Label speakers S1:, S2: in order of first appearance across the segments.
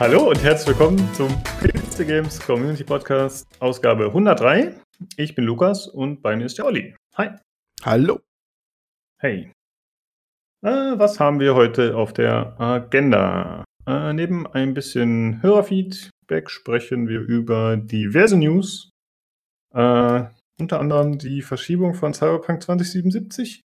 S1: Hallo und herzlich willkommen zum PC Games Community Podcast, Ausgabe 103. Ich bin Lukas und bei mir ist der Olli. Hi.
S2: Hallo.
S1: Hey. Äh, was haben wir heute auf der Agenda? Äh, neben ein bisschen Hörerfeedback sprechen wir über diverse News. Äh, unter anderem die Verschiebung von Cyberpunk 2077.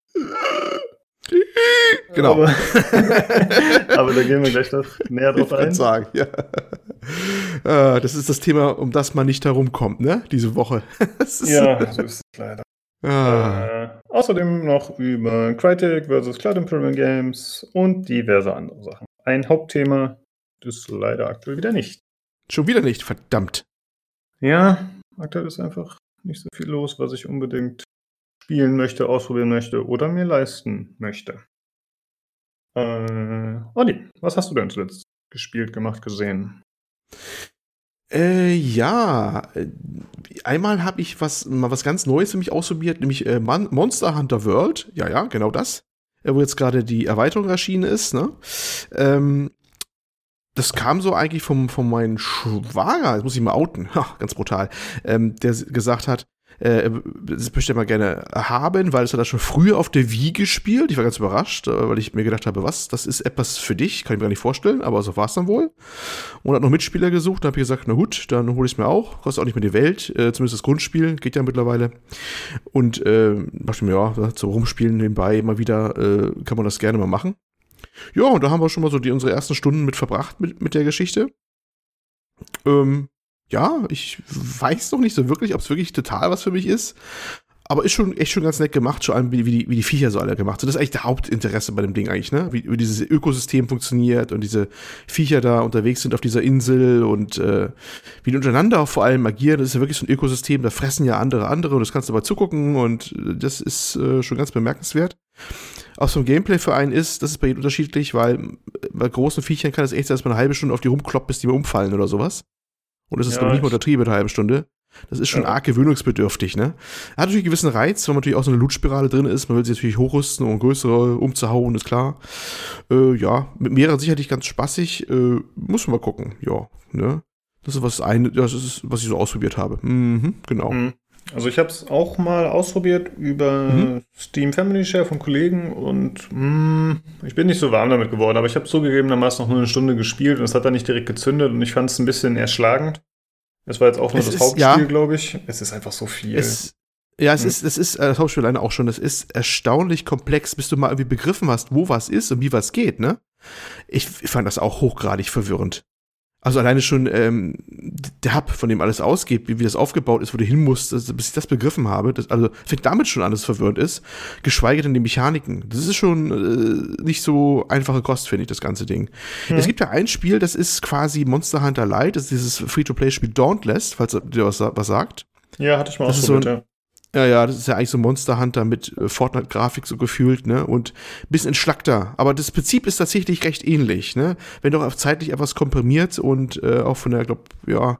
S2: Genau.
S1: Aber, aber, da gehen wir gleich noch näher drauf
S2: ich
S1: ein.
S2: Sagen, ja. Äh, das ist das Thema, um das man nicht herumkommt, ne? Diese Woche.
S1: ja, so ist es leider. Ah. Äh, außerdem noch über Crytek vs. Cloud Imperial Games und diverse andere Sachen. Ein Hauptthema ist leider aktuell wieder nicht.
S2: Schon wieder nicht, verdammt.
S1: Ja, aktuell ist einfach nicht so viel los, was ich unbedingt spielen möchte, ausprobieren möchte oder mir leisten möchte. Äh, Olli, was hast du denn zuletzt gespielt, gemacht, gesehen?
S2: Äh, ja, äh, einmal habe ich was, mal was ganz Neues für mich ausprobiert, nämlich äh, Monster Hunter World. Ja, ja, genau das. Äh, wo jetzt gerade die Erweiterung erschienen ist. Ne? Ähm, das kam so eigentlich vom, von meinem Schwager, das muss ich mal outen, ha, ganz brutal, ähm, der gesagt hat, äh, das möchte er mal gerne haben, weil es hat er schon früher auf der Wii gespielt. Ich war ganz überrascht, äh, weil ich mir gedacht habe, was, das ist etwas für dich, kann ich mir gar nicht vorstellen, aber so war es dann wohl. Und hat noch Mitspieler gesucht, da habe ich gesagt, na gut, dann hole ich es mir auch, kostet auch nicht mehr die Welt, äh, zumindest das Grundspiel, geht ja mittlerweile. Und äh, dachte mir, ja, so rumspielen nebenbei mal wieder, äh, kann man das gerne mal machen. Ja, und da haben wir schon mal so die, unsere ersten Stunden mit verbracht mit, mit der Geschichte. Ähm, ja, ich weiß noch nicht so wirklich, ob es wirklich total was für mich ist. Aber ist schon echt schon ganz nett gemacht, schon wie, wie, die, wie die Viecher so alle gemacht sind. Das ist eigentlich der Hauptinteresse bei dem Ding eigentlich, ne? Wie, wie dieses Ökosystem funktioniert und diese Viecher da unterwegs sind auf dieser Insel und äh, wie die untereinander auch vor allem agieren. Das ist ja wirklich so ein Ökosystem, da fressen ja andere andere und das kannst du dabei zugucken und äh, das ist äh, schon ganz bemerkenswert. Auch so ein Gameplay für einen ist, das ist bei jedem unterschiedlich, weil bei großen Viechern kann es echt sein, dass man eine halbe Stunde auf die rumkloppt, bis die mal umfallen oder sowas. Und das ist, ja, glaube ich, nicht mal untertrieben, eine halbe Stunde. Das ist schon ja. arg gewöhnungsbedürftig, ne? Hat natürlich einen gewissen Reiz, weil natürlich auch so eine Loot-Spirale drin ist. Man will sie natürlich hochrüsten, um größere umzuhauen, ist klar. Äh, ja, mit mehreren sicherlich ganz spaßig. Äh, muss man mal gucken, ja, ne? Das ist was, ein, das ist, was ich so ausprobiert habe. Mhm, genau. Mhm.
S1: Also ich habe es auch mal ausprobiert über mhm. Steam Family Share von Kollegen und mh, hm, ich bin nicht so warm damit geworden, aber ich habe zugegebenermaßen noch nur eine Stunde gespielt und es hat dann nicht direkt gezündet und ich fand es ein bisschen erschlagend. Es war jetzt auch nur es das ist, Hauptspiel, ja, glaube ich. Es ist einfach so viel.
S2: Es, ja, es mhm. ist, es ist, äh, das Hauptspiel alleine auch schon, es ist erstaunlich komplex, bis du mal irgendwie begriffen hast, wo was ist und wie was geht, ne? Ich, ich fand das auch hochgradig verwirrend. Also alleine schon ähm, der Hub, von dem alles ausgeht, wie, wie das aufgebaut ist, wo du hin musst, also, bis ich das begriffen habe, das, also fängt damit schon an, dass es verwirrend ist, geschweige denn die Mechaniken. Das ist schon äh, nicht so einfache Kost, finde ich, das ganze Ding. Hm. Es gibt ja ein Spiel, das ist quasi Monster Hunter Light, das ist dieses Free-to-Play-Spiel Dauntless, falls dir was, was sagt.
S1: Ja, hatte ich mal
S2: das ausprobiert, so ein, ja. Ja, das ist ja eigentlich so Monster Hunter mit äh, Fortnite-Grafik so gefühlt, ne? Und ein bisschen entschlackter. Aber das Prinzip ist tatsächlich recht ähnlich, ne? Wenn doch auf zeitlich etwas komprimiert und äh, auch von der, glaub, ja,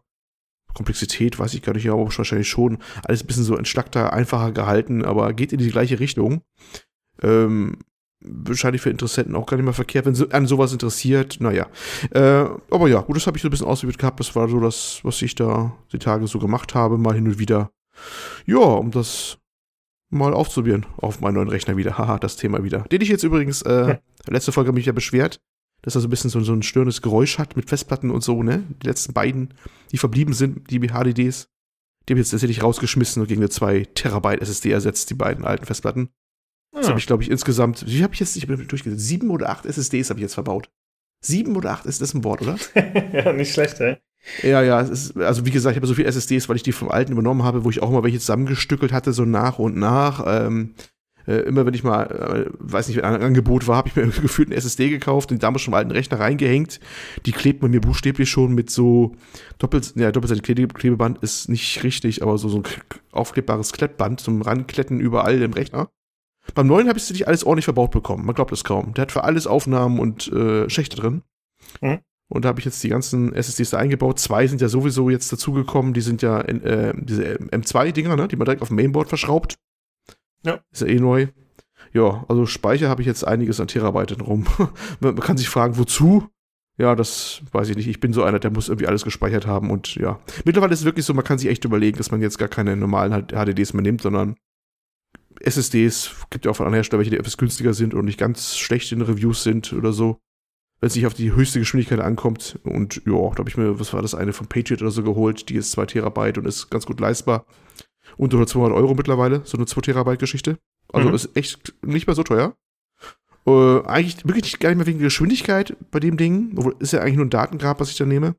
S2: Komplexität, weiß ich gar nicht, aber wahrscheinlich schon. Alles ein bisschen so entschlackter, einfacher gehalten, aber geht in die gleiche Richtung. Ähm, wahrscheinlich für Interessenten auch gar nicht mehr verkehrt, wenn sie an sowas interessiert. Naja. Äh, aber ja, gut, das habe ich so ein bisschen ausprobiert gehabt. Das war so das, was ich da die Tage so gemacht habe, mal hin und wieder. Ja, um das mal aufzuprobieren auf meinen neuen Rechner wieder. Haha, das Thema wieder. Den ich jetzt übrigens, äh, letzte Folge habe ich ja beschwert, dass er so ein bisschen so, so ein störendes Geräusch hat mit Festplatten und so, ne? Die letzten beiden, die verblieben sind, die HDDs. Die habe ich jetzt tatsächlich rausgeschmissen und gegen eine 2 Terabyte SSD ersetzt, die beiden alten Festplatten. Das habe ah. ich, glaube ich, insgesamt, wie habe ich jetzt, ich bin durchgesetzt, sieben oder acht SSDs habe ich jetzt verbaut. Sieben oder acht ist das ein Wort, oder?
S1: ja, nicht schlecht, ey.
S2: Ja, ja, ist, also wie gesagt, ich habe so viele SSDs, weil ich die vom alten übernommen habe, wo ich auch mal welche zusammengestückelt hatte, so nach und nach. Ähm, äh, immer wenn ich mal, äh, weiß nicht, wenn ein Angebot war, habe ich mir gefühlt eine SSD gekauft, den damals schon im alten Rechner reingehängt. Die klebt man mir buchstäblich schon mit so doppelt, ja, doppelseitig Klebeband ist nicht richtig, aber so, so ein aufklebbares Klettband zum Rankletten überall im Rechner. Beim neuen habe ich es nicht alles ordentlich verbaut bekommen. Man glaubt es kaum. Der hat für alles Aufnahmen und äh, Schächte drin. Mhm. Und da habe ich jetzt die ganzen SSDs da eingebaut. Zwei sind ja sowieso jetzt dazugekommen. Die sind ja in, äh, diese M2-Dinger, ne? die man direkt auf dem Mainboard verschraubt. Ja. Ist ja eh neu. Ja, also Speicher habe ich jetzt einiges an Terabyte rum. man kann sich fragen, wozu? Ja, das weiß ich nicht. Ich bin so einer, der muss irgendwie alles gespeichert haben und ja. Mittlerweile ist es wirklich so, man kann sich echt überlegen, dass man jetzt gar keine normalen HDDs mehr nimmt, sondern SSDs, gibt ja auch von anderen Herstellern welche, die etwas günstiger sind und nicht ganz schlecht in Reviews sind oder so. Wenn es nicht auf die höchste Geschwindigkeit ankommt. Und ja, da habe ich mir, was war das, eine von Patriot oder so geholt, die ist 2 Terabyte und ist ganz gut leistbar. Unter 200 Euro mittlerweile, so eine 2 Terabyte Geschichte. Also mhm. ist echt nicht mehr so teuer. Äh, eigentlich wirklich gar nicht mehr wegen der Geschwindigkeit bei dem Ding, obwohl ist ja eigentlich nur ein Datengrab, was ich da nehme,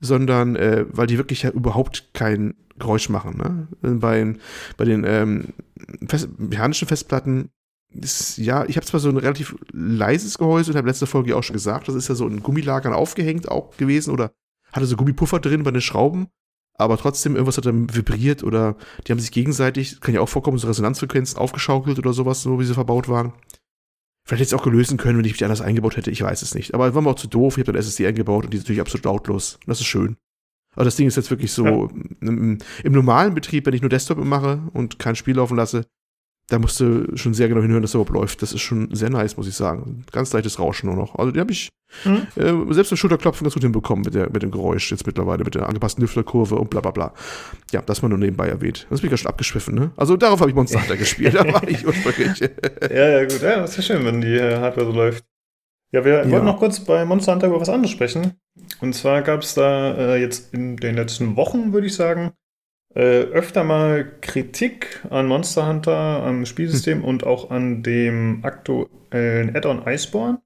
S2: sondern äh, weil die wirklich ja überhaupt kein Geräusch machen. Ne? Bei, bei den ähm, Fest mechanischen Festplatten ist, ja, ich habe zwar so ein relativ leises Gehäuse und habe letzte Folge auch schon gesagt, das ist ja so in Gummilagern aufgehängt auch gewesen oder hatte so Gummipuffer drin bei den Schrauben, aber trotzdem irgendwas hat dann vibriert oder die haben sich gegenseitig, kann ja auch vorkommen, so Resonanzfrequenzen aufgeschaukelt oder sowas, so wie sie verbaut waren. Vielleicht hätte ich es auch gelösen können, wenn ich mich anders eingebaut hätte, ich weiß es nicht. Aber war mir auch zu doof, ich habe dann SSD eingebaut und die ist natürlich absolut lautlos. Und das ist schön. Aber das Ding ist jetzt wirklich so, ja. im, im, normalen Betrieb, wenn ich nur Desktop mache und kein Spiel laufen lasse, da musst du schon sehr genau hinhören, dass es überhaupt läuft. Das ist schon sehr nice, muss ich sagen. Ganz leichtes Rauschen nur noch. Also die habe ich mhm. äh, selbst mit Schulterklopfen ganz gut hinbekommen mit, der, mit dem Geräusch jetzt mittlerweile, mit der angepassten Lüfterkurve und bla bla bla. Ja, das mal nur nebenbei erwähnt. Das bin ich ja schon abgeschwiffen, ne? Also darauf habe ich Monster Hunter gespielt, da war ich ursprünglich.
S1: ja, ja, gut. Ja, das ist ja schön, wenn die äh, Hardware so läuft. Ja, wir ja. wollten noch kurz bei Monster Hunter über was anderes sprechen. Und zwar gab es da äh, jetzt in den letzten Wochen, würde ich sagen, äh, öfter mal Kritik an Monster Hunter, am Spielsystem hm. und auch an dem aktuellen Add-on Iceborne.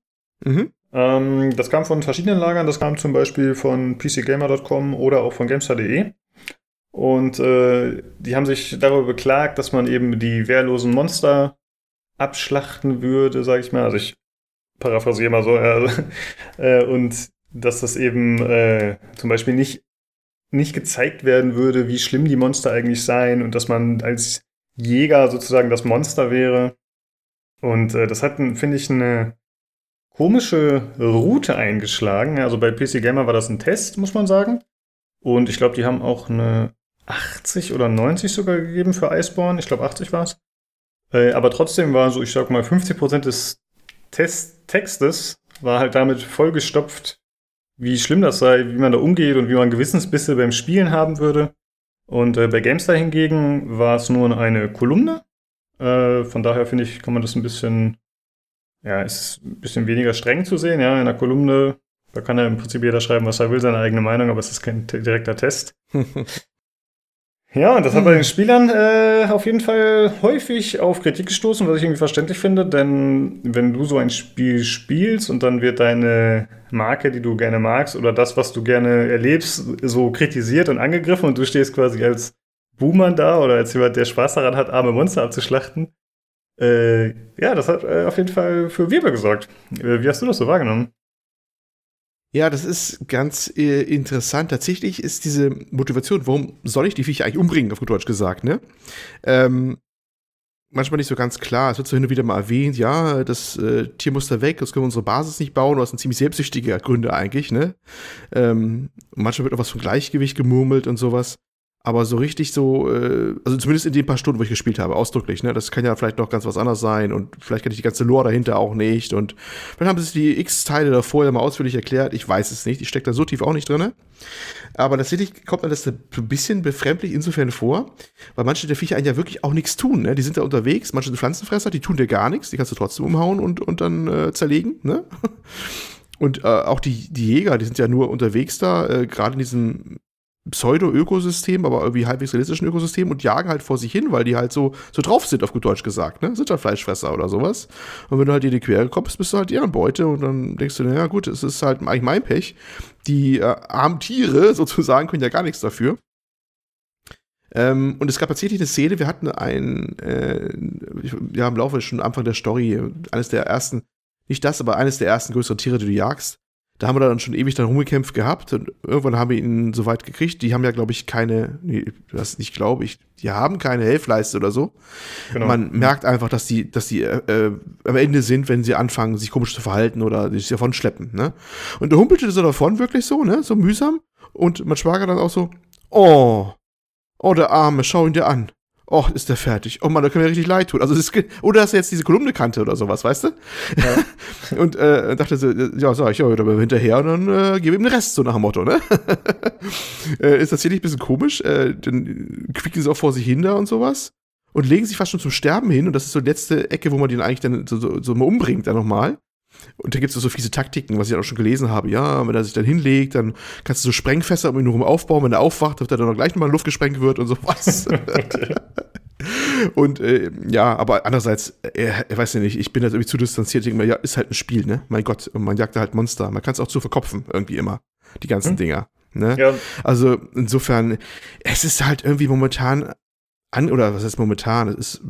S1: Mhm. Ähm, das kam von verschiedenen Lagern. Das kam zum Beispiel von pcgamer.com oder auch von gamestar.de. Und äh, die haben sich darüber beklagt, dass man eben die wehrlosen Monster abschlachten würde, sage ich mal. Also ich paraphrasiere mal so. Äh, und dass das eben äh, zum Beispiel nicht, nicht gezeigt werden würde, wie schlimm die Monster eigentlich seien und dass man als Jäger sozusagen das Monster wäre. Und äh, das hat, finde ich, eine komische Route eingeschlagen. Also bei PC Gamer war das ein Test, muss man sagen. Und ich glaube, die haben auch eine 80 oder 90 sogar gegeben für Iceborne. Ich glaube, 80 war es. Äh, aber trotzdem war so, ich sag mal, 50% des Testtextes war halt damit vollgestopft, wie schlimm das sei, wie man da umgeht und wie man Gewissensbisse beim Spielen haben würde. Und äh, bei GameStar hingegen war es nur eine Kolumne. Äh, von daher finde ich, kann man das ein bisschen, ja, ist ein bisschen weniger streng zu sehen. Ja, in der Kolumne, da kann er im Prinzip jeder schreiben, was er will, seine eigene Meinung, aber es ist kein direkter Test. Ja, und das hat bei den Spielern äh, auf jeden Fall häufig auf Kritik gestoßen, was ich irgendwie verständlich finde, denn wenn du so ein Spiel spielst und dann wird deine Marke, die du gerne magst, oder das, was du gerne erlebst, so kritisiert und angegriffen und du stehst quasi als Boomer da oder als jemand, der Spaß daran hat, arme Monster abzuschlachten. Äh, ja, das hat äh, auf jeden Fall für Wirbel gesorgt. Äh, wie hast du das so wahrgenommen?
S2: Ja, das ist ganz äh, interessant. Tatsächlich ist diese Motivation, warum soll ich die Viecher eigentlich umbringen, auf gut Deutsch gesagt, ne? Ähm, manchmal nicht so ganz klar. Es wird so hin und wieder mal erwähnt, ja, das äh, Tier muss da weg, das können wir unsere Basis nicht bauen. Das sind ziemlich selbstsüchtige Gründe eigentlich, ne? Ähm, manchmal wird auch was von Gleichgewicht gemurmelt und sowas. Aber so richtig so, äh, also zumindest in den paar Stunden, wo ich gespielt habe, ausdrücklich, ne? Das kann ja vielleicht noch ganz was anderes sein und vielleicht kenne ich die ganze Lore dahinter auch nicht. Und vielleicht haben sie die X-Teile davor ja mal ausführlich erklärt. Ich weiß es nicht. Ich stecke da so tief auch nicht drin. Aber tatsächlich kommt mir das ein bisschen befremdlich insofern vor, weil manche der Viecher einen ja wirklich auch nichts tun. Ne? Die sind da unterwegs, manche sind Pflanzenfresser, die tun dir gar nichts, die kannst du trotzdem umhauen und, und dann äh, zerlegen. Ne? Und äh, auch die, die Jäger, die sind ja nur unterwegs da, äh, gerade in diesem Pseudo-Ökosystem, aber irgendwie halbwegs realistischen Ökosystem und jagen halt vor sich hin, weil die halt so, so drauf sind, auf gut Deutsch gesagt, ne? Sind halt Fleischfresser oder sowas. Und wenn du halt in die Quere kommst, bist du halt deren Beute und dann denkst du, naja, gut, es ist halt eigentlich mein Pech. Die äh, armen Tiere sozusagen können ja gar nichts dafür. Ähm, und es gab tatsächlich eine Szene, wir hatten ein, äh, ja, im Laufe schon Anfang der Story, eines der ersten, nicht das, aber eines der ersten größeren Tiere, die du jagst, da haben wir dann schon ewig dann rumgekämpft gehabt und irgendwann haben wir ihn so weit gekriegt. Die haben ja, glaube ich, keine, nee, das nicht glaube ich, die haben keine Helfleiste oder so. Genau. Man merkt einfach, dass die, dass die äh, äh, am Ende sind, wenn sie anfangen, sich komisch zu verhalten oder sich davon schleppen, ne? Und da humpelte so davon wirklich so, ne? So mühsam. Und mein Schwager dann auch so, oh, oh, der Arme, schau ihn dir an. Oh, ist der fertig. Oh Mann, da können wir richtig leid tun. Also das, oder dass er jetzt diese Kolumne kannte oder sowas, weißt du? Ja. und äh, dachte so, ja, sag ich, ja, dann wir hinterher und dann äh, gebe ihm den Rest, so nach dem Motto, ne? äh, ist tatsächlich ein bisschen komisch. Äh, dann quicken sie auch vor sich hin da und sowas. Und legen sich fast schon zum Sterben hin. Und das ist so die letzte Ecke, wo man den eigentlich dann so, so, so mal umbringt, dann nochmal. Und da gibt es so fiese Taktiken, was ich auch schon gelesen habe. Ja, wenn er sich dann hinlegt, dann kannst du so Sprengfässer um ihn herum aufbauen. Wenn er aufwacht, wird er dann auch gleich nochmal in Luft gesprengt wird und sowas. und äh, ja, aber andererseits, er, er weiß ja nicht, ich bin jetzt irgendwie zu distanziert. Ich denke mir, ja, ist halt ein Spiel, ne? Mein Gott, man jagt da halt Monster. Man kann es auch zu verkopfen, irgendwie immer. Die ganzen hm. Dinger. Ne? Ja. Also insofern, es ist halt irgendwie momentan an, oder was heißt momentan, es ist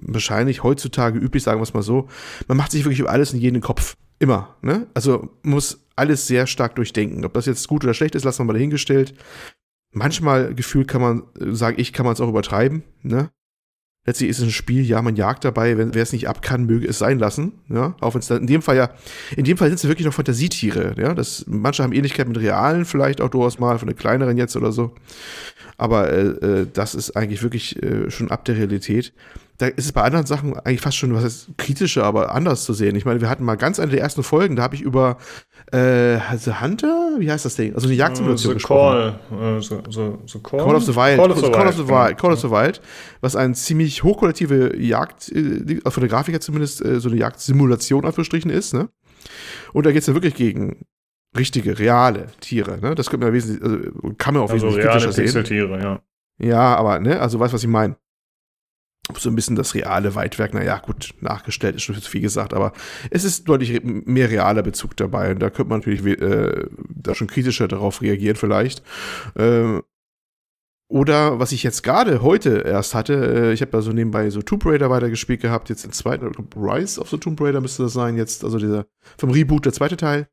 S2: wahrscheinlich heutzutage üblich, sagen wir es mal so, man macht sich wirklich über alles in jeden Kopf. Immer, ne? Also muss alles sehr stark durchdenken. Ob das jetzt gut oder schlecht ist, lassen wir mal dahingestellt. Manchmal, gefühlt kann man, sage ich, kann man es auch übertreiben, ne? Letztlich ist es ein Spiel, ja, man jagt dabei, wer es nicht ab kann, möge es sein lassen. Ja, auch wenn es in dem Fall ja, in dem Fall sind es wirklich noch Fantasietiere. Ja, das, manche haben Ähnlichkeit mit realen, vielleicht auch durchaus mal von den kleineren jetzt oder so. Aber äh, äh, das ist eigentlich wirklich äh, schon ab der Realität da ist es bei anderen Sachen eigentlich fast schon, was heißt, kritischer, aber anders zu sehen. Ich meine, wir hatten mal ganz eine der ersten Folgen, da habe ich über äh, The Hunter, wie heißt das Ding? Also eine Jagdsimulation uh, gesprochen. Call, uh, so, so, so Call? Call of the Wild. Call of the, Call of the Wild. Call of the Wild, was eine ziemlich hochqualitative Jagd, äh, von der Grafik her zumindest, äh, so eine Jagdsimulation anverstrichen ist, ne? Und da geht es ja wirklich gegen richtige, reale Tiere, ne? Das könnte man wesentlich, also kann man auch also wesentlich kritischer sehen. Tiere, ja. Ja, aber, ne, also weißt was ich meine so ein bisschen das reale Weitwerk, naja, gut, nachgestellt ist schon viel gesagt, aber es ist deutlich mehr realer Bezug dabei und da könnte man natürlich äh, da schon kritischer darauf reagieren vielleicht. Äh, oder was ich jetzt gerade heute erst hatte, äh, ich habe da so nebenbei so Tomb Raider weitergespielt gehabt, jetzt den zweiten, Rise of the Tomb Raider müsste das sein, jetzt, also dieser vom Reboot der zweite Teil.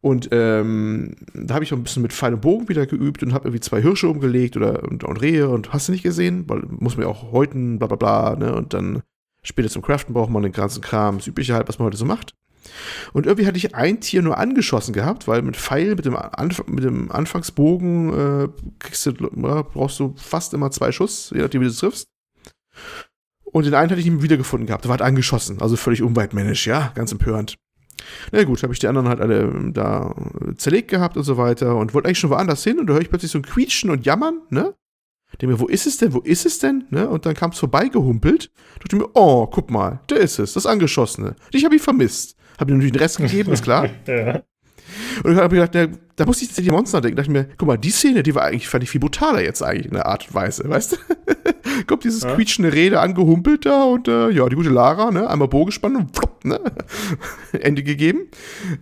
S2: Und ähm, da habe ich auch ein bisschen mit Pfeil und Bogen wieder geübt und habe irgendwie zwei Hirsche umgelegt oder und, und, Rehe und hast du nicht gesehen, weil muss man ja auch häuten, bla bla bla, ne? Und dann später zum Craften braucht man den ganzen Kram, das übliche halt, was man heute so macht. Und irgendwie hatte ich ein Tier nur angeschossen gehabt, weil mit Pfeil, mit dem, Anf mit dem Anfangsbogen äh, kriegst du, ja, brauchst du fast immer zwei Schuss, je nachdem, wie du es triffst. Und den einen hatte ich nicht wiedergefunden gehabt, der war halt angeschossen, also völlig unweitmännisch, ja, ganz empörend. Na gut, habe ich die anderen halt alle ähm, da zerlegt gehabt und so weiter und wollte eigentlich schon woanders hin und da höre ich plötzlich so ein Quietschen und Jammern, ne? Denke mir, wo ist es denn? Wo ist es denn? Ne? Und dann kam es vorbeigehumpelt. Dachte mir, oh, guck mal, der ist es, das Angeschossene. Ich habe ihn vermisst. Habe ihm natürlich den Rest gegeben, ist klar. ja. Und ich habe gedacht, na, da muss ich tatsächlich Monster denken. Da dachte ich mir, guck mal, die Szene, die war eigentlich, fand ich viel brutaler jetzt eigentlich in der Art und Weise, weißt du? Kommt dieses ja. quietschende Rede angehumpelt da und äh, ja, die gute Lara, ne, einmal Bogen gespannt und plopp, ne, Ende gegeben.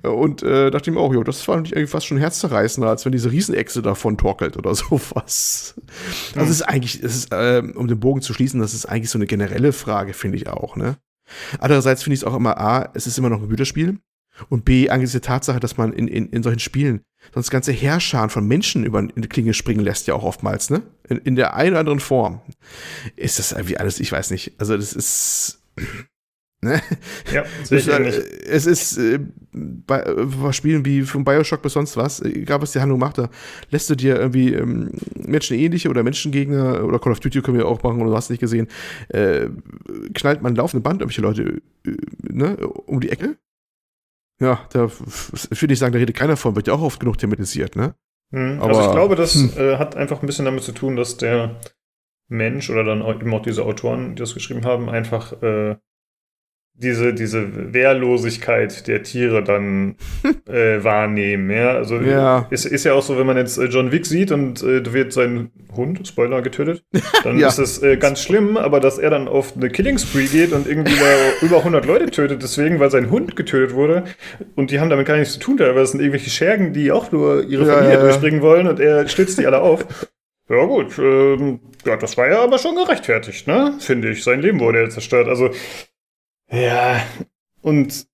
S2: Und äh, dachte ich mir auch, jo, das war eigentlich fast schon herzzerreißender, als wenn diese Riesenechse davon torkelt oder sowas. Also es ist eigentlich, es ist, äh, um den Bogen zu schließen, das ist eigentlich so eine generelle Frage, finde ich auch, ne. Andererseits finde ich es auch immer, A, es ist immer noch ein Güterspiel. Und B, angesichts der Tatsache, dass man in, in, in solchen Spielen sonst ganze Herrscharen von Menschen über eine Klinge springen lässt, ja auch oftmals, ne? In, in der einen oder anderen Form. Ist das irgendwie alles, ich weiß nicht. Also, das ist. Ne? Ja, sicher nicht. Es ist äh, bei, bei, Spielen wie von Bioshock bis sonst was, egal was die Handlung macht, da lässt du dir irgendwie ähm, Menschenähnliche oder Menschengegner oder Call of Duty können wir auch machen oder du hast nicht gesehen, äh, knallt man laufende Band irgendwelche Leute äh, ne, um die Ecke ja, da würde ich sagen, da redet keiner von, wird ja auch oft genug thematisiert, ne?
S1: Mhm. Aber, also ich glaube, das hm. äh, hat einfach ein bisschen damit zu tun, dass der Mensch oder dann eben auch diese Autoren, die das geschrieben haben, einfach äh, diese, diese Wehrlosigkeit der Tiere dann äh, wahrnehmen. Ja? Also ja. Ist, ist ja auch so, wenn man jetzt äh, John Wick sieht und äh, da wird sein Hund, Spoiler, getötet, dann ja. ist das äh, ganz schlimm, aber dass er dann auf eine Killing Spree geht und irgendwie da über 100 Leute tötet, deswegen, weil sein Hund getötet wurde und die haben damit gar nichts zu tun, weil es sind irgendwelche Schergen, die auch nur ihre ja, Familie durchbringen wollen und er stützt die alle auf. Ja gut, ähm, ja, das war ja aber schon gerechtfertigt, ne? Finde ich. Sein Leben wurde ja zerstört. Also ja, und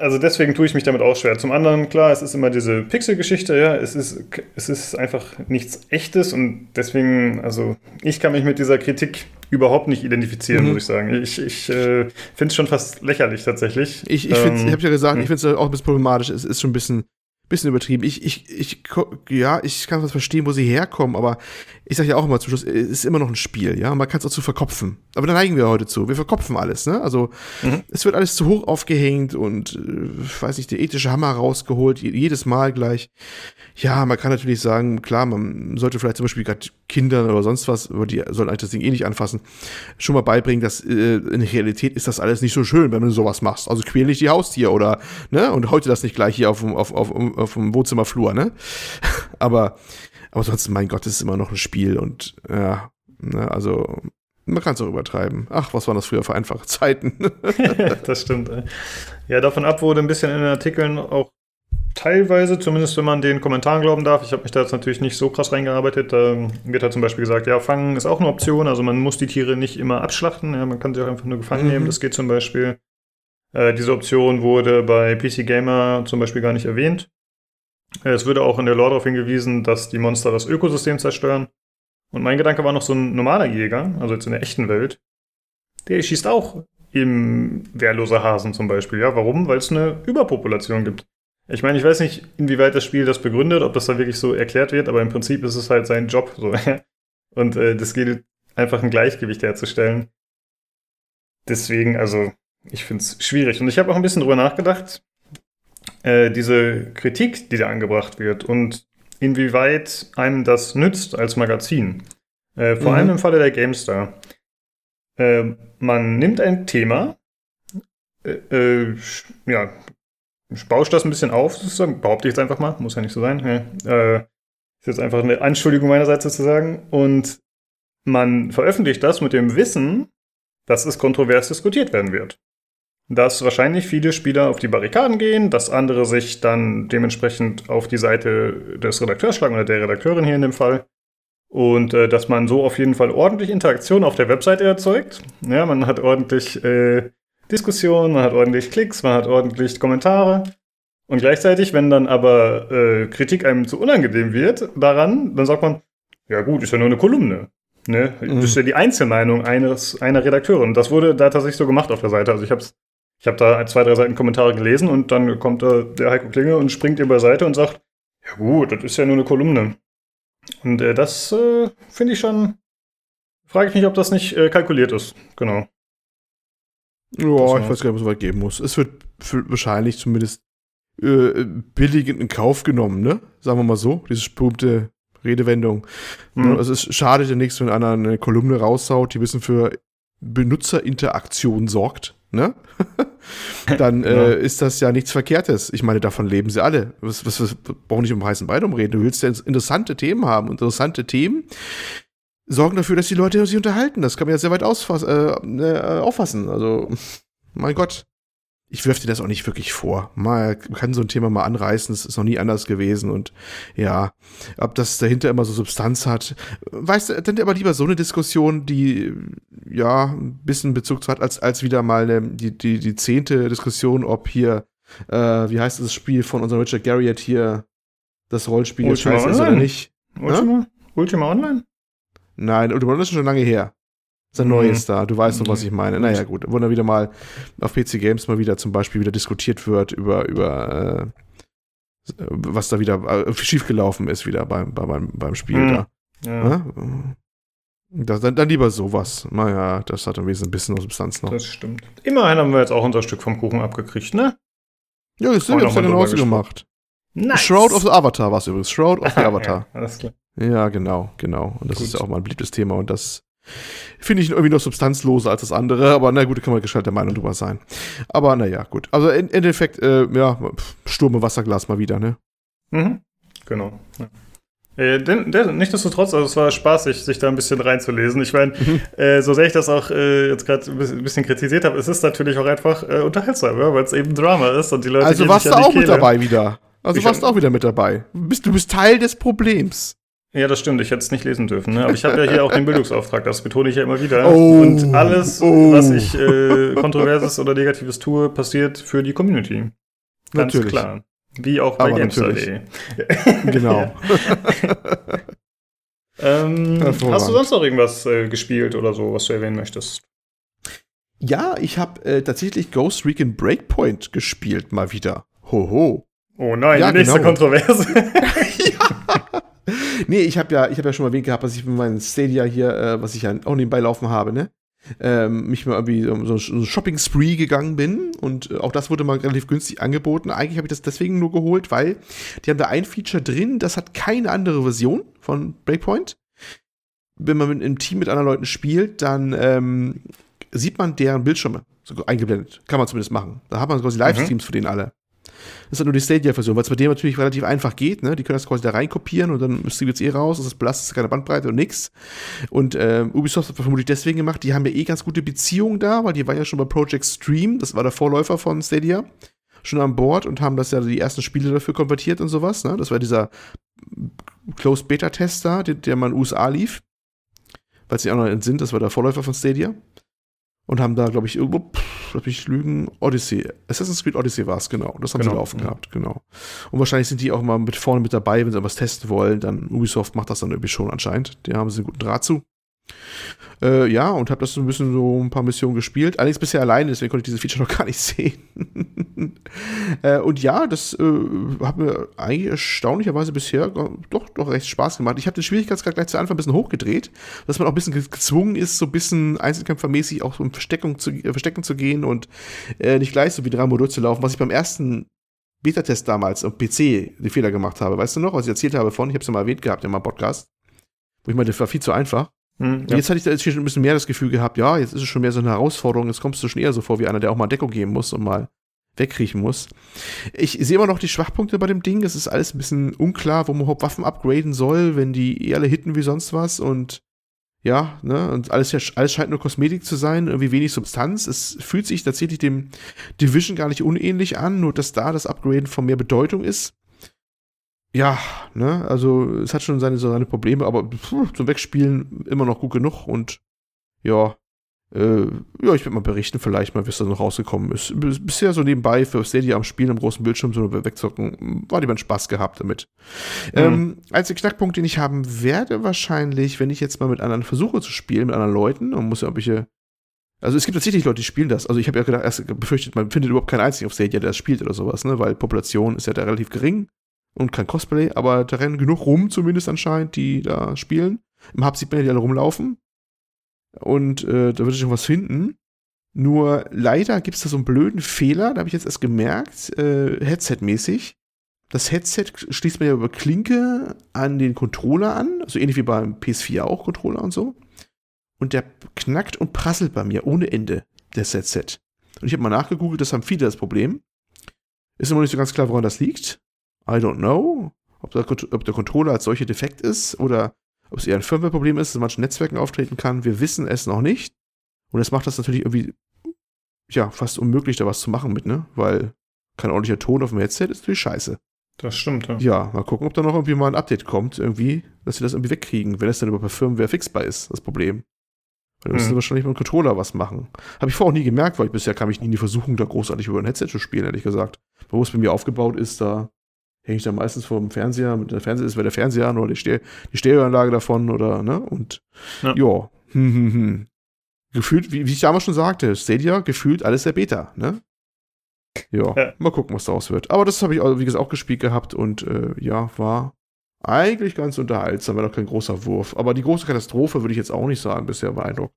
S1: also deswegen tue ich mich damit auch schwer. Zum anderen, klar, es ist immer diese Pixel-Geschichte, ja, es ist, es ist einfach nichts Echtes und deswegen, also ich kann mich mit dieser Kritik überhaupt nicht identifizieren, mhm. muss ich sagen. Ich, ich äh, finde es schon fast lächerlich tatsächlich.
S2: Ich, ich, ähm, ich habe ja gesagt, ich hm. finde es auch ein bisschen problematisch. Es ist schon ein bisschen bisschen übertrieben. Ich, ich, ich, ja, ich kann was verstehen, wo sie herkommen, aber ich sage ja auch immer zum Schluss, es ist immer noch ein Spiel, ja. Man kann es auch zu verkopfen. Aber da neigen wir heute zu. Wir verkopfen alles, ne? Also mhm. es wird alles zu hoch aufgehängt und äh, weiß nicht, der ethische Hammer rausgeholt, jedes Mal gleich. Ja, man kann natürlich sagen, klar, man sollte vielleicht zum Beispiel gerade Kindern oder sonst was, aber die sollen eigentlich das Ding eh nicht anfassen, schon mal beibringen, dass äh, in Realität ist das alles nicht so schön, wenn du sowas machst. Also quäl nicht die Haustier oder, ne? Und heute das nicht gleich hier auf, auf, auf, auf dem Wohnzimmerflur, ne? aber, aber sonst, mein Gott, es ist immer noch ein Spiel und ja, ne, also man kann es auch übertreiben. Ach, was waren das früher für einfache Zeiten?
S1: das stimmt. Ja, davon ab wurde ein bisschen in den Artikeln auch teilweise, zumindest wenn man den Kommentaren glauben darf. Ich habe mich da jetzt natürlich nicht so krass reingearbeitet. Da wird halt zum Beispiel gesagt, ja, fangen ist auch eine Option. Also man muss die Tiere nicht immer abschlachten. Ja, man kann sie auch einfach nur gefangen mhm. nehmen. Das geht zum Beispiel. Äh, diese Option wurde bei PC Gamer zum Beispiel gar nicht erwähnt. Es würde auch in der Lore darauf hingewiesen, dass die Monster das Ökosystem zerstören. Und mein Gedanke war noch so ein normaler Jäger, also jetzt in der echten Welt. Der schießt auch im wehrlose Hasen zum Beispiel. Ja, warum? Weil es eine Überpopulation gibt. Ich meine, ich weiß nicht, inwieweit das Spiel das begründet, ob das da wirklich so erklärt wird, aber im Prinzip ist es halt sein Job. So. Und äh, das geht einfach ein Gleichgewicht herzustellen. Deswegen, also, ich finde es schwierig. Und ich habe auch ein bisschen drüber nachgedacht, äh, diese Kritik, die da angebracht wird und inwieweit einem das nützt als Magazin. Äh, vor mhm. allem im Falle der GameStar. Äh, man nimmt ein Thema, äh, äh, ja, bauscht das ein bisschen auf, sozusagen, behaupte ich jetzt einfach mal, muss ja nicht so sein. Ist jetzt einfach eine Anschuldigung meinerseits sozusagen. Und man veröffentlicht das mit dem Wissen, dass es kontrovers diskutiert werden wird dass wahrscheinlich viele Spieler auf die Barrikaden gehen, dass andere sich dann dementsprechend auf die Seite des Redakteurs schlagen oder der Redakteurin hier in dem Fall. Und äh, dass man so auf jeden Fall ordentlich Interaktion auf der Webseite erzeugt. Ja, man hat ordentlich äh, Diskussionen, man hat ordentlich Klicks, man hat ordentlich Kommentare. Und gleichzeitig, wenn dann aber äh, Kritik einem zu unangenehm wird daran, dann sagt man, ja gut, ist ja nur eine Kolumne. Ne? Mhm. Das ist ja die Einzelmeinung eines, einer Redakteurin. Das wurde da tatsächlich so gemacht auf der Seite. Also ich habe es ich habe da zwei, drei Seiten Kommentare gelesen und dann kommt da der Heiko Klinge und springt ihr beiseite und sagt, ja gut, das ist ja nur eine Kolumne. Und äh, das äh, finde ich schon, frage ich mich, ob das nicht äh, kalkuliert ist. Genau.
S2: Ja, ich weiß gar nicht, was es weit geben muss. Es wird wahrscheinlich zumindest äh, billigend in Kauf genommen, ne? Sagen wir mal so, diese berühmte Redewendung. Mhm. Also es schadet ja nichts, wenn einer eine Kolumne raushaut, die ein bisschen für Benutzerinteraktion sorgt ne? dann äh, ja. ist das ja nichts Verkehrtes. Ich meine, davon leben sie alle. Was, was, was brauchen nicht um heißen Brei umreden. Du willst ja interessante Themen haben. Interessante Themen sorgen dafür, dass die Leute sich unterhalten. Das kann man ja sehr weit äh, äh, auffassen. Also, mein Gott ich wirf dir das auch nicht wirklich vor. Mal kann so ein Thema mal anreißen, das ist noch nie anders gewesen und ja, ob das dahinter immer so Substanz hat, weißt du, dann aber lieber so eine Diskussion, die ja ein bisschen Bezug hat, als, als wieder mal eine, die, die, die zehnte Diskussion, ob hier, äh, wie heißt das Spiel von unserem Richard Garriott hier, das Rollenspiel
S1: Ultima scheiße ist oder nicht? Ultima? Ja? Ultima Online?
S2: Nein, Ultima Online ist schon lange her. Das ist ein neues mhm. da. Du weißt doch, was ich meine. Naja, gut. Wo dann wieder mal auf PC Games mal wieder zum Beispiel wieder diskutiert wird über, über äh, was da wieder äh, schiefgelaufen ist wieder beim, beim, beim Spiel mhm. da. Ja. Das, dann, dann lieber sowas. Naja, das hat ein bisschen Substanz noch.
S1: Das stimmt. Immerhin haben wir jetzt auch unser Stück vom Kuchen abgekriegt, ne?
S2: Ja, das haben wir ja genauso gemacht. Nice. Shroud of the Avatar war es übrigens. Shroud of the Avatar. ja, alles klar. Ja, genau, genau. Und das Gut. ist ja auch mal ein beliebtes Thema und das finde ich irgendwie noch substanzloser als das andere, aber na gut, da kann man gescheiter Meinung drüber sein. Aber naja, gut. Also im Endeffekt, äh, ja, Sturm im Wasserglas mal wieder, ne?
S1: Mhm. Genau. Ja. Äh, denn, denn, nichtsdestotrotz, also es war spaßig, sich da ein bisschen reinzulesen. Ich meine, mhm. äh, so sehr ich das auch äh, jetzt gerade ein bisschen kritisiert habe, es ist natürlich auch einfach äh, unterhaltsam, ja, weil es eben Drama ist und die Leute.
S2: Also warst du auch Kehle. mit dabei wieder. Also ich warst du auch wieder mit dabei. Bist, du bist Teil des Problems.
S1: Ja, das stimmt. Ich hätte es nicht lesen dürfen. Ne? Aber ich habe ja hier auch den Bildungsauftrag. Das betone ich ja immer wieder. Oh, und alles, oh. was ich äh, kontroverses oder negatives tue, passiert für die Community. Ganz natürlich. klar. Wie auch bei GameStar.de.
S2: genau.
S1: ähm, hast du sonst noch irgendwas äh, gespielt oder so, was du erwähnen möchtest?
S2: Ja, ich habe äh, tatsächlich Ghost Recon Breakpoint gespielt, mal wieder. Hoho.
S1: Oh nein, ja, die nächste genau. Kontroverse.
S2: ja. Nee, ich habe ja, ich hab ja schon mal erwähnt gehabt, dass ich mit meinem Stadia hier, äh, was ich ja auch nebenbei laufen habe, ne? Ähm, mich mal irgendwie so, so ein Shopping-Spree gegangen bin und äh, auch das wurde mal relativ günstig angeboten. Eigentlich habe ich das deswegen nur geholt, weil die haben da ein Feature drin, das hat keine andere Version von Breakpoint. Wenn man mit, im Team mit anderen Leuten spielt, dann ähm, sieht man deren Bildschirme so eingeblendet. Kann man zumindest machen. Da hat man quasi Livestreams mhm. für den alle. Das ist nur die Stadia-Version, weil es bei dem natürlich relativ einfach geht. Ne? Die können das quasi da reinkopieren und dann streamt es eh raus. Das ist belastet keine Bandbreite und nix. Und äh, Ubisoft hat das vermutlich deswegen gemacht. Die haben ja eh ganz gute Beziehungen da, weil die waren ja schon bei Project Stream. Das war der Vorläufer von Stadia. Schon an Bord und haben das ja die ersten Spiele dafür konvertiert und sowas. Ne? Das war dieser Closed Beta-Test da, der, der mal in den USA lief. Weil ja auch noch sind, das war der Vorläufer von Stadia und haben da, glaube ich, irgendwo, lass mich lügen, Odyssey. Assassin's Creed Odyssey war es, genau. Das haben genau. sie laufen gehabt, genau. Und wahrscheinlich sind die auch mal mit vorne mit dabei, wenn sie was testen wollen. Dann Ubisoft macht das dann irgendwie schon anscheinend. Die haben sie einen guten Draht zu. Äh, ja, und habe das so ein bisschen so ein paar Missionen gespielt. Allerdings bisher alleine, deswegen konnte ich diese Feature noch gar nicht sehen. äh, und ja, das äh, hat mir eigentlich erstaunlicherweise bisher doch, doch recht Spaß gemacht. Ich habe den Schwierigkeitsgrad gleich zu Anfang ein bisschen hochgedreht, dass man auch ein bisschen gezwungen ist, so ein bisschen einzelkämpfermäßig auch um Versteckung zu, äh, Verstecken zu gehen und äh, nicht gleich so wie drei Modul zu laufen, was ich beim ersten Beta-Test damals am PC die Fehler gemacht habe. Weißt du noch, was ich erzählt habe von? Ich habe es ja mal erwähnt gehabt in meinem Podcast. Wo ich meinte, das war viel zu einfach. Hm, ja. Jetzt hatte ich da jetzt schon ein bisschen mehr das Gefühl gehabt, ja, jetzt ist es schon mehr so eine Herausforderung, jetzt kommst du schon eher so vor wie einer, der auch mal Deckung geben muss und mal wegkriechen muss. Ich sehe immer noch die Schwachpunkte bei dem Ding. Es ist alles ein bisschen unklar, wo man überhaupt Waffen upgraden soll, wenn die eh alle hitten wie sonst was und ja, ne, und alles, alles scheint nur Kosmetik zu sein, irgendwie wenig Substanz. Es fühlt sich tatsächlich dem Division gar nicht unähnlich an, nur dass da das Upgraden von mehr Bedeutung ist ja, ne, also es hat schon seine, seine Probleme, aber pff, zum Wegspielen immer noch gut genug und ja, äh, ja, ich werde mal berichten, vielleicht mal, wie es da noch rausgekommen ist. Bisher so nebenbei für Stadia am Spielen am großen Bildschirm so wegzocken, war jemand Spaß gehabt damit. Mhm. Ähm, einziger Knackpunkt, den ich haben werde, wahrscheinlich, wenn ich jetzt mal mit anderen versuche zu spielen, mit anderen Leuten, und muss ja irgendwelche also es gibt tatsächlich Leute, die spielen das. Also ich habe ja gedacht, erst befürchtet, man findet überhaupt keinen einzigen auf Stadia, der das spielt oder sowas, ne? Weil Population ist ja da relativ gering und kein Cosplay, aber da rennen genug rum, zumindest anscheinend, die da spielen. Im Hub sieht man ja die alle rumlaufen. Und äh, da würde ich schon was finden. Nur leider gibt es da so einen blöden Fehler, da habe ich jetzt erst gemerkt, äh, Headset-mäßig. Das Headset schließt man ja über Klinke an den Controller an, also ähnlich wie beim PS4 auch Controller und so. Und der knackt und prasselt bei mir ohne Ende, das Headset. Und ich habe mal nachgegoogelt, das haben viele das Problem. Ist immer nicht so ganz klar, woran das liegt. I don't know, ob der, ob der Controller als solche defekt ist oder ob es eher ein Firmware-Problem ist, das in manchen Netzwerken auftreten kann. Wir wissen es noch nicht. Und es macht das natürlich irgendwie, ja, fast unmöglich, da was zu machen mit, ne? Weil kein ordentlicher Ton auf dem Headset ist natürlich scheiße.
S1: Das stimmt,
S2: ja. Ja, mal gucken, ob da noch irgendwie mal ein Update kommt, irgendwie, dass sie das irgendwie wegkriegen, wenn es dann über per Firmware fixbar ist, das Problem. Weil da müssen hm. sie wahrscheinlich mit dem Controller was machen. Habe ich vorher auch nie gemerkt, weil bisher kam ich nie in die Versuchung, da großartig über ein Headset zu spielen, ehrlich gesagt. Wo es bei mir aufgebaut ist, da hänge ich da meistens vor dem Fernseher. Mit der Fernseher ist bei der Fernseher an oder die, Ste die Stereoanlage davon oder, ne? Und ja. Hm, hm, hm. Gefühlt, wie, wie, ich damals schon sagte, Stadia gefühlt alles der Beta, ne? Jo, ja, mal gucken, was daraus wird. Aber das habe ich, wie gesagt, auch gespielt gehabt und äh, ja, war eigentlich ganz unterhaltsam, war noch kein großer Wurf. Aber die große Katastrophe würde ich jetzt auch nicht sagen, bisher beeindruckt.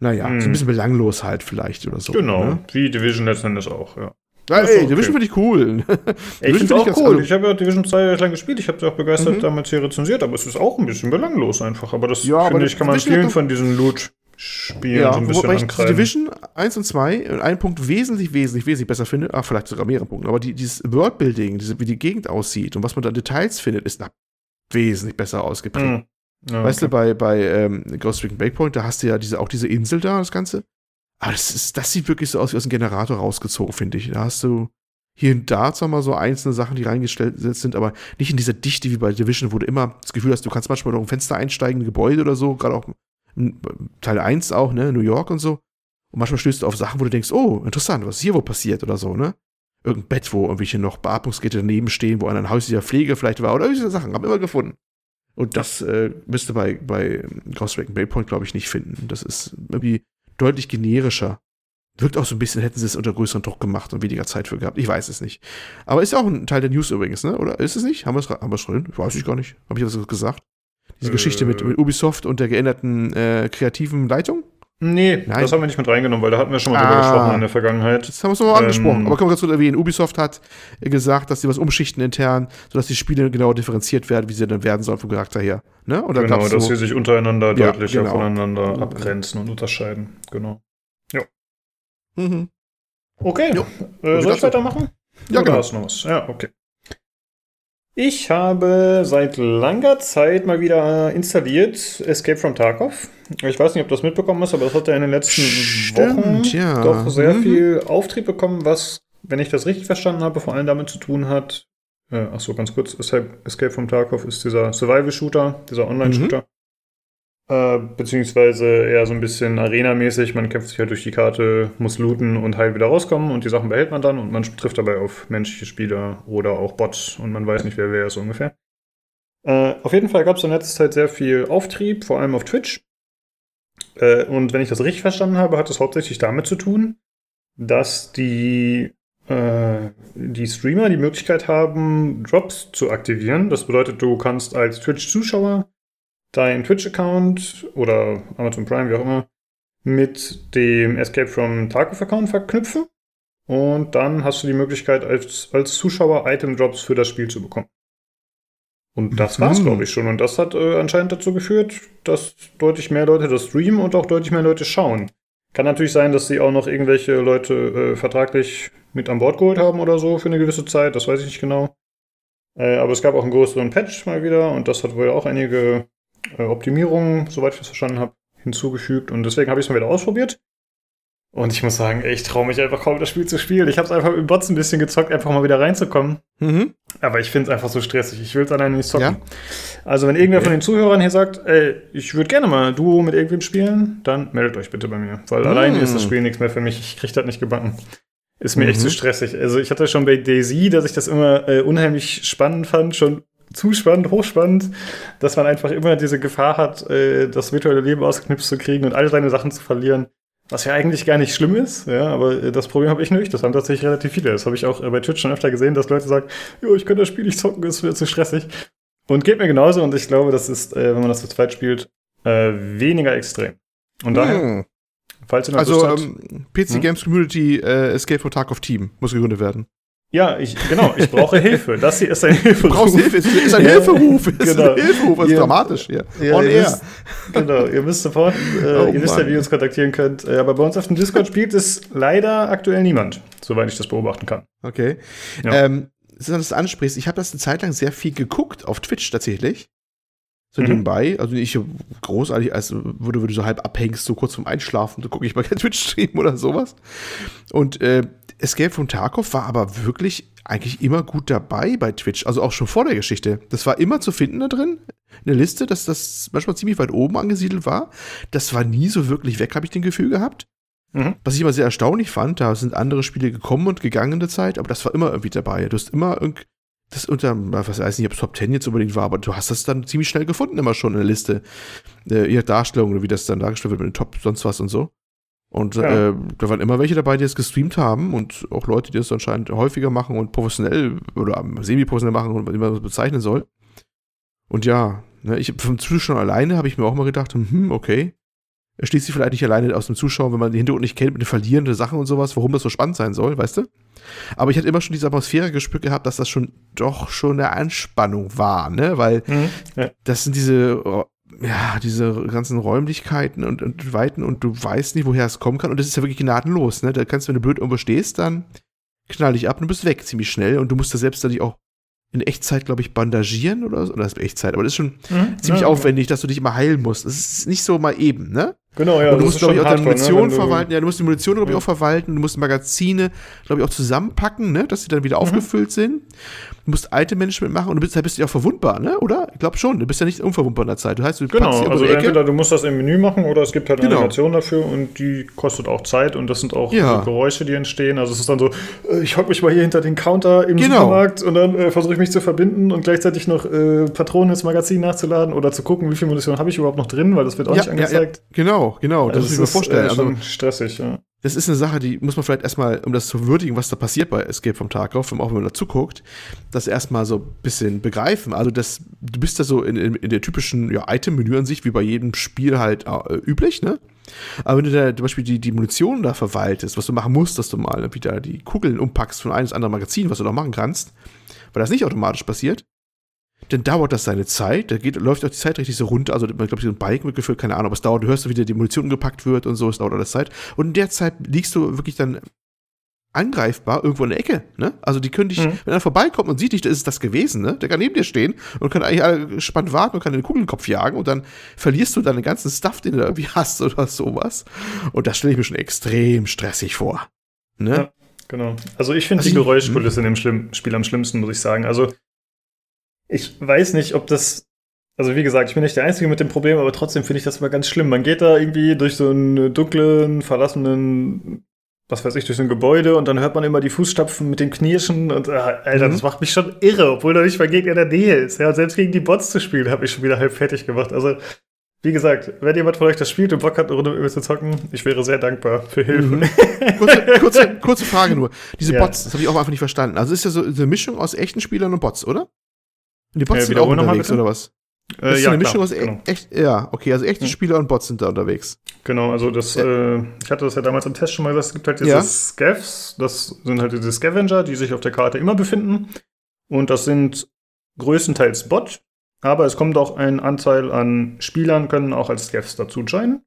S2: Naja, hm. so ein bisschen belanglos halt vielleicht oder so.
S1: Genau, ne? wie Division letzten Endes auch, ja.
S2: Ja, ey, okay. Division finde ich cool.
S1: ich finde es auch cool. Ich habe ja Division 2 lang gespielt. Ich habe sie auch begeistert mhm. damals hier rezensiert, aber es ist auch ein bisschen belanglos einfach. Aber das ja, finde ich, kann man vielen von diesen Loot-Spielen
S2: ja, so ein bisschen ich Division 1 und 2 in einem Punkt wesentlich, wesentlich, wesentlich besser finde. Ach, vielleicht sogar mehrere Punkte. Aber die, dieses Worldbuilding, diese, wie die Gegend aussieht und was man da Details findet, ist na, wesentlich besser ausgeprägt. Mhm. Ja, weißt okay. du, bei, bei ähm, Ghost Recon Breakpoint, da hast du ja diese, auch diese Insel da, das Ganze. Aber das, ist, das sieht wirklich so aus wie aus dem Generator rausgezogen, finde ich. Da hast du hier und da zwar mal so einzelne Sachen, die reingestellt sind, aber nicht in dieser Dichte wie bei Division, wo du immer das Gefühl hast, du kannst manchmal durch ein Fenster einsteigen, ein Gebäude oder so, gerade auch Teil 1 auch, ne, New York und so. Und manchmal stößt du auf Sachen, wo du denkst, oh, interessant, was ist hier wohl passiert oder so, ne? Irgendein Bett, wo irgendwelche noch Beatmungsgeräte daneben stehen, wo ein Haus dieser Pflege vielleicht war oder solche Sachen, haben wir immer gefunden. Und das äh, müsste bei, bei Ghost Recon Baypoint, glaube ich, nicht finden. Das ist irgendwie deutlich generischer. Wirkt auch so ein bisschen, hätten sie es unter größeren Druck gemacht und weniger Zeit für gehabt. Ich weiß es nicht. Aber ist ja auch ein Teil der News übrigens, ne? Oder ist es nicht? Haben wir es haben wir's drin? Weiß ich gar nicht. Habe ich was gesagt? Diese äh, Geschichte mit, mit, Ubisoft und der geänderten äh, kreativen Leitung?
S1: Nee, Nein. das haben wir nicht mit reingenommen, weil da hatten wir schon mal ah, drüber gesprochen in der Vergangenheit.
S2: Das haben wir schon mal ähm, angesprochen. Aber können wir ganz kurz erwähnen, Ubisoft hat gesagt, dass sie was umschichten intern, sodass die Spiele genau differenziert werden, wie sie dann werden sollen vom Charakter her. Ne?
S1: Und genau, dass so, sie sich untereinander ja, deutlicher genau. voneinander abgrenzen und unterscheiden. Genau. Ja. Mhm. Okay, jo. äh, soll ich weitermachen?
S2: Ja, Oder genau.
S1: Hast noch was? Ja, okay. Ich habe seit langer Zeit mal wieder installiert Escape from Tarkov. Ich weiß nicht, ob du das mitbekommen hast, aber das hat ja in den letzten Stimmt, Wochen ja. doch sehr mhm. viel Auftrieb bekommen, was, wenn ich das richtig verstanden habe, vor allem damit zu tun hat. Äh, ach so, ganz kurz: Escape from Tarkov ist dieser Survival-Shooter, dieser Online-Shooter. Mhm. Äh, beziehungsweise eher so ein bisschen Arena-mäßig. Man kämpft sich halt durch die Karte, muss looten und halt wieder rauskommen und die Sachen behält man dann und man trifft dabei auf menschliche Spieler oder auch Bots und man weiß nicht, wer wer ist ungefähr. Äh, auf jeden Fall gab es in letzter Zeit sehr viel Auftrieb, vor allem auf Twitch. Äh, und wenn ich das richtig verstanden habe, hat es hauptsächlich damit zu tun, dass die, äh, die Streamer die Möglichkeit haben, Drops zu aktivieren. Das bedeutet, du kannst als Twitch-Zuschauer deinen Twitch-Account oder Amazon Prime, wie auch immer, mit dem Escape from Tarkov-Account verknüpfen. Und dann hast du die Möglichkeit, als, als Zuschauer Item-Drops für das Spiel zu bekommen. Und das war's, mhm. glaube ich, schon. Und das hat äh, anscheinend dazu geführt, dass deutlich mehr Leute das streamen und auch deutlich mehr Leute schauen. Kann natürlich sein, dass sie auch noch irgendwelche Leute äh, vertraglich mit an Bord geholt haben oder so für eine gewisse Zeit. Das weiß ich nicht genau. Äh, aber es gab auch einen größeren Patch mal wieder und das hat wohl auch einige äh, Optimierungen, soweit ich das verstanden habe, hinzugefügt. Und deswegen habe ich es mal wieder ausprobiert. Und ich muss sagen, ich traue mich einfach kaum, das Spiel zu spielen. Ich habe es einfach im Bots ein bisschen gezockt, einfach mal wieder reinzukommen. Mhm. Aber ich finde es einfach so stressig. Ich will es alleine nicht zocken. Ja? Also, wenn irgendwer okay. von den Zuhörern hier sagt, ey, ich würde gerne mal Duo mit irgendwem spielen, dann meldet euch bitte bei mir. Weil mhm. alleine ist das Spiel nichts mehr für mich. Ich kriege das nicht gebacken. Ist mir mhm. echt zu stressig. Also, ich hatte schon bei Daisy, dass ich das immer äh, unheimlich spannend fand, schon zu spannend, hochspannend, dass man einfach immer diese Gefahr hat, äh, das virtuelle Leben ausgeknipst zu kriegen und all seine Sachen zu verlieren. Was ja eigentlich gar nicht schlimm ist, ja, aber äh, das Problem habe ich nicht. Das haben tatsächlich relativ viele. Das habe ich auch äh, bei Twitch schon öfter gesehen, dass Leute sagen, jo, ich könnte das Spiel nicht zocken, ist mir zu stressig. Und geht mir genauso und ich glaube, das ist, äh, wenn man das zu zweit spielt, äh, weniger extrem. Und daher, hm.
S2: falls ihr noch Also, ähm, PC hm? Games Community äh, Escape from Tarkov Team muss gegründet werden.
S1: Ja, ich, genau, ich brauche Hilfe. Das hier ist ein Hilferuf. Du brauchst
S2: Hilfe, es ist ein Hilferuf. Es ist ein Hilferuf, das ist dramatisch hier.
S1: Ja, ihr müsst, genau, ihr müsst sofort, äh, oh, ihr wisst ja, wie ihr uns kontaktieren könnt. Äh, aber bei uns auf dem Discord spielt es leider aktuell niemand, soweit ich das beobachten kann.
S2: Okay. Ja. Ähm, dass du das ansprichst, ich habe das eine Zeit lang sehr viel geguckt, auf Twitch tatsächlich. So mhm. nebenbei. Also ich großartig, als würde, würde so halb abhängst, so kurz vorm Einschlafen, so gucke ich mal kein Twitch-Stream oder sowas. Und äh, Escape from Tarkov war aber wirklich eigentlich immer gut dabei bei Twitch, also auch schon vor der Geschichte. Das war immer zu finden da drin, in der Liste, dass das manchmal ziemlich weit oben angesiedelt war. Das war nie so wirklich weg, habe ich den Gefühl gehabt. Mhm. Was ich immer sehr erstaunlich fand, da sind andere Spiele gekommen und gegangen in der Zeit, aber das war immer irgendwie dabei. Du hast immer das unter, was weiß nicht, ob es Top 10 jetzt unbedingt war, aber du hast das dann ziemlich schnell gefunden, immer schon in der Liste. Äh, ihre Darstellung oder wie das dann dargestellt wird mit den Top, sonst was und so. Und ja. äh, da waren immer welche dabei, die es gestreamt haben und auch Leute, die das anscheinend häufiger machen und professionell oder semi-professionell machen und wie man das bezeichnen soll. Und ja, ne, ich vom Zuschauer alleine habe ich mir auch mal gedacht, hm, okay. Er schließt sich vielleicht nicht alleine aus dem Zuschauer, wenn man den Hintergrund nicht kennt mit den verlierenden Sachen und sowas, warum das so spannend sein soll, weißt du? Aber ich hatte immer schon diese Atmosphäre gespürt gehabt, dass das schon doch schon eine Anspannung war, ne? Weil mhm, ja. das sind diese ja, diese ganzen Räumlichkeiten und, und Weiten und du weißt nicht, woher es kommen kann. Und das ist ja wirklich gnadenlos, ne? Da kannst du, wenn du blöd irgendwo stehst, dann knall dich ab und du bist weg ziemlich schnell. Und du musst da selbst dann auch in Echtzeit, glaube ich, bandagieren oder so. Oder ist Echtzeit, aber das ist schon mhm, ziemlich ja, aufwendig, dass du dich immer heilen musst. Das ist nicht so mal eben, ne?
S1: Genau, ja.
S2: Und du musst, glaube ich, auch deine ne, Munition ne, verwalten. Ja, du musst die Munition, glaube ich, ja. auch verwalten. Du musst Magazine, glaube ich, auch zusammenpacken, ne? Dass sie dann wieder mhm. aufgefüllt sind. Du musst alte Management machen und du bist, da bist du ja auch verwundbar, ne? Oder? Ich glaube schon. Du bist ja nicht unverwundbar in der Zeit. Du heißt, du
S1: genau, also entweder du musst das im Menü machen oder es gibt halt eine genau. Animation dafür und die kostet auch Zeit und das sind auch ja. Geräusche, die entstehen. Also es ist dann so, äh, ich hock mich mal hier hinter den Counter im genau. Supermarkt und dann äh, versuche ich mich zu verbinden und gleichzeitig noch äh, Patronen ins Magazin nachzuladen oder zu gucken, wie viel Munition habe ich überhaupt noch drin, weil das wird auch ja, nicht angezeigt.
S2: Ja, genau, genau.
S1: Also das ist mir vorstellen. Äh, also, stressig, ja.
S2: Das ist eine Sache, die muss man vielleicht erstmal, um das zu würdigen, was da passiert bei Escape vom Tarkov, auch wenn man dazu guckt, das erstmal so ein bisschen begreifen. Also das, du bist da so in, in, in der typischen ja, Item-Menü an sich, wie bei jedem Spiel halt äh, üblich, ne? Aber wenn du da zum Beispiel die, die Munition da verwaltest, was du machen musst, dass du mal wieder die Kugeln umpackst von eines anderen Magazin, was du noch machen kannst, weil das nicht automatisch passiert, dann dauert das seine Zeit, da geht, läuft auch die Zeit richtig so runter, also man glaube ich so ein Bike mitgeführt, keine Ahnung, aber es dauert, du hörst du wieder die Munition gepackt wird und so, es dauert alles Zeit. Und in der Zeit liegst du wirklich dann angreifbar irgendwo in der Ecke, ne? Also die können dich, mhm. wenn er vorbeikommt und sieht dich, dann ist es das gewesen, ne? Der kann neben dir stehen und kann eigentlich alle spannend warten und kann den Kugelnkopf jagen und dann verlierst du deinen ganzen Stuff, den du da irgendwie hast oder sowas. Und das stelle ich mir schon extrem stressig vor. Ne? Ja,
S1: genau. Also ich finde also die Geräuschkulisse in dem Spiel am schlimmsten, muss ich sagen. Also ich weiß nicht, ob das. Also wie gesagt, ich bin nicht der Einzige mit dem Problem, aber trotzdem finde ich das immer ganz schlimm. Man geht da irgendwie durch so einen dunklen, verlassenen, was weiß ich, durch so ein Gebäude und dann hört man immer die Fußstapfen mit den Knirschen und äh, Alter, mhm. das macht mich schon irre, obwohl da nicht mal Gegner in der Nähe ist. Ja, selbst gegen die Bots zu spielen, habe ich schon wieder halb fertig gemacht. Also wie gesagt, wenn jemand von euch das spielt und Bock hat, eine Runde mit mir zu zocken, ich wäre sehr dankbar für Hilfe. Mhm.
S2: kurze, kurze, kurze, Frage nur. Diese ja. Bots, das habe ich auch einfach nicht verstanden. Also ist ja so eine Mischung aus echten Spielern und Bots, oder? Und die Bots äh, sind auch unterwegs, oder was? Äh, das ist ja, eine Mischung klar, aus e- genau. echt, ja, okay, also echte Spieler und Bots sind da unterwegs.
S1: Genau, also das, äh, ich hatte das ja damals im Test schon mal gesagt, es gibt halt diese ja. Scavs, das sind halt diese Scavenger, die sich auf der Karte immer befinden. Und das sind größtenteils Bot, aber es kommt auch ein Anteil an Spielern, können auch als Scavs dazu joinen.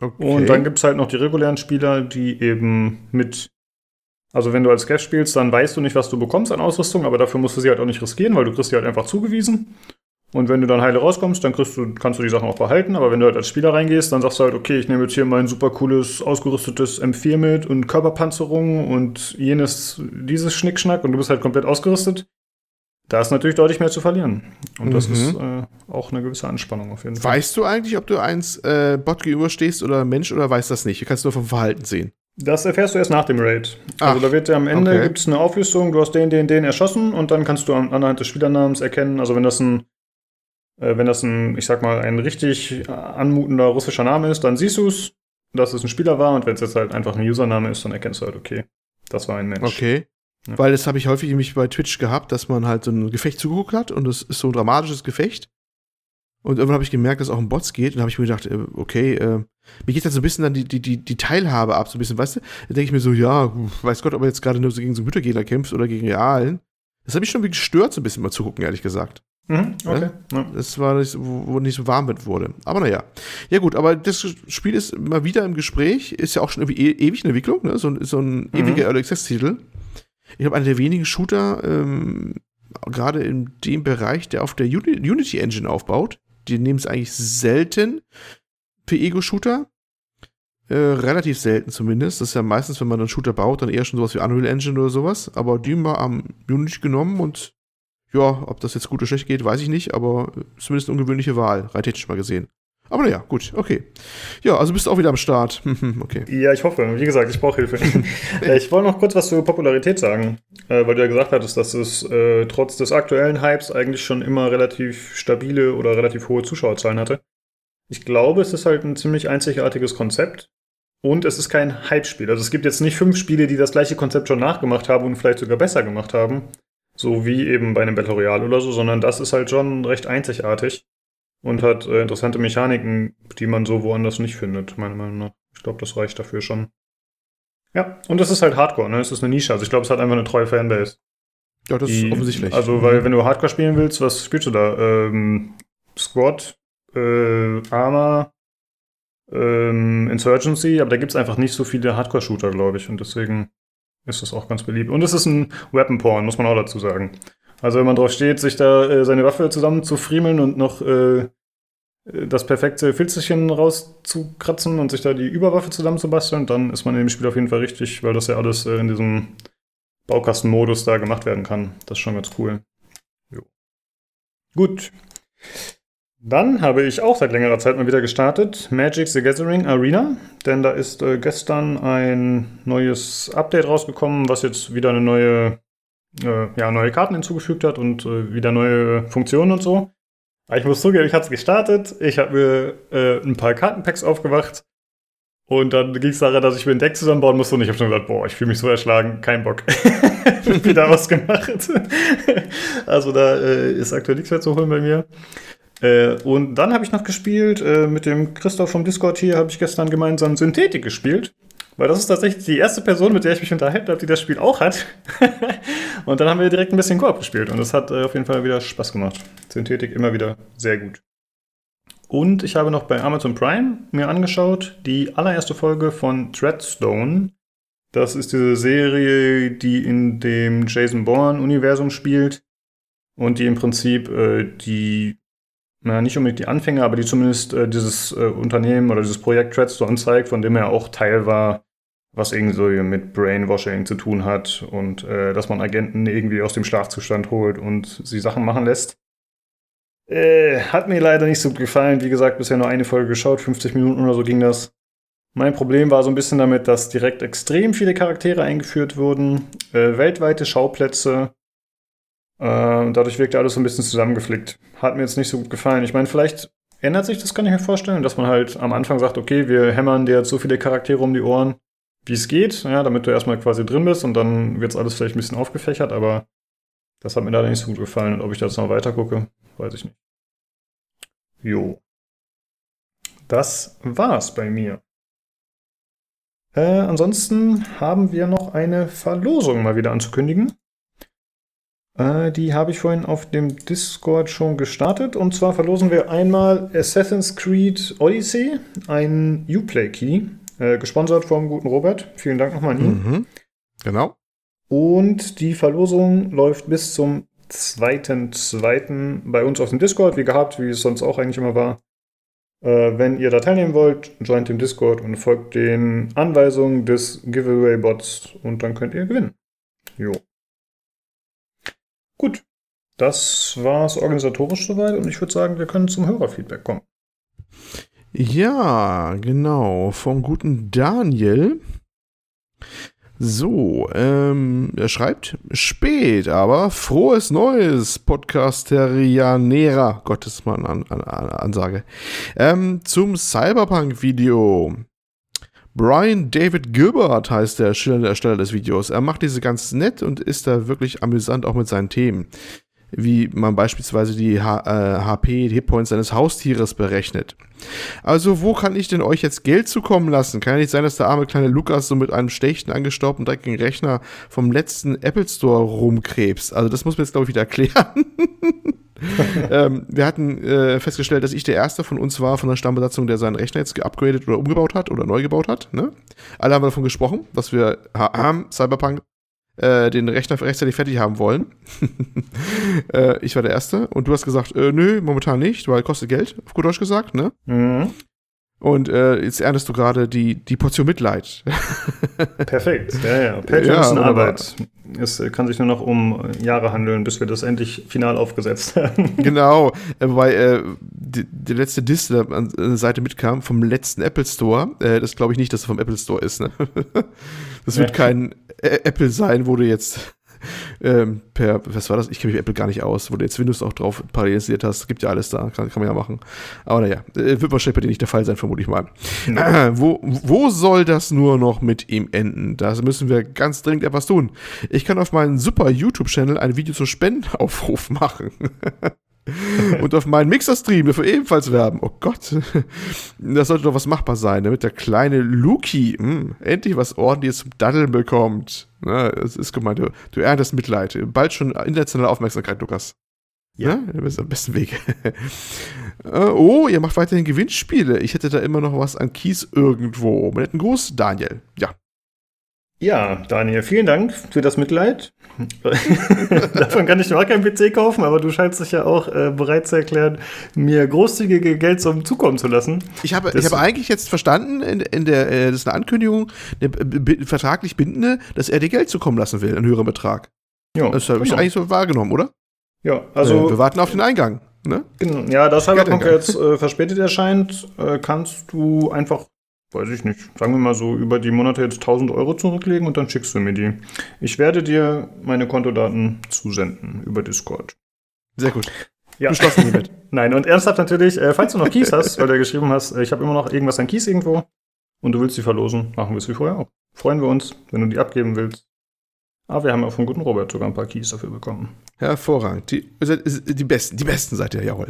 S1: Okay. Und dann gibt es halt noch die regulären Spieler, die eben mit also wenn du als Guest spielst, dann weißt du nicht, was du bekommst an Ausrüstung, aber dafür musst du sie halt auch nicht riskieren, weil du kriegst sie halt einfach zugewiesen. Und wenn du dann heile rauskommst, dann du, kannst du die Sachen auch behalten. Aber wenn du halt als Spieler reingehst, dann sagst du halt, okay, ich nehme jetzt hier mein super cooles, ausgerüstetes M4 mit und Körperpanzerung und jenes, dieses Schnickschnack und du bist halt komplett ausgerüstet. Da ist natürlich deutlich mehr zu verlieren. Und das mhm. ist äh, auch eine gewisse Anspannung auf jeden
S2: Fall. Weißt du eigentlich, ob du eins äh, Bot gegenüberstehst oder Mensch oder weißt das nicht? Du kannst nur vom Verhalten sehen.
S1: Das erfährst du erst nach dem Raid. Ach, also da wird am Ende okay. gibt's eine Auflistung, du hast den, den, den erschossen und dann kannst du anhand des Spielernamens erkennen, also wenn das ein, äh, wenn das ein, ich sag mal, ein richtig anmutender russischer Name ist, dann siehst du es, dass es ein Spieler war und wenn es jetzt halt einfach ein Username ist, dann erkennst du halt, okay, das war ein Mensch.
S2: Okay. Ja. Weil das habe ich häufig nämlich bei Twitch gehabt, dass man halt so ein Gefecht zugeguckt hat und es ist so ein dramatisches Gefecht. Und irgendwann habe ich gemerkt, dass es auch um Bots geht. Und habe ich mir gedacht, äh, okay, äh, mir geht dann so ein bisschen dann die, die, die, die Teilhabe ab, so ein bisschen, weißt du? Da denke ich mir so, ja, weiß Gott, ob er jetzt gerade nur so gegen so Gütergegner kämpft oder gegen Realen. Das hat mich schon gestört, so ein bisschen mal zu gucken, ehrlich gesagt. Mhm, okay. Ja? Das war nicht, wo nicht so warm mit wurde. Aber naja. Ja, gut, aber das Spiel ist mal wieder im Gespräch, ist ja auch schon irgendwie e ewig in Entwicklung, ne? So, so ein mhm. ewiger Early Access-Titel. Ich habe einer der wenigen Shooter, ähm, gerade in dem Bereich, der auf der Unity Engine aufbaut die nehmen es eigentlich selten für Ego-Shooter. Äh, relativ selten zumindest. Das ist ja meistens, wenn man einen Shooter baut, dann eher schon sowas wie Unreal Engine oder sowas. Aber die haben Unity genommen und ja, ob das jetzt gut oder schlecht geht, weiß ich nicht, aber zumindest eine ungewöhnliche Wahl, rein technisch mal gesehen. Aber naja, gut, okay. Ja, also bist du auch wieder am Start.
S1: okay. Ja, ich hoffe. Wie gesagt, ich brauche Hilfe. Äh, ich wollte noch kurz was zur Popularität sagen, äh, weil du ja gesagt hattest, dass es äh, trotz des aktuellen Hypes eigentlich schon immer relativ stabile oder relativ hohe Zuschauerzahlen hatte. Ich glaube, es ist halt ein ziemlich einzigartiges Konzept. Und es ist kein Hype-Spiel. Also es gibt jetzt nicht fünf Spiele, die das gleiche Konzept schon nachgemacht haben und vielleicht sogar besser gemacht haben. So wie eben bei einem Battle Royale oder so, sondern das ist halt schon recht einzigartig und hat äh, interessante Mechaniken, die man so woanders nicht findet, meiner Meinung nach. Ich glaube, das reicht dafür schon. Ja, und es ist halt Hardcore, ne? Es ist eine Nische. Also ich glaube, es hat einfach eine treue Fanbase.
S2: Ja, das die, ist offensichtlich.
S1: Also, weil mhm. wenn du Hardcore spielen willst, was spielst du da? Ähm, Squad, äh, Arma, ähm, Insurgency, aber da gibt es einfach nicht so viele Hardcore-Shooter, glaube ich. Und deswegen ist das auch ganz beliebt. Und es ist ein Weapon-Porn, muss man auch dazu sagen. Also wenn man drauf steht, sich da äh, seine Waffe zusammen zu friemeln und noch äh, das perfekte Filzchen rauszukratzen und sich da die Überwaffe zusammenzubasteln, dann ist man in dem Spiel auf jeden Fall richtig, weil das ja alles äh, in diesem Baukastenmodus da gemacht werden kann. Das ist schon ganz cool. Jo. Gut. Dann habe ich auch seit längerer Zeit mal wieder gestartet Magic the Gathering Arena, denn da ist äh, gestern ein neues Update rausgekommen, was jetzt wieder eine neue äh, ja, neue Karten hinzugefügt hat und äh, wieder neue Funktionen und so. Aber ich muss zugeben, ich habe es gestartet, ich habe mir äh, ein paar Kartenpacks aufgemacht Und dann ging es daran, dass ich mir ein Deck zusammenbauen musste und ich habe schon gesagt, boah, ich fühle mich so erschlagen, kein Bock. Wieder ausgemacht. also da äh, ist aktuell nichts mehr zu holen bei mir. Äh, und dann habe ich noch gespielt, äh, mit dem Christoph vom Discord hier, habe ich gestern gemeinsam Synthetik gespielt. Weil das ist tatsächlich die erste Person, mit der ich mich unterhalten habe, die das Spiel auch hat. und dann haben wir direkt ein bisschen Koop gespielt und das hat äh, auf jeden Fall wieder Spaß gemacht. Synthetik immer wieder sehr gut. Und ich habe noch bei Amazon Prime mir angeschaut die allererste Folge von Treadstone. Das ist diese Serie, die in dem Jason Bourne-Universum spielt und die im Prinzip äh, die, na, nicht unbedingt die Anfänger, aber die zumindest äh, dieses äh, Unternehmen oder dieses Projekt Treadstone zeigt, von dem er auch Teil war, was irgendwie so mit Brainwashing zu tun hat und äh, dass man Agenten irgendwie aus dem Schlafzustand holt und sie Sachen machen lässt. Äh, hat mir leider nicht so gefallen. Wie gesagt, bisher nur eine Folge geschaut, 50 Minuten oder so ging das. Mein Problem war so ein bisschen damit, dass direkt extrem viele Charaktere eingeführt wurden, äh, weltweite Schauplätze. Äh, dadurch wirkte alles so ein bisschen zusammengeflickt. Hat mir jetzt nicht so gut gefallen. Ich meine, vielleicht ändert sich das, kann ich mir vorstellen, dass man halt am Anfang sagt, okay, wir hämmern dir jetzt so viele Charaktere um die Ohren, wie es geht, ja, damit du erstmal quasi drin bist und dann wird es alles vielleicht ein bisschen aufgefächert, aber das hat mir leider nicht so gut gefallen. Und ob ich da jetzt noch weiter gucke, weiß ich nicht. Jo. Das war's bei mir. Äh, ansonsten haben wir noch eine Verlosung mal wieder anzukündigen. Äh, die habe ich vorhin auf dem Discord schon gestartet. Und zwar verlosen wir einmal Assassin's Creed Odyssey, ein Uplay-Key, äh, gesponsert vom guten Robert. Vielen Dank nochmal an ihn. Mhm.
S2: Genau.
S1: Und die Verlosung läuft bis zum 2.2. bei uns auf dem Discord, wie gehabt, wie es sonst auch eigentlich immer war. Äh, wenn ihr da teilnehmen wollt, joint dem Discord und folgt den Anweisungen des Giveaway-Bots und dann könnt ihr gewinnen. Jo. Gut, das war es organisatorisch soweit und ich würde sagen, wir können zum Hörerfeedback kommen.
S2: Ja, genau, vom guten Daniel. So, ähm, er schreibt, spät, aber frohes Neues, Podcasterianera, Gottes Mann, an, an, an, Ansage. Ähm, zum Cyberpunk-Video. Brian David Gilbert heißt der Ersteller des Videos. Er macht diese ganz nett und ist da wirklich amüsant auch mit seinen Themen wie man beispielsweise die H äh, HP, die Hitpoints seines Haustieres berechnet. Also, wo kann ich denn euch jetzt Geld zukommen lassen? Kann ja nicht sein, dass der arme kleine Lukas so mit einem schlechten, angestaubten, dreckigen Rechner vom letzten Apple Store rumkrebst. Also, das muss man jetzt, glaube ich, wieder erklären. ähm, wir hatten äh, festgestellt, dass ich der Erste von uns war, von der Stammbesatzung, der seinen Rechner jetzt geupgradet oder umgebaut hat oder neu gebaut hat. Ne? Alle haben davon gesprochen, dass wir haben Cyberpunk äh, den Rechner rechtzeitig fertig haben wollen. äh, ich war der Erste und du hast gesagt, äh, nö, momentan nicht, weil kostet Geld, auf gut Deutsch gesagt, ne? Mhm. Und äh, jetzt erntest du gerade die, die Portion Mitleid.
S1: Perfekt, ja, ja. Patreon ja, ist eine Arbeit. Es kann sich nur noch um Jahre handeln, bis wir das endlich final aufgesetzt haben.
S2: Genau, äh, wobei äh, die, der letzte Diss, der an der Seite mitkam, vom letzten Apple Store, äh, das glaube ich nicht, dass er vom Apple Store ist. Ne? Das wird kein Apple sein, wo du jetzt ähm, per, was war das? Ich kenne mich mit Apple gar nicht aus, wo du jetzt Windows auch drauf parallel installiert hast. Gibt ja alles da, kann, kann man ja machen. Aber naja, äh, wird wahrscheinlich bei dir nicht der Fall sein, vermute ich mal. Äh, wo, wo soll das nur noch mit ihm enden? Da müssen wir ganz dringend etwas tun. Ich kann auf meinen super YouTube-Channel ein Video zur Spendenaufruf machen. und auf meinen Mixer-Stream dafür ebenfalls werben. Oh Gott, das sollte doch was machbar sein, damit der kleine Luki mh, hm, endlich was ordentliches zum Daddeln bekommt. Na, es ist gemeint, du, du erntest Mitleid. Bald schon internationale Aufmerksamkeit, Lukas. Ja, du bist am besten Weg. Äh, oh, ihr macht weiterhin Gewinnspiele. Ich hätte da immer noch was an Kies irgendwo. Mit einem Gruß, Daniel. Ja.
S1: Ja, Daniel, vielen Dank für das Mitleid. Davon kann ich mir auch keinen PC kaufen, aber du scheinst dich ja auch äh, bereit zu erklären, mir großzügige Geldsummen zukommen zu lassen.
S2: Ich habe, ich habe eigentlich jetzt verstanden, in, in der, äh, das ist eine Ankündigung, eine vertraglich bindende, dass er dir Geld zukommen lassen will, einen höheren Betrag. Ja, das habe genau. ich eigentlich so wahrgenommen, oder?
S1: Ja, also.
S2: Äh, wir warten auf den Eingang. Ne?
S1: Genau. Ja, da Cyberpunk jetzt äh, verspätet erscheint, äh, kannst du einfach weiß ich nicht, sagen wir mal so, über die Monate jetzt 1000 Euro zurücklegen und dann schickst du mir die. Ich werde dir meine Kontodaten zusenden über Discord.
S2: Sehr gut.
S1: Ja. Beschlossen hiermit. Nein, und ernsthaft natürlich, äh, falls du noch Keys hast, weil du geschrieben hast, äh, ich habe immer noch irgendwas an Keys irgendwo, und du willst sie verlosen, machen wir es wie vorher auch. Freuen wir uns, wenn du die abgeben willst. Aber wir haben auch vom guten Robert sogar ein paar Keys dafür bekommen.
S2: Hervorragend. Die, die besten, die besten seid ihr, jawohl.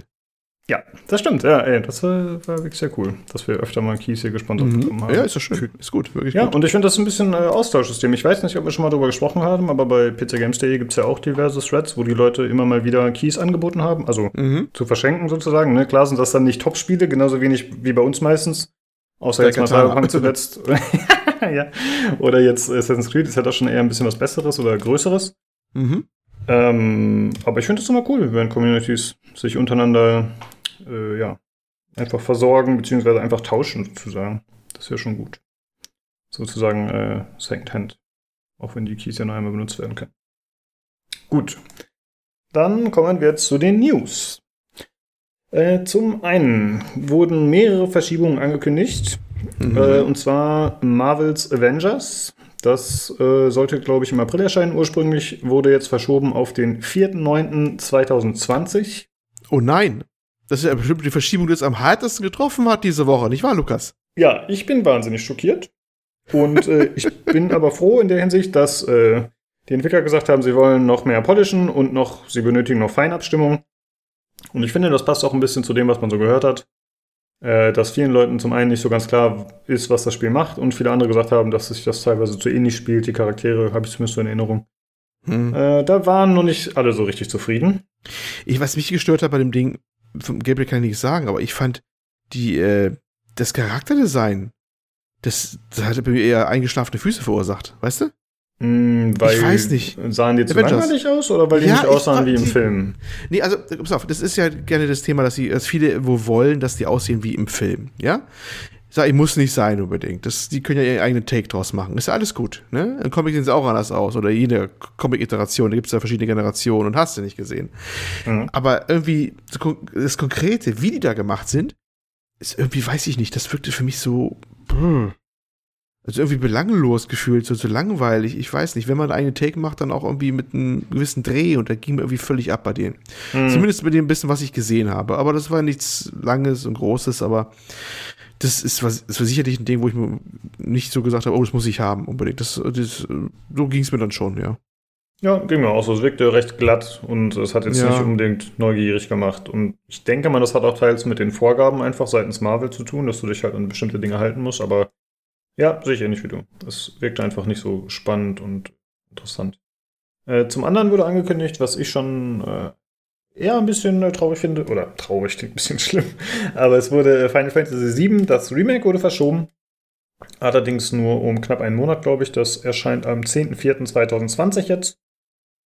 S1: Ja, das stimmt. Ja, ey, das war, war, wirklich sehr cool, dass wir öfter mal Keys hier gesponsert mhm. bekommen haben.
S2: Ja, ist das schön. Ist gut,
S1: wirklich Ja, gut. und ich finde das ein bisschen äh, Austauschsystem. Ich weiß nicht, ob wir schon mal darüber gesprochen haben, aber bei pizza-games.de gibt es ja auch diverse Threads, wo die Leute immer mal wieder Keys angeboten haben, also mhm. zu verschenken sozusagen. Ne? Klar sind das dann nicht Top-Spiele, genauso wenig wie bei uns meistens. Außer Der jetzt mal Cyberpunk zuletzt. ja. Oder jetzt Assassin's Creed ist ja doch schon eher ein bisschen was Besseres oder Größeres. Mhm. Ähm, aber ich finde es immer cool, wenn Communities sich untereinander äh, ja, einfach versorgen, beziehungsweise einfach tauschen sozusagen. Das wäre schon gut. Sozusagen äh, Secondhand. Auch wenn die Keys ja noch einmal benutzt werden können. Gut. Dann kommen wir jetzt zu den News. Äh, zum einen wurden mehrere Verschiebungen angekündigt. Mhm. Äh, und zwar Marvels Avengers. Das äh, sollte, glaube ich, im April erscheinen. Ursprünglich wurde jetzt verschoben auf den 4.9.2020.
S2: Oh nein. Das ist ja bestimmt die Verschiebung, die es am härtesten getroffen hat diese Woche, nicht wahr, Lukas?
S1: Ja, ich bin wahnsinnig schockiert. Und äh, ich bin aber froh in der Hinsicht, dass äh, die Entwickler gesagt haben, sie wollen noch mehr polischen und noch, sie benötigen noch Feinabstimmung. Und ich finde, das passt auch ein bisschen zu dem, was man so gehört hat. Äh, dass vielen Leuten zum einen nicht so ganz klar ist, was das Spiel macht, und viele andere gesagt haben, dass sich das teilweise zu ähnlich spielt. Die Charaktere habe ich zumindest so in Erinnerung. Hm. Äh, da waren noch nicht alle so richtig zufrieden.
S2: Ich, was mich gestört hat bei dem Ding, vom Gameplay kann ich nicht sagen, aber ich fand die, äh, das Charakterdesign, das, das hat bei mir eher eingeschlafene Füße verursacht, weißt du?
S1: Mm, weil ich weiß nicht. Sahen die zu langweilig aus oder weil die ja, nicht aussahen wie im die, Film?
S2: Nee, also, pass auf, das ist ja gerne das Thema, dass, sie, dass viele wo wollen, dass die aussehen wie im Film, ja? Sag, ich muss nicht sein unbedingt. Das, die können ja ihren eigenen Take draus machen. Ist ja alles gut. Ne? Ein Comic sieht auch anders aus. Oder jede Comic-Iteration, da gibt es ja verschiedene Generationen und hast du nicht gesehen. Mhm. Aber irgendwie das Konkrete, wie die da gemacht sind, ist irgendwie, weiß ich nicht, das wirkte für mich so. Also irgendwie belanglos gefühlt, so, so langweilig. Ich weiß nicht, wenn man einen Take macht, dann auch irgendwie mit einem gewissen Dreh und da ging mir irgendwie völlig ab bei denen. Mhm. Zumindest mit dem bisschen, was ich gesehen habe. Aber das war nichts Langes und Großes, aber das ist, was, das war sicherlich ein Ding, wo ich mir nicht so gesagt habe, oh, das muss ich haben unbedingt. Das, das, so ging es mir dann schon, ja.
S1: Ja, ging mir auch so. Es wirkte recht glatt und es hat jetzt ja. nicht unbedingt neugierig gemacht. Und ich denke mal, das hat auch teils mit den Vorgaben einfach seitens Marvel zu tun, dass du dich halt an bestimmte Dinge halten musst. Aber ja, sehe ich ähnlich wie du. Es wirkte einfach nicht so spannend und interessant. Äh, zum anderen wurde angekündigt, was ich schon äh, eher ein bisschen äh, traurig finde, oder traurig klingt ein bisschen schlimm, aber es wurde Final Fantasy VII, das Remake wurde verschoben. Allerdings nur um knapp einen Monat, glaube ich. Das erscheint am 10.04.2020 jetzt.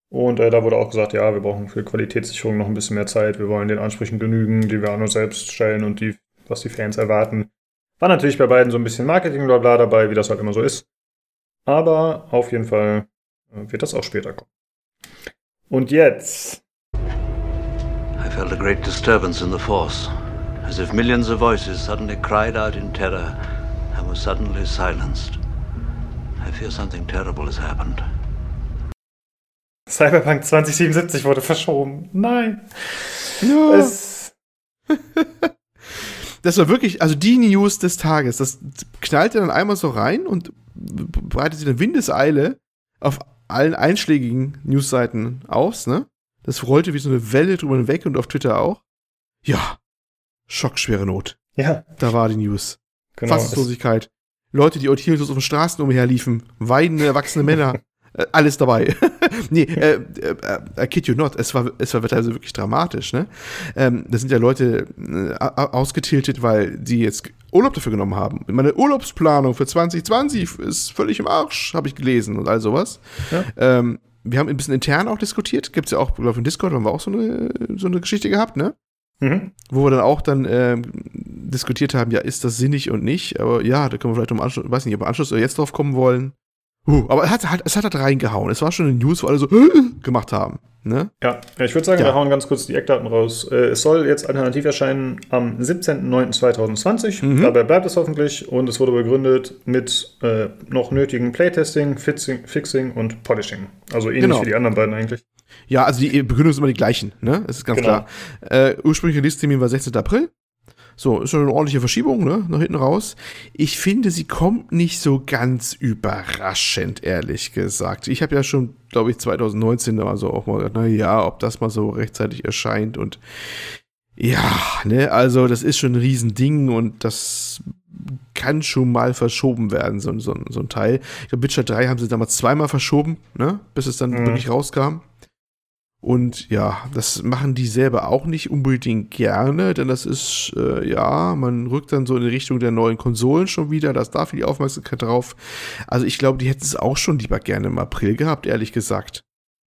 S1: Und äh, da wurde auch gesagt, ja, wir brauchen für Qualitätssicherung noch ein bisschen mehr Zeit. Wir wollen den Ansprüchen genügen, die wir an uns selbst stellen und die, was die Fans erwarten. War natürlich bei beiden so ein bisschen Marketing bla bla dabei, wie das halt immer so ist. Aber auf jeden Fall äh, wird das auch später kommen. Und jetzt
S3: felt a great disturbance in the force, as if millions of voices suddenly cried out in terror and were suddenly silenced. I fear something terrible has happened.
S1: Cyberpunk 2077 wurde verschoben. Nein.
S2: Ja. Es das war wirklich, also die News des Tages. Das knallte dann einmal so rein und breitete dann Windeseile auf allen einschlägigen Newsseiten aus, ne? Das rollte wie so eine Welle drüber hinweg und auf Twitter auch. Ja. Schockschwere Not.
S1: Ja.
S2: Da war die News. Genau. Fassungslosigkeit. Leute, die orientierungslos auf den Straßen umherliefen. Weinende, erwachsene Männer. Äh, alles dabei. nee, äh, äh, I kid you not. Es war, es war teilweise wirklich dramatisch, ne? Ähm, da sind ja Leute äh, ausgetiltet, weil die jetzt Urlaub dafür genommen haben. Meine Urlaubsplanung für 2020 ist völlig im Arsch, habe ich gelesen und all sowas. Ja. Ähm, wir haben ein bisschen intern auch diskutiert. Gibt es ja auch, glaube ich, in Discord haben wir auch so eine, so eine Geschichte gehabt, ne? Mhm. Wo wir dann auch dann ähm, diskutiert haben, ja, ist das sinnig und nicht? Aber ja, da können wir vielleicht im Anschluss, weiß nicht, ob wir Anschluss oder jetzt drauf kommen wollen. Huh, aber es hat, halt, es hat halt reingehauen. Es war schon eine News, wo alle so gemacht haben. Ne?
S1: Ja, ich würde sagen, ja. wir hauen ganz kurz die Eckdaten raus. Äh, es soll jetzt alternativ erscheinen am 17.09.2020. Mhm. Dabei bleibt es hoffentlich und es wurde begründet mit äh, noch nötigen Playtesting, Fixing, Fixing und Polishing. Also ähnlich genau. wie die anderen beiden eigentlich.
S2: Ja, also die Begründungen sind immer die gleichen, ne? Das ist ganz genau. klar. Äh, ursprüngliche Release-Termin war 16. April. So, ist schon eine ordentliche Verschiebung, ne? Nach hinten raus. Ich finde, sie kommt nicht so ganz überraschend, ehrlich gesagt. Ich habe ja schon, glaube ich, 2019 da mal so auch mal gedacht, na ja, ob das mal so rechtzeitig erscheint und ja, ne, also das ist schon ein Riesending und das kann schon mal verschoben werden, so, so, so ein Teil. Ich glaube, Witcher 3 haben sie damals zweimal verschoben, ne, bis es dann mhm. wirklich rauskam. Und ja, das machen die selber auch nicht unbedingt gerne, denn das ist, äh, ja, man rückt dann so in die Richtung der neuen Konsolen schon wieder, da ist da viel Aufmerksamkeit drauf. Also ich glaube, die hätten es auch schon lieber gerne im April gehabt, ehrlich gesagt.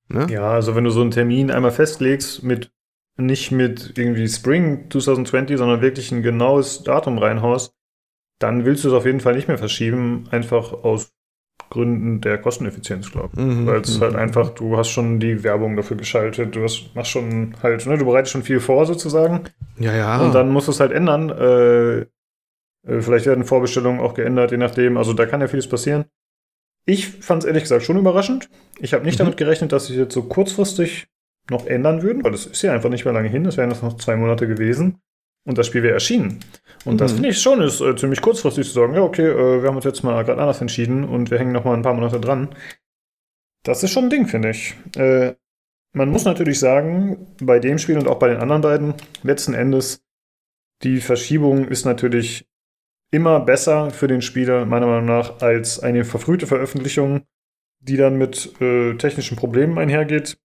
S1: Ne? Ja, also wenn du so einen Termin einmal festlegst, mit nicht mit irgendwie Spring 2020, sondern wirklich ein genaues Datum reinhaust, dann willst du es auf jeden Fall nicht mehr verschieben, einfach aus Gründen der Kosteneffizienz, glaube ich. Mhm. Weil es mhm. halt einfach, du hast schon die Werbung dafür geschaltet, du hast, machst schon halt, ne, du bereitest schon viel vor sozusagen.
S2: Ja, ja.
S1: Und dann musst du es halt ändern. Äh, äh, vielleicht werden Vorbestellungen auch geändert, je nachdem. Also da kann ja vieles passieren. Ich fand es ehrlich gesagt schon überraschend. Ich habe nicht mhm. damit gerechnet, dass sie jetzt so kurzfristig noch ändern würden, weil das ist ja einfach nicht mehr lange hin. Das wären jetzt noch zwei Monate gewesen. Und das Spiel wäre erschienen. Und mhm. das finde ich schon ist äh, ziemlich kurzfristig zu sagen, ja, okay, äh, wir haben uns jetzt mal gerade anders entschieden und wir hängen noch mal ein paar Monate dran. Das ist schon ein Ding, finde ich. Äh, man muss natürlich sagen, bei dem Spiel und auch bei den anderen beiden, letzten Endes, die Verschiebung ist natürlich immer besser für den Spieler, meiner Meinung nach, als eine verfrühte Veröffentlichung, die dann mit äh, technischen Problemen einhergeht.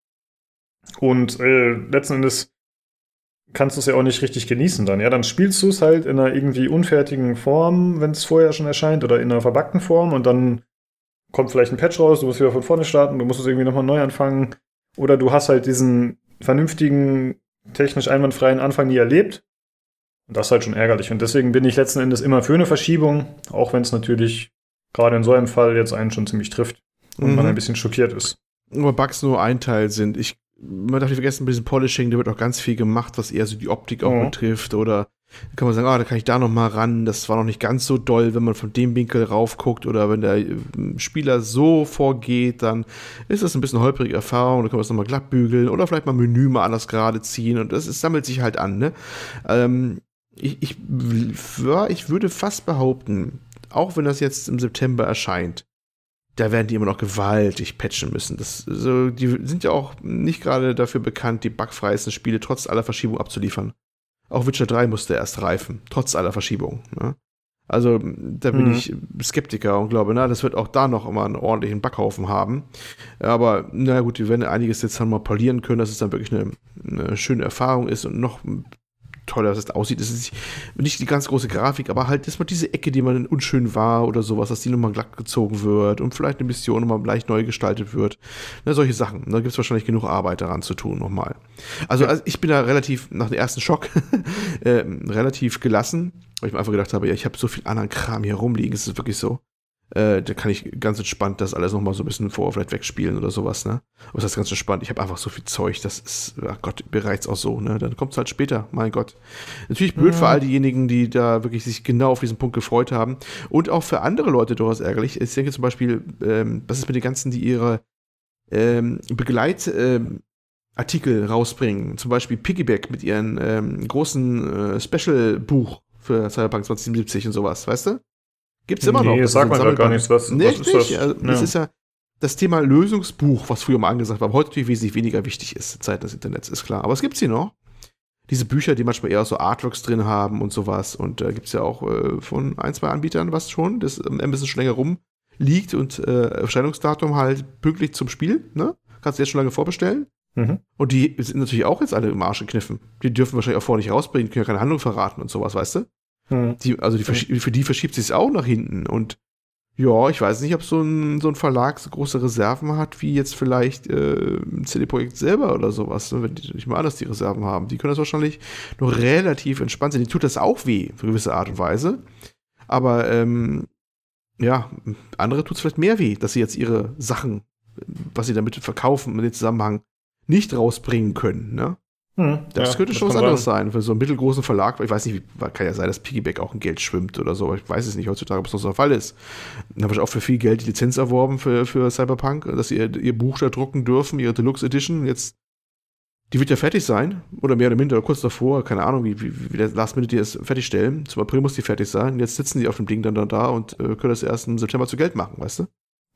S1: Und äh, letzten Endes kannst du es ja auch nicht richtig genießen dann. Ja, dann spielst du es halt in einer irgendwie unfertigen Form, wenn es vorher schon erscheint, oder in einer verbackten Form und dann kommt vielleicht ein Patch raus, du musst wieder von vorne starten, du musst es irgendwie nochmal neu anfangen. Oder du hast halt diesen vernünftigen, technisch einwandfreien Anfang nie erlebt. Und das ist halt schon ärgerlich. Und deswegen bin ich letzten Endes immer für eine Verschiebung, auch wenn es natürlich gerade in so einem Fall jetzt einen schon ziemlich trifft und mhm. man ein bisschen schockiert ist.
S2: Nur Bugs nur ein Teil sind. Ich man darf nicht vergessen, bei diesem Polishing, da wird auch ganz viel gemacht, was eher so die Optik auch mhm. betrifft. Oder kann man sagen, ah, da kann ich da noch mal ran. Das war noch nicht ganz so doll, wenn man von dem Winkel raufguckt oder wenn der äh, Spieler so vorgeht, dann ist das ein bisschen holprige Erfahrung. Da kann man es nochmal glatt bügeln oder vielleicht mal Menü mal anders gerade ziehen und das, das sammelt sich halt an. Ne? Ähm, ich, ich, ich würde fast behaupten, auch wenn das jetzt im September erscheint, da werden die immer noch gewaltig patchen müssen. Das, so, die sind ja auch nicht gerade dafür bekannt, die bugfreiesten Spiele trotz aller Verschiebung abzuliefern. Auch Witcher 3 musste erst reifen, trotz aller Verschiebungen. Ne? Also da bin mhm. ich Skeptiker und glaube, na, das wird auch da noch immer einen ordentlichen Backhaufen haben. Aber na gut, die werden einiges jetzt dann mal polieren können, dass es dann wirklich eine, eine schöne Erfahrung ist und noch toll dass es aussieht. Es ist nicht die ganz große Grafik, aber halt, dass man diese Ecke, die man unschön war oder sowas, dass die nochmal glatt gezogen wird und vielleicht eine Mission nochmal leicht neu gestaltet wird. Ne, solche Sachen. Da gibt es wahrscheinlich genug Arbeit daran zu tun nochmal. Also, also ich bin da relativ, nach dem ersten Schock, äh, relativ gelassen, weil ich mir einfach gedacht habe, ja, ich habe so viel anderen Kram hier rumliegen. Es ist wirklich so. Äh, da kann ich ganz entspannt das alles nochmal so ein bisschen vor vielleicht wegspielen oder sowas, ne? Aber das ist ganz entspannt. Ich habe einfach so viel Zeug, das ist, ach Gott, bereits auch so, ne? Dann kommt es halt später, mein Gott. Natürlich blöd ja. für all diejenigen, die da wirklich sich genau auf diesen Punkt gefreut haben. Und auch für andere Leute durchaus ärgerlich. Ich denke zum Beispiel, ähm, was ist mit den ganzen, die ihre ähm, Begleit, ähm, Artikel rausbringen. Zum Beispiel Piggyback mit ihren ähm, großen äh, Special-Buch für Cyberpunk 2077 und sowas, weißt du? Gibt's immer nee, noch.
S1: sagt man ja gar nichts. Was,
S2: nee, was ist nicht. das? Also, ja. das ist ja das Thema Lösungsbuch, was früher mal angesagt war, aber heute natürlich wesentlich weniger wichtig ist, in Zeiten des Internets, ist klar. Aber es gibt sie noch. Diese Bücher, die manchmal eher so Artlooks drin haben und sowas. Und da äh, gibt es ja auch äh, von ein, zwei Anbietern was schon, das ähm, ein bisschen schon länger rumliegt und äh, Erscheinungsdatum halt pünktlich zum Spiel, ne? Kannst du jetzt schon lange vorbestellen. Mhm. Und die sind natürlich auch jetzt alle im Arsch gekniffen. Die dürfen wahrscheinlich auch vorher nicht rausbringen, können ja keine Handlung verraten und sowas, weißt du? Hm. Die, also die, für die verschiebt sich es auch nach hinten. Und ja, ich weiß nicht, ob so ein, so ein Verlag so große Reserven hat, wie jetzt vielleicht äh, CD-Projekt selber oder sowas. Ne? Wenn die nicht mal anders die Reserven haben. Die können das wahrscheinlich noch relativ entspannt sein. Die tut das auch weh, für gewisse Art und Weise. Aber ähm, ja, andere tut es vielleicht mehr weh, dass sie jetzt ihre Sachen, was sie damit verkaufen, in den Zusammenhang nicht rausbringen können. Ne? Hm, das ja, könnte schon was anderes sein. Für so einen mittelgroßen Verlag. Ich weiß nicht, kann ja sein, dass Piggyback auch ein Geld schwimmt oder so. Ich weiß es nicht heutzutage, ob es noch so der Fall ist. Dann habe ich auch für viel Geld die Lizenz erworben für, für Cyberpunk, dass sie ihr, ihr Buch da drucken dürfen, ihre Deluxe Edition. Jetzt Die wird ja fertig sein, oder mehr oder minder, oder kurz davor, keine Ahnung, wie, wie, wie der Last Minute die es fertigstellen. Zum April muss die fertig sein. Jetzt sitzen die auf dem Ding dann, dann da und äh, können das erst im September zu Geld machen, weißt du?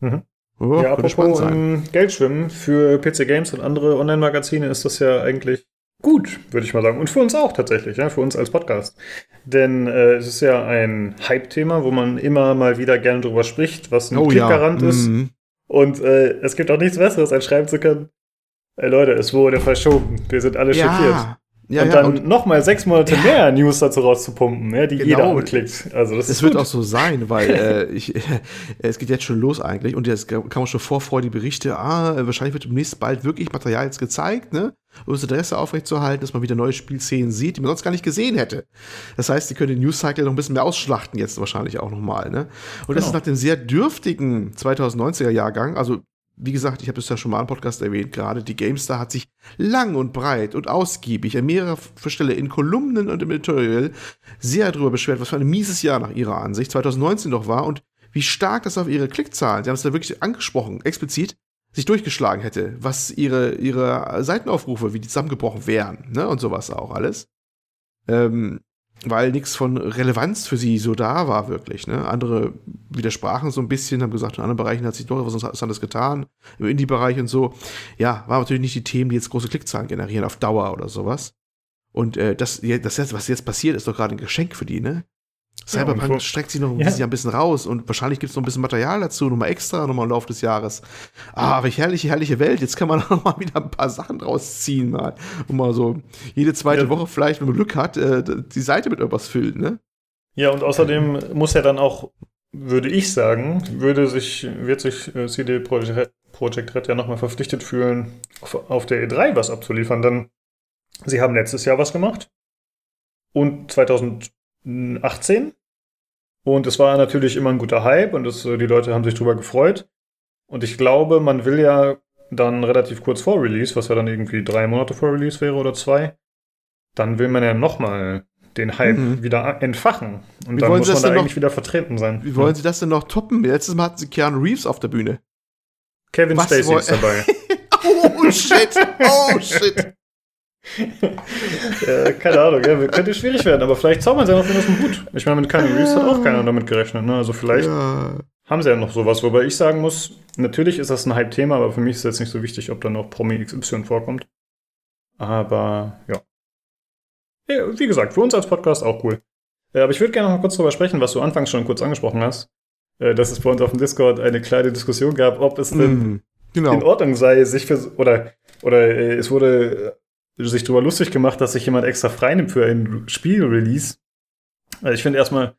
S1: Mhm. Oh, ja, apropos ähm, Geld schwimmen, für PC Games und andere Online-Magazine ist das ja eigentlich gut, würde ich mal sagen. Und für uns auch tatsächlich, ja, für uns als Podcast. Denn äh, es ist ja ein Hype-Thema, wo man immer mal wieder gerne drüber spricht, was ein oh, Klickgarant ja. ist. Mhm. Und äh, es gibt auch nichts Besseres, als schreiben zu können, Ey Leute, es wurde verschoben. Wir sind alle ja. schockiert. Ja, und ja, dann nochmal sechs Monate ja. mehr News dazu rauszupumpen, ja, die genau. jeder anklickt. Also das
S2: es wird auch so sein, weil äh, ich, äh, es geht jetzt schon los eigentlich und jetzt kann man schon vorfreudige Berichte, ah, wahrscheinlich wird demnächst bald wirklich Material jetzt gezeigt, ne? Um das Interesse aufrechtzuerhalten, dass man wieder neue Spielszenen sieht, die man sonst gar nicht gesehen hätte. Das heißt, die können den News-Cycle noch ein bisschen mehr ausschlachten jetzt wahrscheinlich auch nochmal, ne? Und genau. das ist nach dem sehr dürftigen 2090er Jahrgang, also wie gesagt, ich habe es ja schon mal im Podcast erwähnt, gerade die GameStar hat sich lang und breit und ausgiebig an mehrerer Stelle in Kolumnen und im Editorial sehr darüber beschwert, was für ein mieses Jahr nach ihrer Ansicht 2019 doch war und wie stark das auf ihre Klickzahlen, sie haben es da wirklich angesprochen, explizit, sich durchgeschlagen hätte, was ihre, ihre Seitenaufrufe, wie die zusammengebrochen wären, ne, und sowas auch alles. Ähm, weil nichts von Relevanz für sie so da war, wirklich. Ne? Andere widersprachen so ein bisschen, haben gesagt, in anderen Bereichen hat sich doch was Interessantes getan, im Indie-Bereich und so. Ja, waren natürlich nicht die Themen, die jetzt große Klickzahlen generieren auf Dauer oder sowas. Und äh, das, das, was jetzt passiert, ist doch gerade ein Geschenk für die, ne? Cyberpunk ja, streckt sich noch ein bisschen, ja. ein bisschen raus und wahrscheinlich gibt es noch ein bisschen Material dazu, nochmal extra, nochmal im Laufe des Jahres. Ah, welche herrliche, herrliche Welt. Jetzt kann man noch mal wieder ein paar Sachen draus ziehen, mal. Und mal so jede zweite ja. Woche vielleicht, wenn man Glück hat, äh, die Seite mit irgendwas füllen, ne?
S1: Ja, und außerdem muss ja dann auch, würde ich sagen, würde sich, wird sich äh, CD Projekt, Projekt Red ja nochmal verpflichtet fühlen, auf, auf der E3 was abzuliefern. Denn sie haben letztes Jahr was gemacht. Und 2000 18. Und es war natürlich immer ein guter Hype und das, die Leute haben sich drüber gefreut. Und ich glaube, man will ja dann relativ kurz vor Release, was ja dann irgendwie drei Monate vor Release wäre oder zwei, dann will man ja nochmal den Hype mhm. wieder entfachen. Und wie dann muss man da eigentlich noch, wieder vertreten sein.
S2: Wie wollen ja. sie das denn noch toppen? Letztes Mal hatten sie Keanu Reeves auf der Bühne.
S1: Kevin was Spacey ist dabei.
S2: oh shit! Oh shit!
S1: ja, keine Ahnung, ja, könnte schwierig werden, aber vielleicht zaubern sie ja noch was dem Hut. Ich meine, mit Keanu Reeves hat auch keiner damit gerechnet, ne? Also vielleicht ja. haben sie ja noch sowas, wobei ich sagen muss, natürlich ist das ein Hype-Thema, aber für mich ist es jetzt nicht so wichtig, ob da noch Promi XY vorkommt. Aber ja. ja wie gesagt, für uns als Podcast auch cool. Ja, aber ich würde gerne noch mal kurz darüber sprechen, was du anfangs schon kurz angesprochen hast, äh, dass es bei uns auf dem Discord eine kleine Diskussion gab, ob es denn mm, genau. in Ordnung sei, sich für oder oder äh, es wurde sich darüber lustig gemacht, dass sich jemand extra freinimmt für ein Spielrelease. Also ich finde erstmal,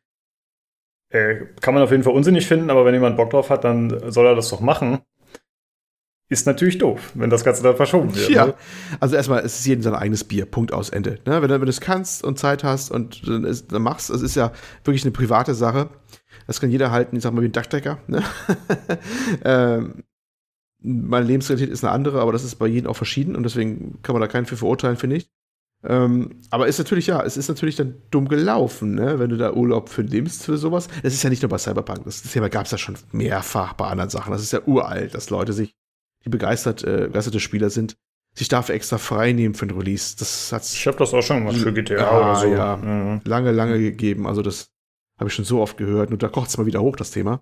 S1: äh, kann man auf jeden Fall unsinnig finden, aber wenn jemand Bock drauf hat, dann soll er das doch machen. Ist natürlich doof, wenn das Ganze dann verschoben wird.
S2: Ja, ne? also erstmal, es ist jedem sein eigenes Bier, Punkt aus Ende. Ne? Wenn, du, wenn du es kannst und Zeit hast und dann, ist, dann machst, es ist ja wirklich eine private Sache. Das kann jeder halten, ich sag mal, wie ein Dachdecker. Ne? ähm, meine Lebensrealität ist eine andere, aber das ist bei jedem auch verschieden und deswegen kann man da keinen für verurteilen, finde ich. Ähm, aber ist natürlich, ja, es ist natürlich dann dumm gelaufen, ne? wenn du da Urlaub für nimmst für sowas. Es ist ja nicht nur bei Cyberpunk, das Thema gab es ja schon mehrfach bei anderen Sachen. Das ist ja uralt, dass Leute sich, die begeistert, äh, begeisterte Spieler sind, sich dafür extra frei nehmen für ein Release. Das hat's
S1: ich habe das auch schon mal für GTA
S2: ja, oder so. Ja, mhm. lange, lange gegeben. Also das habe ich schon so oft gehört. Und da kocht es mal wieder hoch, das Thema.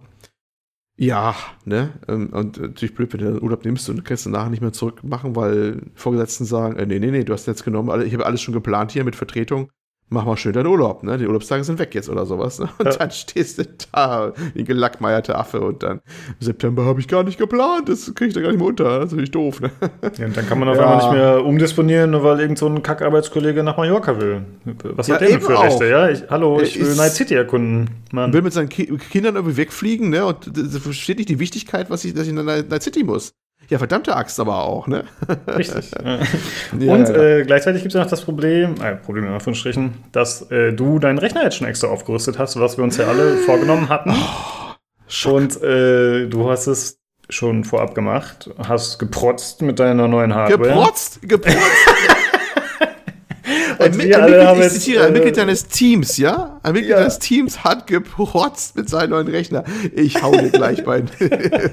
S2: Ja, ne? Ähm, und natürlich blöd, wenn du den Urlaub nimmst und du kannst nachher nicht mehr zurückmachen, weil Vorgesetzten sagen, äh, nee, nee, nee, du hast jetzt genommen, ich habe alles schon geplant hier mit Vertretung mach mal schön deinen Urlaub, ne? Die Urlaubstage sind weg jetzt oder sowas. Ne? Und ja. dann stehst du da, wie gelackmeierte Affe und dann im September habe ich gar nicht geplant, das kriege ich da gar nicht mehr unter. Das ist natürlich doof, ne?
S1: Ja, und dann kann man auf ja. einmal nicht mehr umdisponieren, nur weil irgend so ein Kackarbeitskollege nach Mallorca will. Was hat ja, der denn für auch. Rechte, ja? Ich, hallo, ich will Night City erkunden.
S2: Mann. Will mit seinen Ki Kindern irgendwie wegfliegen, ne? Und das versteht nicht die Wichtigkeit, was ich, dass ich in Night City muss. Ja, verdammte Axt aber auch, ne?
S1: Richtig. ja, und äh, gleichzeitig gibt es ja noch das Problem, äh, Problem in Anführungsstrichen, dass äh, du deinen Rechner jetzt schon extra aufgerüstet hast, was wir uns ja alle vorgenommen hatten. Oh, und äh, du hast es schon vorab gemacht, hast geprotzt mit deiner neuen Hardware.
S2: Geprotzt? Geprotzt? ein, ein, ein Mitglied, ich zitiere, ein Mitglied äh, deines Teams, ja? Ein Mitglied ja. deines Teams hat geprotzt mit seinem neuen Rechner. Ich hau dir gleich mein,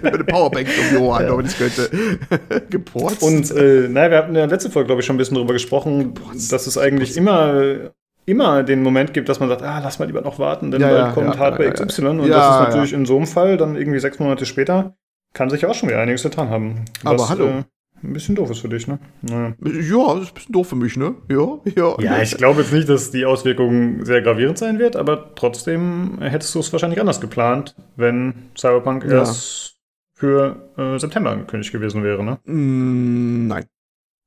S2: meine Powerbank um die Ohren, ja. wenn ich könnte.
S1: geprotzt. Und, äh, naja, wir hatten in der letzten Folge, glaube ich, schon ein bisschen darüber gesprochen, geprotzt. dass es eigentlich immer immer den Moment gibt, dass man sagt, ah, lass mal lieber noch warten, denn ja, bald ja, kommt ja, Hardware XY. Und das ist natürlich in so einem Fall dann irgendwie sechs Monate später, kann sich auch schon wieder einiges getan haben.
S2: Was, Aber hallo.
S1: Äh, ein bisschen doof ist für dich, ne?
S2: Naja. Ja, das ist ein bisschen doof für mich, ne? Ja, ja.
S1: Ja, ich glaube jetzt nicht, dass die Auswirkung sehr gravierend sein wird, aber trotzdem hättest du es wahrscheinlich anders geplant, wenn Cyberpunk ja. erst für äh, September angekündigt gewesen wäre, ne?
S2: Mm, nein.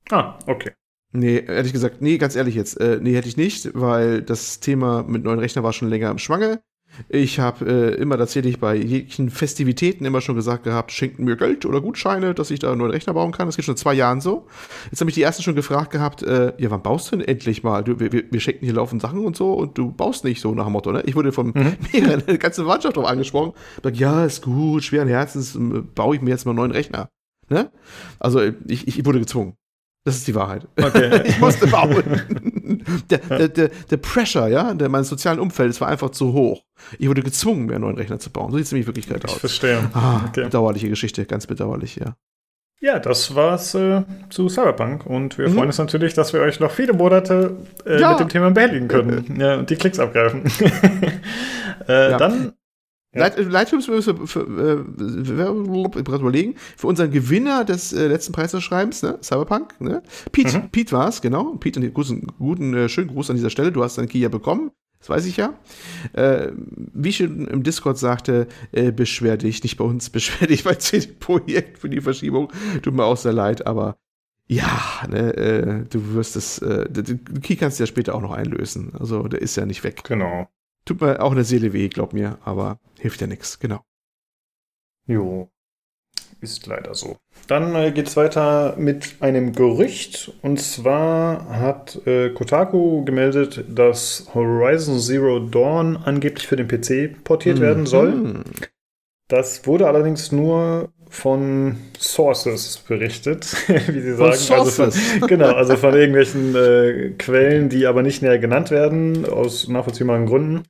S1: Ah, okay.
S2: Nee, ehrlich gesagt, nee, ganz ehrlich jetzt, äh, nee, hätte ich nicht, weil das Thema mit neuen Rechner war schon länger im Schwange. Ich habe äh, immer tatsächlich bei jeglichen Festivitäten immer schon gesagt gehabt, schenken mir Geld oder Gutscheine, dass ich da einen neuen Rechner bauen kann. Das geht schon zwei Jahren so. Jetzt habe ich die ersten schon gefragt gehabt, äh, ja, wann baust du denn endlich mal? Du, wir, wir, schenken hier laufend Sachen und so und du baust nicht so nach dem Motto, ne? Ich wurde von mhm. mehreren, eine ganze Mannschaft drauf angesprochen. Ich sag, ja, ist gut, schweren Herzens baue ich mir jetzt mal einen neuen Rechner. Ne? Also ich, ich wurde gezwungen. Das ist die Wahrheit. Okay. ich musste bauen. der, der, der, der, Pressure, ja, der meines sozialen Umfelds war einfach zu hoch. Ich wurde gezwungen, mir einen neuen Rechner zu bauen. So sieht es nämlich Wirklichkeit aus.
S1: Ich verstehe.
S2: Ah, okay. Bedauerliche Geschichte, ganz bedauerlich, ja.
S1: Ja, das war's äh, zu Cyberpunk und wir mhm. freuen uns natürlich, dass wir euch noch viele Monate äh, ja. mit dem Thema behelligen können ja, und die Klicks abgreifen. äh, ja. Dann
S2: Leit, Lightroom müssen wir für, äh, überlegen. Für unseren Gewinner des äh, letzten Preisausschreibens, ne? Cyberpunk, ne? Pete, mhm. Pete war es, genau. Pete, einen guten, guten äh, schönen Gruß an dieser Stelle. Du hast deinen ja bekommen. Das weiß ich ja. Äh, wie ich im Discord sagte, äh, beschwer dich, nicht bei uns, beschwer dich bei CD-Projekt für die Verschiebung. Tut mir auch sehr leid, aber ja, ne, äh, du wirst es, äh, den Key kannst du ja später auch noch einlösen. Also der ist ja nicht weg.
S1: Genau.
S2: Tut mir auch in der Seele weh, glaub mir, aber hilft ja nichts, genau.
S1: Jo, ist leider so. Dann äh, geht es weiter mit einem Gerücht. Und zwar hat äh, Kotaku gemeldet, dass Horizon Zero Dawn angeblich für den PC portiert mhm. werden soll. Das wurde allerdings nur von Sources berichtet, wie sie sagen. Von also von, genau, also von irgendwelchen äh, Quellen, die aber nicht näher genannt werden, aus nachvollziehbaren Gründen.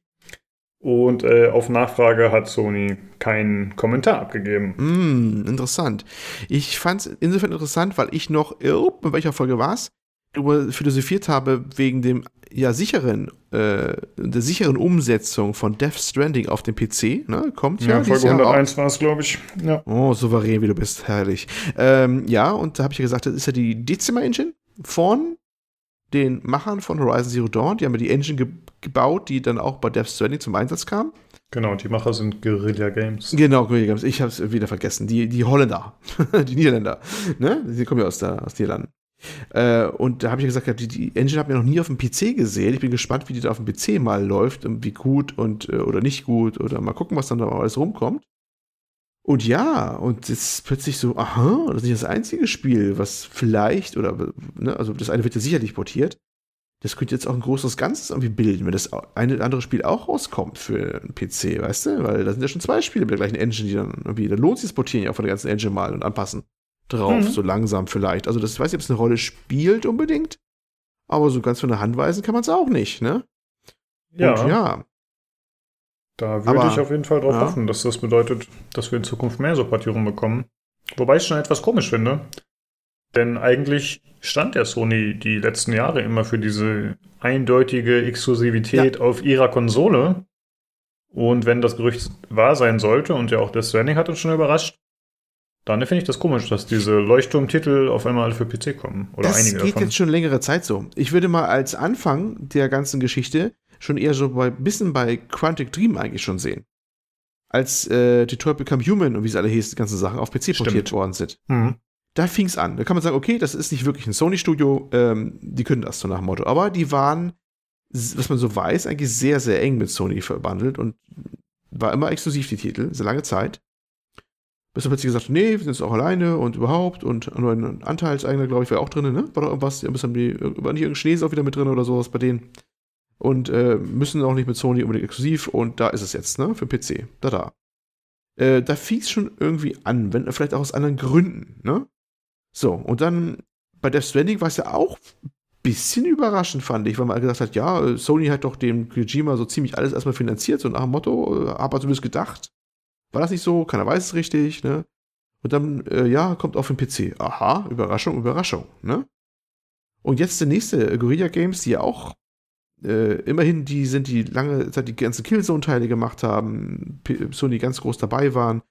S1: Und äh, auf Nachfrage hat Sony keinen Kommentar abgegeben.
S2: Mm, interessant. Ich fand es insofern interessant, weil ich noch, in welcher Folge war es, darüber philosophiert habe, wegen dem ja sicheren, äh, der sicheren Umsetzung von Death Stranding auf dem PC. Ne? Kommt ja.
S1: Ja, Folge 101 war es, glaube ich. Ja.
S2: Oh, souverän, wie du bist, herrlich. Ähm, ja, und da habe ich ja gesagt, das ist ja die Decima Engine von den Machern von Horizon Zero Dawn. Die haben ja die Engine gebaut, die dann auch bei Death Stranding zum Einsatz kam.
S1: Genau, die Macher sind Guerilla Games.
S2: Genau, Guerilla Games. Ich habe es wieder vergessen. Die, die Holländer, die Niederländer. Ne? Die kommen ja aus, der, aus Niederlanden. Äh, und da habe ich gesagt, die, die Engine habe ich noch nie auf dem PC gesehen. Ich bin gespannt, wie die da auf dem PC mal läuft und wie gut und äh, oder nicht gut oder mal gucken, was dann da alles rumkommt. Und ja, und jetzt plötzlich so, aha, das ist nicht das einzige Spiel, was vielleicht, oder, ne, also das eine wird ja sicherlich portiert. Das könnte jetzt auch ein großes Ganzes irgendwie bilden, wenn das eine oder andere Spiel auch rauskommt für einen PC, weißt du? Weil da sind ja schon zwei Spiele mit der gleichen Engine, die dann irgendwie, dann lohnt sich das Portieren ja auch von der ganzen Engine mal und anpassen drauf, mhm. so langsam vielleicht. Also das ich weiß nicht, ob es eine Rolle spielt unbedingt, aber so ganz von der Hand weisen kann man es auch nicht, ne?
S1: Ja. Und ja, da würde Aber, ich auf jeden Fall drauf ja. hoffen, dass das bedeutet, dass wir in Zukunft mehr so bekommen. Wobei ich es schon etwas komisch finde. Denn eigentlich stand der Sony die letzten Jahre immer für diese eindeutige Exklusivität ja. auf ihrer Konsole. Und wenn das Gerücht wahr sein sollte, und ja auch der Stranding hat uns schon überrascht, dann finde ich das komisch, dass diese Leuchtturmtitel auf einmal für PC kommen. Oder
S2: das
S1: einige
S2: geht davon. jetzt schon längere Zeit so. Ich würde mal als Anfang der ganzen Geschichte schon eher so ein bisschen bei Quantic Dream eigentlich schon sehen. Als äh, Detroit Become Human und wie sie alle hieß, die ganzen Sachen auf PC portiert worden sind. Mhm. Da fing es an. Da kann man sagen, okay, das ist nicht wirklich ein Sony-Studio, ähm, die können das so nach dem Motto. Aber die waren, was man so weiß, eigentlich sehr, sehr eng mit Sony verbandelt und war immer exklusiv die Titel, sehr lange Zeit. Bis dann plötzlich gesagt, nee, wir sind jetzt auch alleine und überhaupt und nur ein Anteilseigner, glaube ich, war auch drin, ne? War da irgendwas, ein bisschen die, war nicht irgendein Chinese auch wieder mit drin oder sowas bei denen und äh, müssen auch nicht mit Sony unbedingt exklusiv und da ist es jetzt, ne, für PC. Da, da. Äh, da fing es schon irgendwie an, wenn vielleicht auch aus anderen Gründen, ne? So, und dann bei Death Stranding war es ja auch ein bisschen überraschend, fand ich, weil man gesagt hat, ja, Sony hat doch dem Kojima so ziemlich alles erstmal finanziert, so nach dem Motto, äh, aber zumindest gedacht. War das nicht so? Keiner weiß es richtig, ne? Und dann, äh, ja, kommt auf den PC. Aha, Überraschung, Überraschung, ne? Und jetzt der nächste, äh, Guerilla Games, die ja auch äh, immerhin die sind, die lange Zeit die ganzen Killzone-Teile gemacht haben, P Sony ganz groß dabei waren.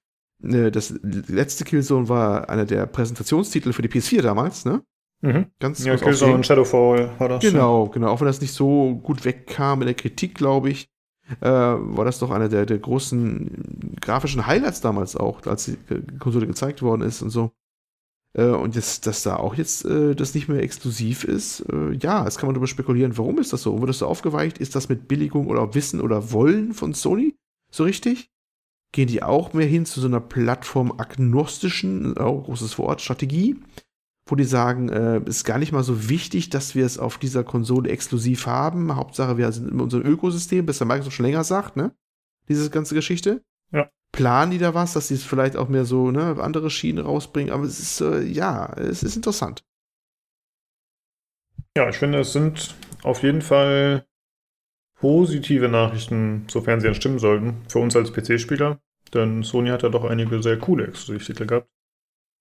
S2: Äh, das letzte Killzone war einer der Präsentationstitel für die PS4 damals, ne?
S1: Mhm. Ganz ja, Killzone und Shadowfall
S2: war das. Genau, genau. Auch wenn das nicht so gut wegkam in der Kritik, glaube ich, äh, war das doch einer der, der großen grafischen Highlights damals auch, als die Konsole gezeigt worden ist und so. Äh, und jetzt, dass da auch jetzt äh, das nicht mehr exklusiv ist, äh, ja, jetzt kann man darüber spekulieren, warum ist das so? Wurde das so aufgeweicht? Ist das mit Billigung oder Wissen oder Wollen von Sony so richtig? Gehen die auch mehr hin zu so einer plattformagnostischen, auch großes Wort, Strategie? wo die sagen, äh, ist gar nicht mal so wichtig, dass wir es auf dieser Konsole exklusiv haben. Hauptsache, wir sind in unserem Ökosystem, bis der Microsoft schon länger sagt, ne? Diese ganze Geschichte.
S1: Ja.
S2: Planen die da was, dass sie es vielleicht auch mehr so, ne, andere Schienen rausbringen, aber es ist, äh, ja, es ist interessant.
S1: Ja, ich finde, es sind auf jeden Fall positive Nachrichten, sofern sie stimmen sollten, für uns als PC-Spieler. Denn Sony hat ja doch einige sehr coole Exklusivtitel gehabt.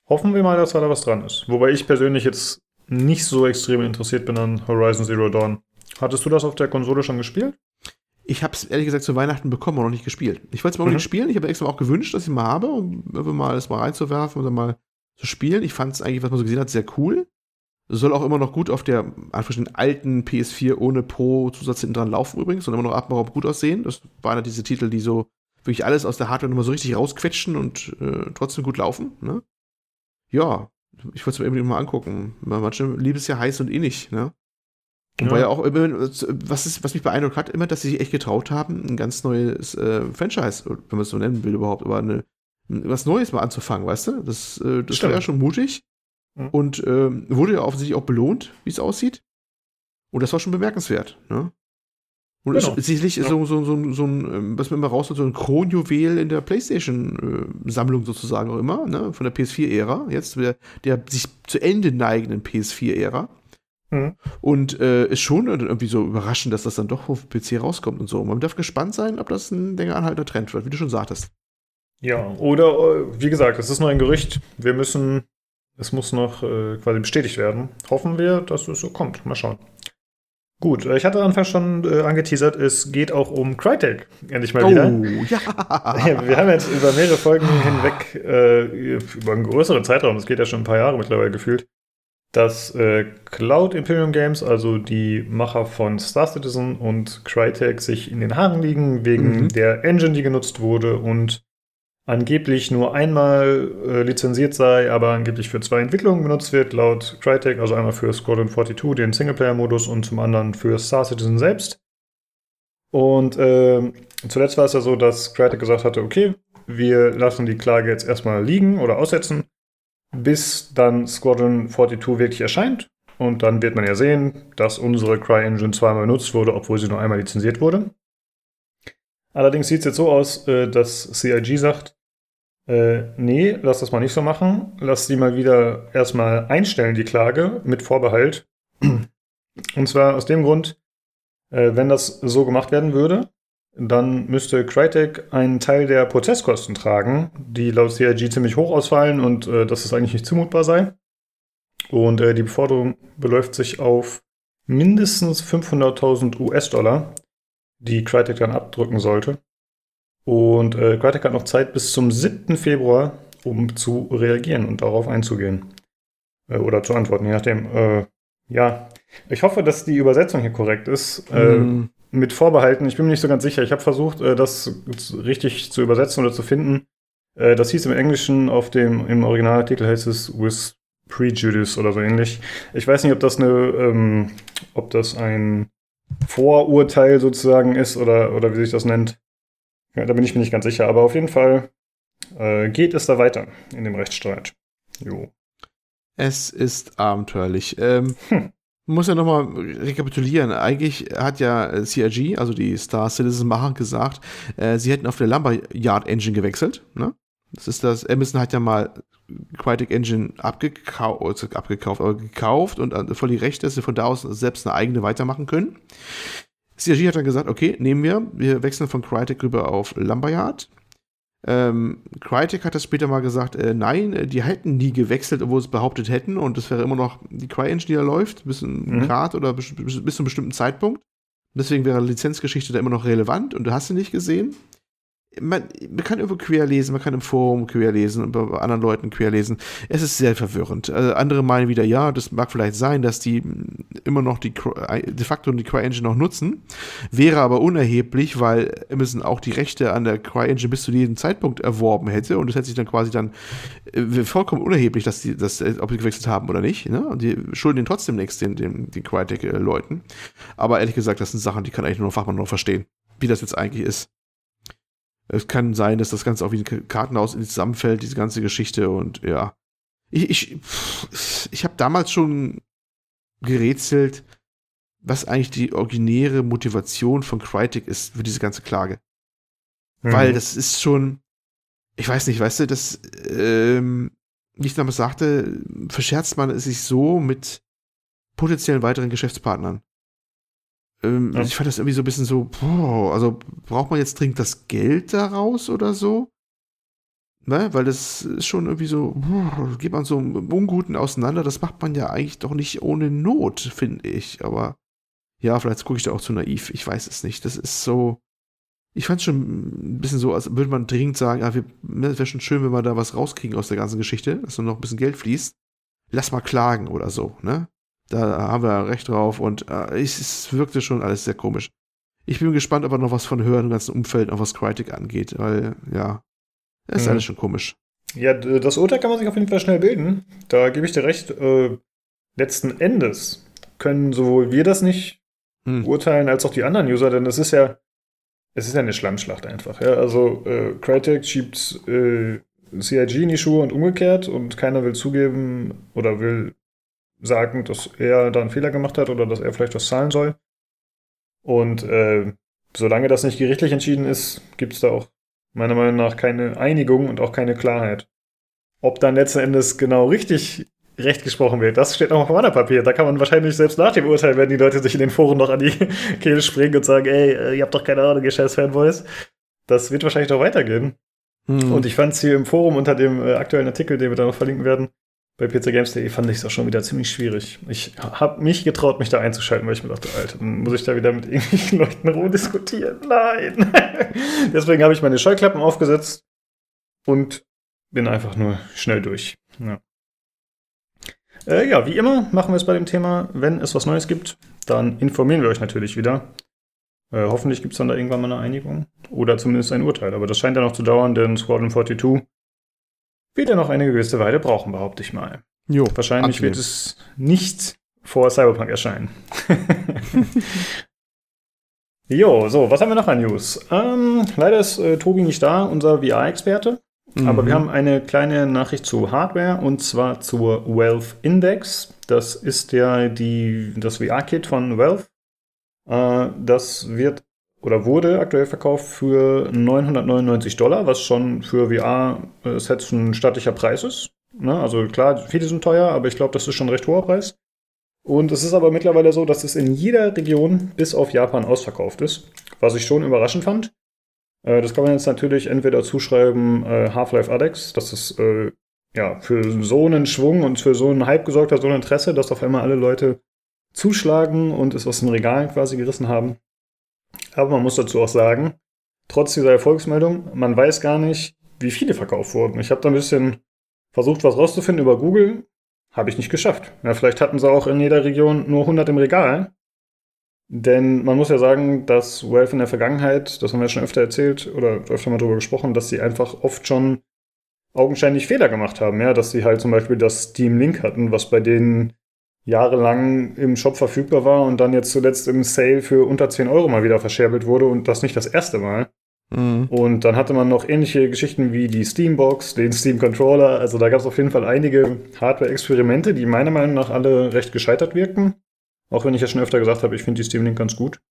S1: Hoffen wir mal, dass da was dran ist. Wobei ich persönlich jetzt nicht so extrem interessiert bin an Horizon Zero Dawn. Hattest du das auf der Konsole schon gespielt?
S2: Ich habe es ehrlich gesagt zu Weihnachten bekommen und noch nicht gespielt. Ich wollte es mal mhm. nicht spielen. Ich habe extra auch gewünscht, dass ich mal habe, um mal das mal reinzuwerfen oder mal zu spielen. Ich fand es eigentlich, was man so gesehen hat, sehr cool. Soll auch immer noch gut auf der alten PS4 ohne Pro-Zusatz hinten dran laufen übrigens und immer noch atemberaubend gut aussehen. Das waren ja diese Titel, die so wirklich alles aus der Hardware nochmal so richtig rausquetschen und äh, trotzdem gut laufen. Ne? ja, ich wollte es mir irgendwie mal angucken. Manche lieben es ja heiß und innig, ne? Und ja. war ja auch immer, was, ist, was mich beeindruckt hat, immer, dass sie sich echt getraut haben, ein ganz neues äh, Franchise, wenn man es so nennen will überhaupt, aber eine, was Neues mal anzufangen, weißt du? Das, äh, das war ja schon mutig. Mhm. Und äh, wurde ja offensichtlich auch belohnt, wie es aussieht. Und das war schon bemerkenswert, ne? Und genau. ist sicherlich ja. so, so, so, so ein, ähm, was mir immer raus so ein Kronjuwel in der PlayStation-Sammlung sozusagen auch immer, ne? von der PS4-Ära, jetzt der, der sich zu Ende neigenden PS4-Ära. Mhm. Und äh, ist schon irgendwie so überraschend, dass das dann doch auf PC rauskommt und so. Man darf gespannt sein, ob das ein länger anhaltender Trend wird, wie du schon sagtest.
S1: Ja, oder äh, wie gesagt, es ist nur ein Gerücht. Wir müssen, es muss noch äh, quasi bestätigt werden. Hoffen wir, dass es so kommt. Mal schauen. Gut, ich hatte Anfang schon äh, angeteasert, es geht auch um Crytek. Endlich mal oh, wieder. Ja. Wir haben jetzt über mehrere Folgen hinweg, äh, über einen größeren Zeitraum, das geht ja schon ein paar Jahre mittlerweile gefühlt, dass äh, Cloud Imperium Games, also die Macher von Star Citizen und Crytek, sich in den Haaren liegen wegen mhm. der Engine, die genutzt wurde und angeblich nur einmal äh, lizenziert sei, aber angeblich für zwei Entwicklungen benutzt wird, laut Crytek, also einmal für Squadron 42, den Singleplayer-Modus, und zum anderen für Star Citizen selbst. Und äh, zuletzt war es ja so, dass Crytek gesagt hatte, okay, wir lassen die Klage jetzt erstmal liegen oder aussetzen, bis dann Squadron 42 wirklich erscheint. Und dann wird man ja sehen, dass unsere CryEngine zweimal benutzt wurde, obwohl sie nur einmal lizenziert wurde. Allerdings sieht es jetzt so aus, äh, dass CIG sagt, äh, nee, lass das mal nicht so machen. Lass die mal wieder erstmal einstellen, die Klage, mit Vorbehalt. Und zwar aus dem Grund, äh, wenn das so gemacht werden würde, dann müsste Crytek einen Teil der Prozesskosten tragen, die laut CIG ziemlich hoch ausfallen und äh, dass es eigentlich nicht zumutbar sei. Und äh, die Beforderung beläuft sich auf mindestens 500.000 US-Dollar die Crytek dann abdrücken sollte. Und äh, Crytek hat noch Zeit bis zum 7. Februar, um zu reagieren und darauf einzugehen. Äh, oder zu antworten, je nachdem. Äh, ja, ich hoffe, dass die Übersetzung hier korrekt ist. Mm. mit Vorbehalten, ich bin mir nicht so ganz sicher. Ich habe versucht, äh, das richtig zu übersetzen oder zu finden. Äh, das hieß im Englischen auf dem, im Originalartikel heißt es with prejudice oder so ähnlich. Ich weiß nicht, ob das eine, ähm, ob das ein Vorurteil sozusagen ist oder, oder wie sich das nennt. Ja, da bin ich mir nicht ganz sicher, aber auf jeden Fall äh, geht es da weiter in dem Rechtsstreit. Jo.
S2: Es ist abenteuerlich. Ähm, hm. Muss ja nochmal rekapitulieren. Eigentlich hat ja CRG, also die Star Citizen Macher, gesagt, äh, sie hätten auf der Lumberyard Engine gewechselt. Ne? Das ist das, Amazon hat ja mal Crytek Engine abgekau also abgekauft, aber gekauft und äh, voll die Rechte, dass sie von da aus selbst eine eigene weitermachen können. CRG hat dann gesagt, okay, nehmen wir, wir wechseln von Crytek rüber auf Lumberyard. Ähm, Crytek hat das später mal gesagt, äh, nein, äh, die hätten nie gewechselt, obwohl sie es behauptet hätten und es wäre immer noch die Cry-Engine, die da läuft, bis mhm. Grad oder bis, bis, bis zu einem bestimmten Zeitpunkt. Deswegen wäre Lizenzgeschichte da immer noch relevant und du hast sie nicht gesehen man, man kann irgendwo quer lesen, man kann im Forum quer lesen bei anderen Leuten quer lesen. Es ist sehr verwirrend. Also andere meinen wieder, ja, das mag vielleicht sein, dass die immer noch die de facto die CryEngine noch nutzen, wäre aber unerheblich, weil Amazon auch die Rechte an der CryEngine bis zu jedem Zeitpunkt erworben hätte und es hätte sich dann quasi dann äh, vollkommen unerheblich, dass die, dass, äh, ob sie gewechselt haben oder nicht. Ne? Und die schulden den trotzdem nichts, den, den, den Crytek-Leuten. Aber ehrlich gesagt, das sind Sachen, die kann eigentlich nur noch Fachmann noch verstehen, wie das jetzt eigentlich ist. Es kann sein, dass das Ganze auch wie ein Kartenhaus zusammenfällt, diese ganze Geschichte und ja. Ich, ich, ich habe damals schon gerätselt, was eigentlich die originäre Motivation von Crytek ist für diese ganze Klage. Mhm. Weil das ist schon, ich weiß nicht, weißt du, das, ähm, wie ich damals sagte, verscherzt man es sich so mit potenziellen weiteren Geschäftspartnern. Ähm, ja. Ich fand das irgendwie so ein bisschen so, boah, also braucht man jetzt dringend das Geld daraus oder so? Ne? Weil das ist schon irgendwie so, boah, geht man so im Unguten auseinander. Das macht man ja eigentlich doch nicht ohne Not, finde ich. Aber ja, vielleicht gucke ich da auch zu naiv. Ich weiß es nicht. Das ist so. Ich fand es schon ein bisschen so, als würde man dringend sagen, ah, ne, es wäre schon schön, wenn wir da was rauskriegen aus der ganzen Geschichte, dass nur noch ein bisschen Geld fließt. Lass mal klagen oder so, ne? Da haben wir recht drauf und äh, es, wirkte schon alles sehr komisch. Ich bin gespannt, ob wir noch was von hören im ganzen Umfeld, auch was Crytek angeht, weil, ja, es ist mhm. alles schon komisch.
S1: Ja, das Urteil kann man sich auf jeden Fall schnell bilden. Da gebe ich dir recht. Äh, letzten Endes können sowohl wir das nicht hm. urteilen, als auch die anderen User, denn es ist ja, es ist ja eine Schlammschlacht einfach. Ja? Also äh, Crytek schiebt äh, CIG in die Schuhe und umgekehrt und keiner will zugeben oder will sagen, dass er da einen Fehler gemacht hat oder dass er vielleicht was zahlen soll. Und äh, solange das nicht gerichtlich entschieden ist, gibt es da auch meiner Meinung nach keine Einigung und auch keine Klarheit. Ob dann letzten Endes genau richtig recht gesprochen wird, das steht noch auf meinem Papier. Da kann man wahrscheinlich selbst nach dem Urteil, wenn die Leute sich in den Foren noch an die Kehle springen und sagen, ey, äh, ihr habt doch keine Ahnung, ihr scheiß Fanboys. Das wird wahrscheinlich noch weitergehen. Hm. Und ich fand es hier im Forum unter dem äh, aktuellen Artikel, den wir da noch verlinken werden, bei pcgames.de fand ich es auch schon wieder ziemlich schwierig. Ich habe mich getraut, mich da einzuschalten, weil ich mir dachte, Alter, dann muss ich da wieder mit irgendwelchen Leuten rumdiskutieren. Nein! Deswegen habe ich meine Scheuklappen aufgesetzt und bin einfach nur schnell durch. Ja. Äh, ja, wie immer machen wir es bei dem Thema. Wenn es was Neues gibt, dann informieren wir euch natürlich wieder. Äh, hoffentlich gibt es dann da irgendwann mal eine Einigung oder zumindest ein Urteil. Aber das scheint ja noch zu dauern, denn Squadron 42 wird er noch eine gewisse Weile brauchen, behaupte ich mal. Jo, Wahrscheinlich angenehm. wird es nicht vor Cyberpunk erscheinen. jo, so, was haben wir noch an News? Ähm, leider ist äh, Tobi nicht da, unser VR-Experte. Mhm. Aber wir haben eine kleine Nachricht zu Hardware und zwar zur Wealth Index. Das ist ja die, das VR-Kit von Wealth. Äh, das wird oder wurde aktuell verkauft für 999 Dollar, was schon für VR-Sets ein stattlicher Preis ist. Ne? Also klar, viele sind teuer, aber ich glaube, das ist schon ein recht hoher Preis. Und es ist aber mittlerweile so, dass es in jeder Region bis auf Japan ausverkauft ist, was ich schon überraschend fand. Äh, das kann man jetzt natürlich entweder zuschreiben äh, Half-Life Adex, dass es äh, ja, für so einen Schwung und für so einen Hype gesorgt hat, so ein Interesse, dass auf einmal alle Leute zuschlagen und es aus den Regalen quasi gerissen haben. Aber man muss dazu auch sagen, trotz dieser Erfolgsmeldung, man weiß gar nicht, wie viele verkauft wurden. Ich habe da ein bisschen versucht, was rauszufinden über Google. Habe ich nicht geschafft. Ja, vielleicht hatten sie auch in jeder Region nur 100 im Regal. Denn man muss ja sagen, dass Valve in der Vergangenheit, das haben wir ja schon öfter erzählt oder öfter mal darüber gesprochen, dass sie einfach oft schon augenscheinlich Fehler gemacht haben. Ja, dass sie halt zum Beispiel das Steam Link hatten, was bei denen jahrelang im Shop verfügbar war und dann jetzt zuletzt im Sale für unter 10 Euro mal wieder verscherbelt wurde und das nicht das erste Mal. Mhm. Und dann hatte man noch ähnliche Geschichten wie die Steambox, den Steam Controller. Also da gab es auf jeden Fall einige Hardware-Experimente, die meiner Meinung nach alle recht gescheitert wirkten. Auch wenn ich ja schon öfter gesagt habe, ich finde die Steam Link ganz gut.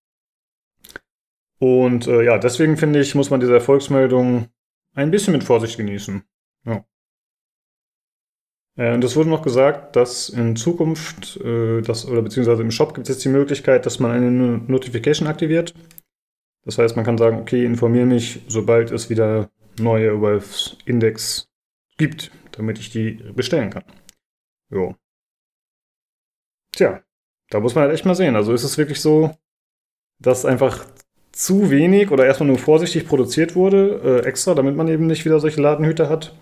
S1: Und äh, ja, deswegen finde ich, muss man diese Erfolgsmeldung ein bisschen mit Vorsicht genießen. Ja. Äh, und es wurde noch gesagt, dass in Zukunft, äh, das, oder beziehungsweise im Shop gibt es jetzt die Möglichkeit, dass man eine Notification aktiviert. Das heißt, man kann sagen, okay, informiere mich, sobald es wieder neue Wealth Index gibt, damit ich die bestellen kann. Jo. Tja, da muss man halt echt mal sehen. Also ist es wirklich so, dass einfach zu wenig oder erstmal nur vorsichtig produziert wurde, äh, extra, damit man eben nicht wieder solche Ladenhüter hat?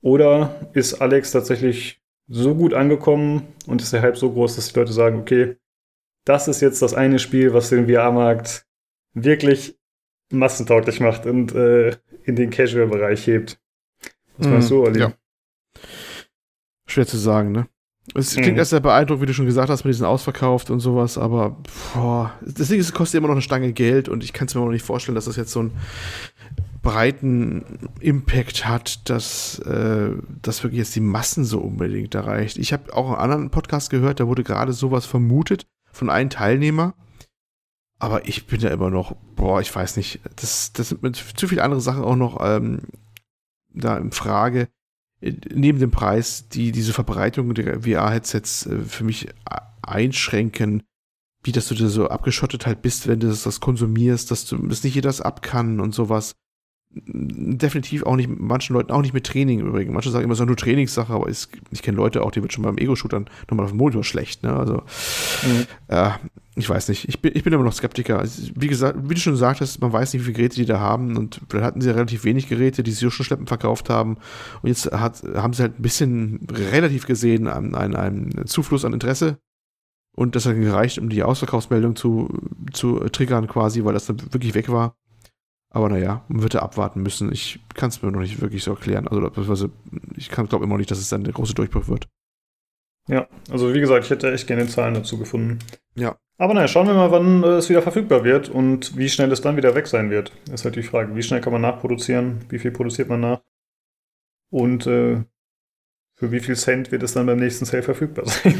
S1: Oder ist Alex tatsächlich so gut angekommen und ist der Hype so groß, dass die Leute sagen, okay, das ist jetzt das eine Spiel, was den VR-Markt wirklich massentauglich macht und äh, in den Casual-Bereich hebt.
S2: Was mm, meinst du, Olli? Ja. Schwer zu sagen, ne? Es klingt mhm. erst sehr beeindruckend, wie du schon gesagt hast, mit diesen ausverkauft und sowas, aber boah, deswegen es kostet immer noch eine Stange Geld und ich kann es mir auch nicht vorstellen, dass das jetzt so einen breiten Impact hat, dass äh, das wirklich jetzt die Massen so unbedingt erreicht. Ich habe auch einen anderen Podcast gehört, da wurde gerade sowas vermutet von einem Teilnehmer, aber ich bin ja immer noch, boah, ich weiß nicht, das, das sind zu viele andere Sachen auch noch ähm, da in Frage neben dem Preis, die diese Verbreitung der VR-Headsets äh, für mich einschränken, wie dass du da so abgeschottet halt bist, wenn du das, das konsumierst, dass du dass nicht jeder das ab kann und sowas. Definitiv auch nicht, manchen Leuten auch nicht mit Training übrigens. Manche sagen immer, es ist nur Trainingssache, aber ich, ich kenne Leute auch, die wird schon beim Ego-Shootern nochmal auf dem Monitor schlecht. Ne? Also, mhm. äh, ich weiß nicht. Ich bin, ich bin immer noch Skeptiker. Wie gesagt, wie du schon sagtest, man weiß nicht, wie viele Geräte die da haben. Und dann hatten sie ja relativ wenig Geräte, die sie schon schleppend verkauft haben. Und jetzt hat, haben sie halt ein bisschen relativ gesehen an, an einem Zufluss an Interesse. Und das hat gereicht, um die Ausverkaufsmeldung zu, zu triggern quasi, weil das dann wirklich weg war. Aber naja, man wird da abwarten müssen. Ich kann es mir noch nicht wirklich so erklären. Also, ich glaube immer noch nicht, dass es dann der große Durchbruch wird.
S1: Ja, also wie gesagt, ich hätte echt gerne Zahlen dazu gefunden.
S2: Ja.
S1: Aber naja, schauen wir mal, wann äh, es wieder verfügbar wird und wie schnell es dann wieder weg sein wird. Ist halt die Frage. Wie schnell kann man nachproduzieren? Wie viel produziert man nach? Und äh, für wie viel Cent wird es dann beim nächsten Sale verfügbar sein?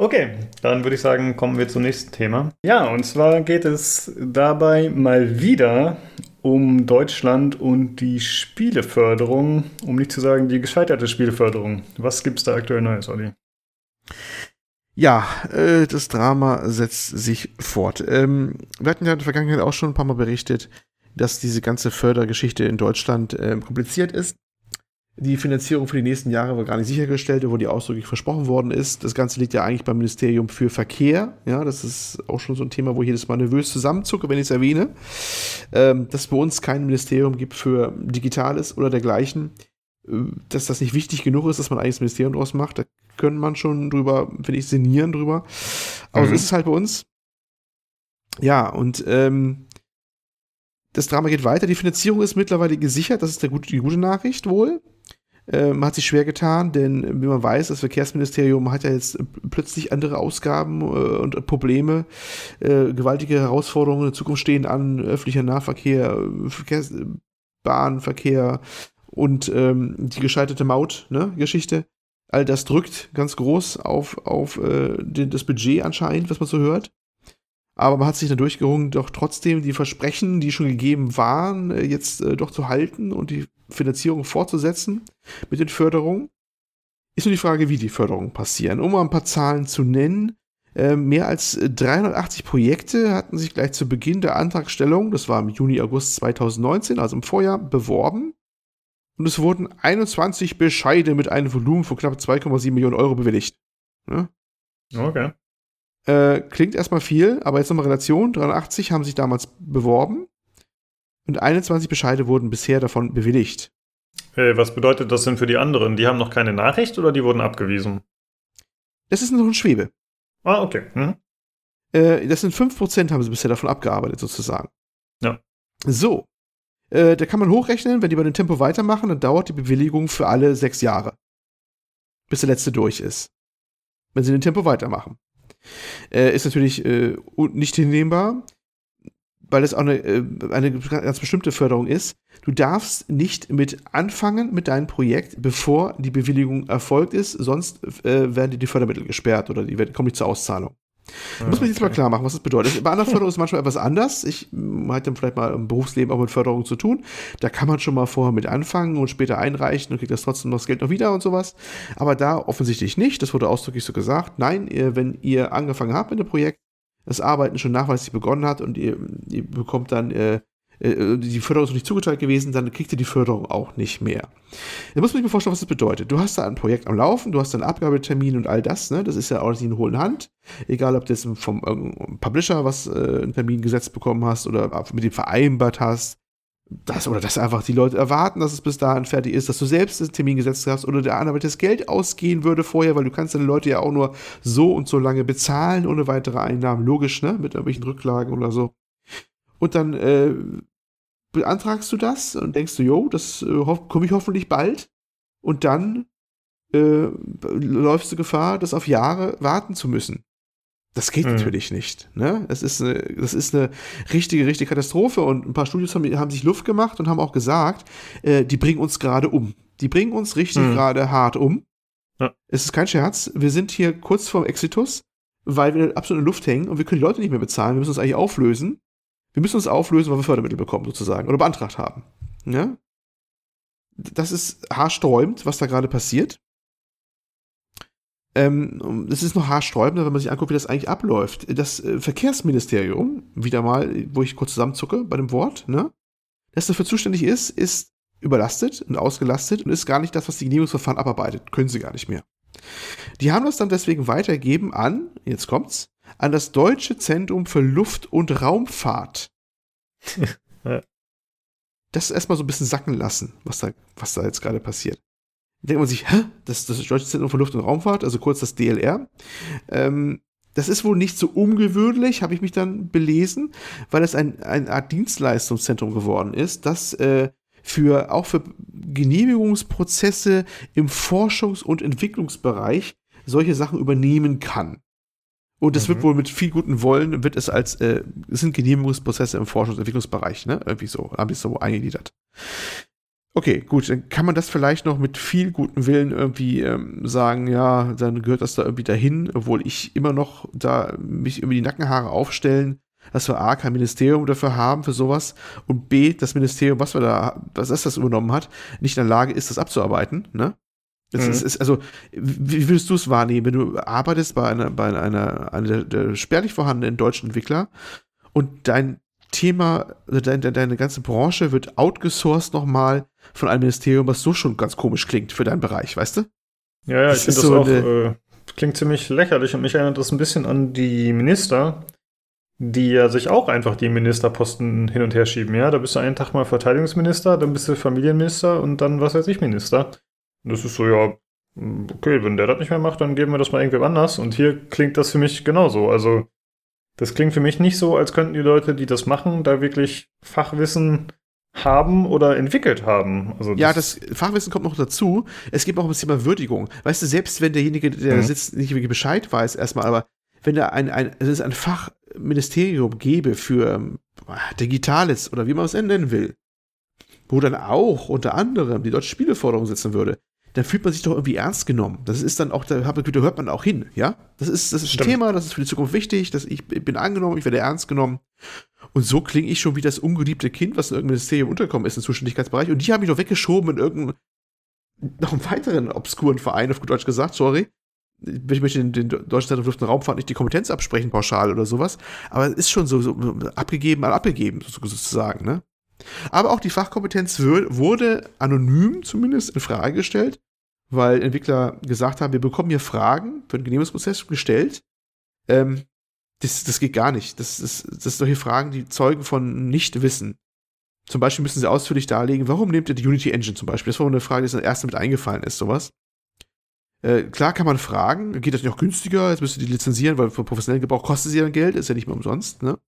S1: Okay, dann würde ich sagen, kommen wir zum nächsten Thema. Ja, und zwar geht es dabei mal wieder um Deutschland und die Spieleförderung, um nicht zu sagen die gescheiterte Spieleförderung. Was gibt es da aktuell Neues, Olli?
S2: Ja, äh, das Drama setzt sich fort. Ähm, wir hatten ja in der Vergangenheit auch schon ein paar Mal berichtet, dass diese ganze Fördergeschichte in Deutschland äh, kompliziert ist. Die Finanzierung für die nächsten Jahre war gar nicht sichergestellt, obwohl die ausdrücklich versprochen worden ist. Das Ganze liegt ja eigentlich beim Ministerium für Verkehr. Ja, das ist auch schon so ein Thema, wo ich jedes Mal nervös zusammenzucke, wenn ich es erwähne. Ähm, dass es bei uns kein Ministerium gibt für Digitales oder dergleichen dass das nicht wichtig genug ist, dass man ein eigenes Ministerium draus macht. Da könnte man schon drüber, finde ich, sinnieren drüber. Aber mhm. so ist es halt bei uns. Ja, und ähm, das Drama geht weiter. Die Finanzierung ist mittlerweile gesichert. Das ist der gute, die gute Nachricht wohl. Äh, man hat sich schwer getan, denn wie man weiß, das Verkehrsministerium hat ja jetzt plötzlich andere Ausgaben äh, und Probleme. Äh, gewaltige Herausforderungen in Zukunft stehen an öffentlicher Nahverkehr, Verkehrs Bahnverkehr, und ähm, die gescheiterte Maut-Geschichte. Ne, All das drückt ganz groß auf, auf äh, das Budget anscheinend, was man so hört. Aber man hat sich dann durchgerungen, doch trotzdem die Versprechen, die schon gegeben waren, äh, jetzt äh, doch zu halten und die Finanzierung fortzusetzen mit den Förderungen. Ist nur die Frage, wie die Förderungen passieren. Um mal ein paar Zahlen zu nennen, äh, mehr als 380 Projekte hatten sich gleich zu Beginn der Antragstellung, das war im Juni, August 2019, also im Vorjahr, beworben und es wurden 21 Bescheide mit einem Volumen von knapp 2,7 Millionen Euro bewilligt. Ja?
S1: Okay.
S2: Äh, klingt erstmal viel, aber jetzt nochmal Relation. 83 haben sich damals beworben und 21 Bescheide wurden bisher davon bewilligt.
S1: Hey, was bedeutet das denn für die anderen? Die haben noch keine Nachricht oder die wurden abgewiesen?
S2: Das ist noch ein Schwebe.
S1: Ah, okay. Mhm.
S2: Äh, das sind 5% haben sie bisher davon abgearbeitet, sozusagen.
S1: Ja.
S2: So, äh, da kann man hochrechnen, wenn die bei dem Tempo weitermachen, dann dauert die Bewilligung für alle sechs Jahre. Bis der letzte durch ist. Wenn sie den Tempo weitermachen. Äh, ist natürlich äh, nicht hinnehmbar, weil es auch eine, äh, eine ganz bestimmte Förderung ist. Du darfst nicht mit anfangen mit deinem Projekt, bevor die Bewilligung erfolgt ist, sonst äh, werden dir die Fördermittel gesperrt oder die werden, kommen nicht zur Auszahlung. Da muss man jetzt mal klar machen, was das bedeutet. Bei anderen Förderungen ist manchmal etwas anders. Ich hm, hatte vielleicht mal im Berufsleben auch mit Förderung zu tun. Da kann man schon mal vorher mit anfangen und später einreichen und kriegt das trotzdem noch das Geld noch wieder und sowas. Aber da offensichtlich nicht. Das wurde ausdrücklich so gesagt. Nein, wenn ihr angefangen habt mit dem Projekt, das Arbeiten schon nachweislich begonnen hat und ihr, ihr bekommt dann äh, äh, die Förderung ist noch nicht zugeteilt gewesen, dann kriegt ihr die Förderung auch nicht mehr. Da muss man sich mal vorstellen, was das bedeutet. Du hast da ein Projekt am Laufen, du hast einen Abgabetermin und all das, ne? Das ist ja auch nicht in hohlen Hand. Egal, ob du jetzt vom Publisher was äh, einen Termin gesetzt bekommen hast oder mit dem vereinbart hast. Das oder dass einfach die Leute erwarten, dass es bis dahin fertig ist, dass du selbst den Termin gesetzt hast oder der andere das Geld ausgehen würde vorher, weil du kannst deine Leute ja auch nur so und so lange bezahlen ohne weitere Einnahmen. Logisch, ne? Mit irgendwelchen Rücklagen oder so. Und dann äh, beantragst du das und denkst du, jo, das äh, komme ich hoffentlich bald. Und dann äh, läufst du Gefahr, das auf Jahre warten zu müssen. Das geht mhm. natürlich nicht. Ne? Das, ist eine, das ist eine richtige, richtige Katastrophe. Und ein paar Studios haben, haben sich Luft gemacht und haben auch gesagt, äh, die bringen uns gerade um. Die bringen uns richtig mhm. gerade hart um. Ja. Es ist kein Scherz. Wir sind hier kurz vorm Exitus, weil wir absolut in der Luft hängen und wir können die Leute nicht mehr bezahlen. Wir müssen uns eigentlich auflösen. Wir müssen uns auflösen, weil wir Fördermittel bekommen, sozusagen, oder beantragt haben. Ja? Das ist haarsträubend, was da gerade passiert. Ähm, das ist noch haarsträubender, wenn man sich anguckt, wie das eigentlich abläuft. Das äh, Verkehrsministerium, wieder mal, wo ich kurz zusammenzucke bei dem Wort, ne, das dafür zuständig ist, ist überlastet und ausgelastet und ist gar nicht das, was die Genehmigungsverfahren abarbeitet. Können sie gar nicht mehr. Die haben das dann deswegen weitergegeben an, jetzt kommt's, an das Deutsche Zentrum für Luft- und Raumfahrt. Das erstmal so ein bisschen sacken lassen, was da, was da jetzt gerade passiert. Da denkt man sich, hä? Das, das Deutsche Zentrum für Luft- und Raumfahrt, also kurz das DLR. Ähm, das ist wohl nicht so ungewöhnlich, habe ich mich dann belesen, weil es ein, eine Art Dienstleistungszentrum geworden ist, das äh, für, auch für Genehmigungsprozesse im Forschungs- und Entwicklungsbereich solche Sachen übernehmen kann. Und das mhm. wird wohl mit viel guten Wollen, wird es als, äh, es sind Genehmigungsprozesse im Forschungs- und Entwicklungsbereich, ne? Irgendwie so, habe ich so eingegliedert. Okay, gut, dann kann man das vielleicht noch mit viel gutem Willen irgendwie ähm, sagen, ja, dann gehört das da irgendwie dahin, obwohl ich immer noch da mich irgendwie die Nackenhaare aufstellen, dass wir A, kein Ministerium dafür haben für sowas und B, das Ministerium, was wir da, was das übernommen hat, nicht in der Lage ist, das abzuarbeiten, ne? Das mhm. ist, ist, also, wie würdest du es wahrnehmen, wenn du arbeitest bei einer, bei einer, einer der, der spärlich vorhandenen deutschen Entwickler und dein Thema, also deine, deine ganze Branche wird outgesourced nochmal von einem Ministerium, was so schon ganz komisch klingt für deinen Bereich, weißt du?
S1: Ja, ja, ich finde das so auch, äh, klingt ziemlich lächerlich und mich erinnert das ein bisschen an die Minister, die ja sich auch einfach die Ministerposten hin und her schieben, ja? Da bist du einen Tag mal Verteidigungsminister, dann bist du Familienminister und dann was weiß ich Minister. Das ist so, ja, okay, wenn der das nicht mehr macht, dann geben wir das mal irgendwem anders. Und hier klingt das für mich genauso. Also, das klingt für mich nicht so, als könnten die Leute, die das machen, da wirklich Fachwissen haben oder entwickelt haben.
S2: Also das ja, das Fachwissen kommt noch dazu. Es gibt auch ein Thema Würdigung. Weißt du, selbst wenn derjenige, der mhm. sitzt, nicht wirklich Bescheid weiß, erstmal, aber wenn da ein, ein, es ist ein Fachministerium gäbe für ähm, Digitales oder wie man es nennen will, wo dann auch unter anderem die deutsche Spieleförderung sitzen würde, dann fühlt man sich doch irgendwie ernst genommen. Das ist dann auch, da hört man auch hin, ja? Das ist, das ist ein Thema, das ist für die Zukunft wichtig, dass ich bin angenommen, ich werde ernst genommen. Und so klinge ich schon wie das ungeliebte Kind, was in irgendeinem Ministerium unterkommen ist im Zuständigkeitsbereich. Und die haben mich doch weggeschoben in irgendeinen, noch einen weiteren obskuren Verein, auf gut Deutsch gesagt, sorry. Ich möchte den, den Deutschen Zentrum für Luft- und Raumfahrt nicht die Kompetenz absprechen, pauschal oder sowas. Aber es ist schon so, so abgegeben, mal abgegeben, sozusagen, ne? Aber auch die Fachkompetenz wurde anonym zumindest in Frage gestellt, weil Entwickler gesagt haben, wir bekommen hier Fragen für den Genehmigungsprozess gestellt. Ähm, das, das geht gar nicht. Das, das, das sind solche Fragen, die zeugen von Nichtwissen. Zum Beispiel müssen sie ausführlich darlegen, warum nehmt ihr die Unity Engine zum Beispiel? Das war eine Frage, die als erste mit eingefallen ist, sowas. Äh, klar kann man fragen, geht das nicht auch günstiger? Jetzt müsst ihr die lizenzieren, weil für professionellen Gebrauch kostet sie ja Geld, ist ja nicht mehr umsonst, ne?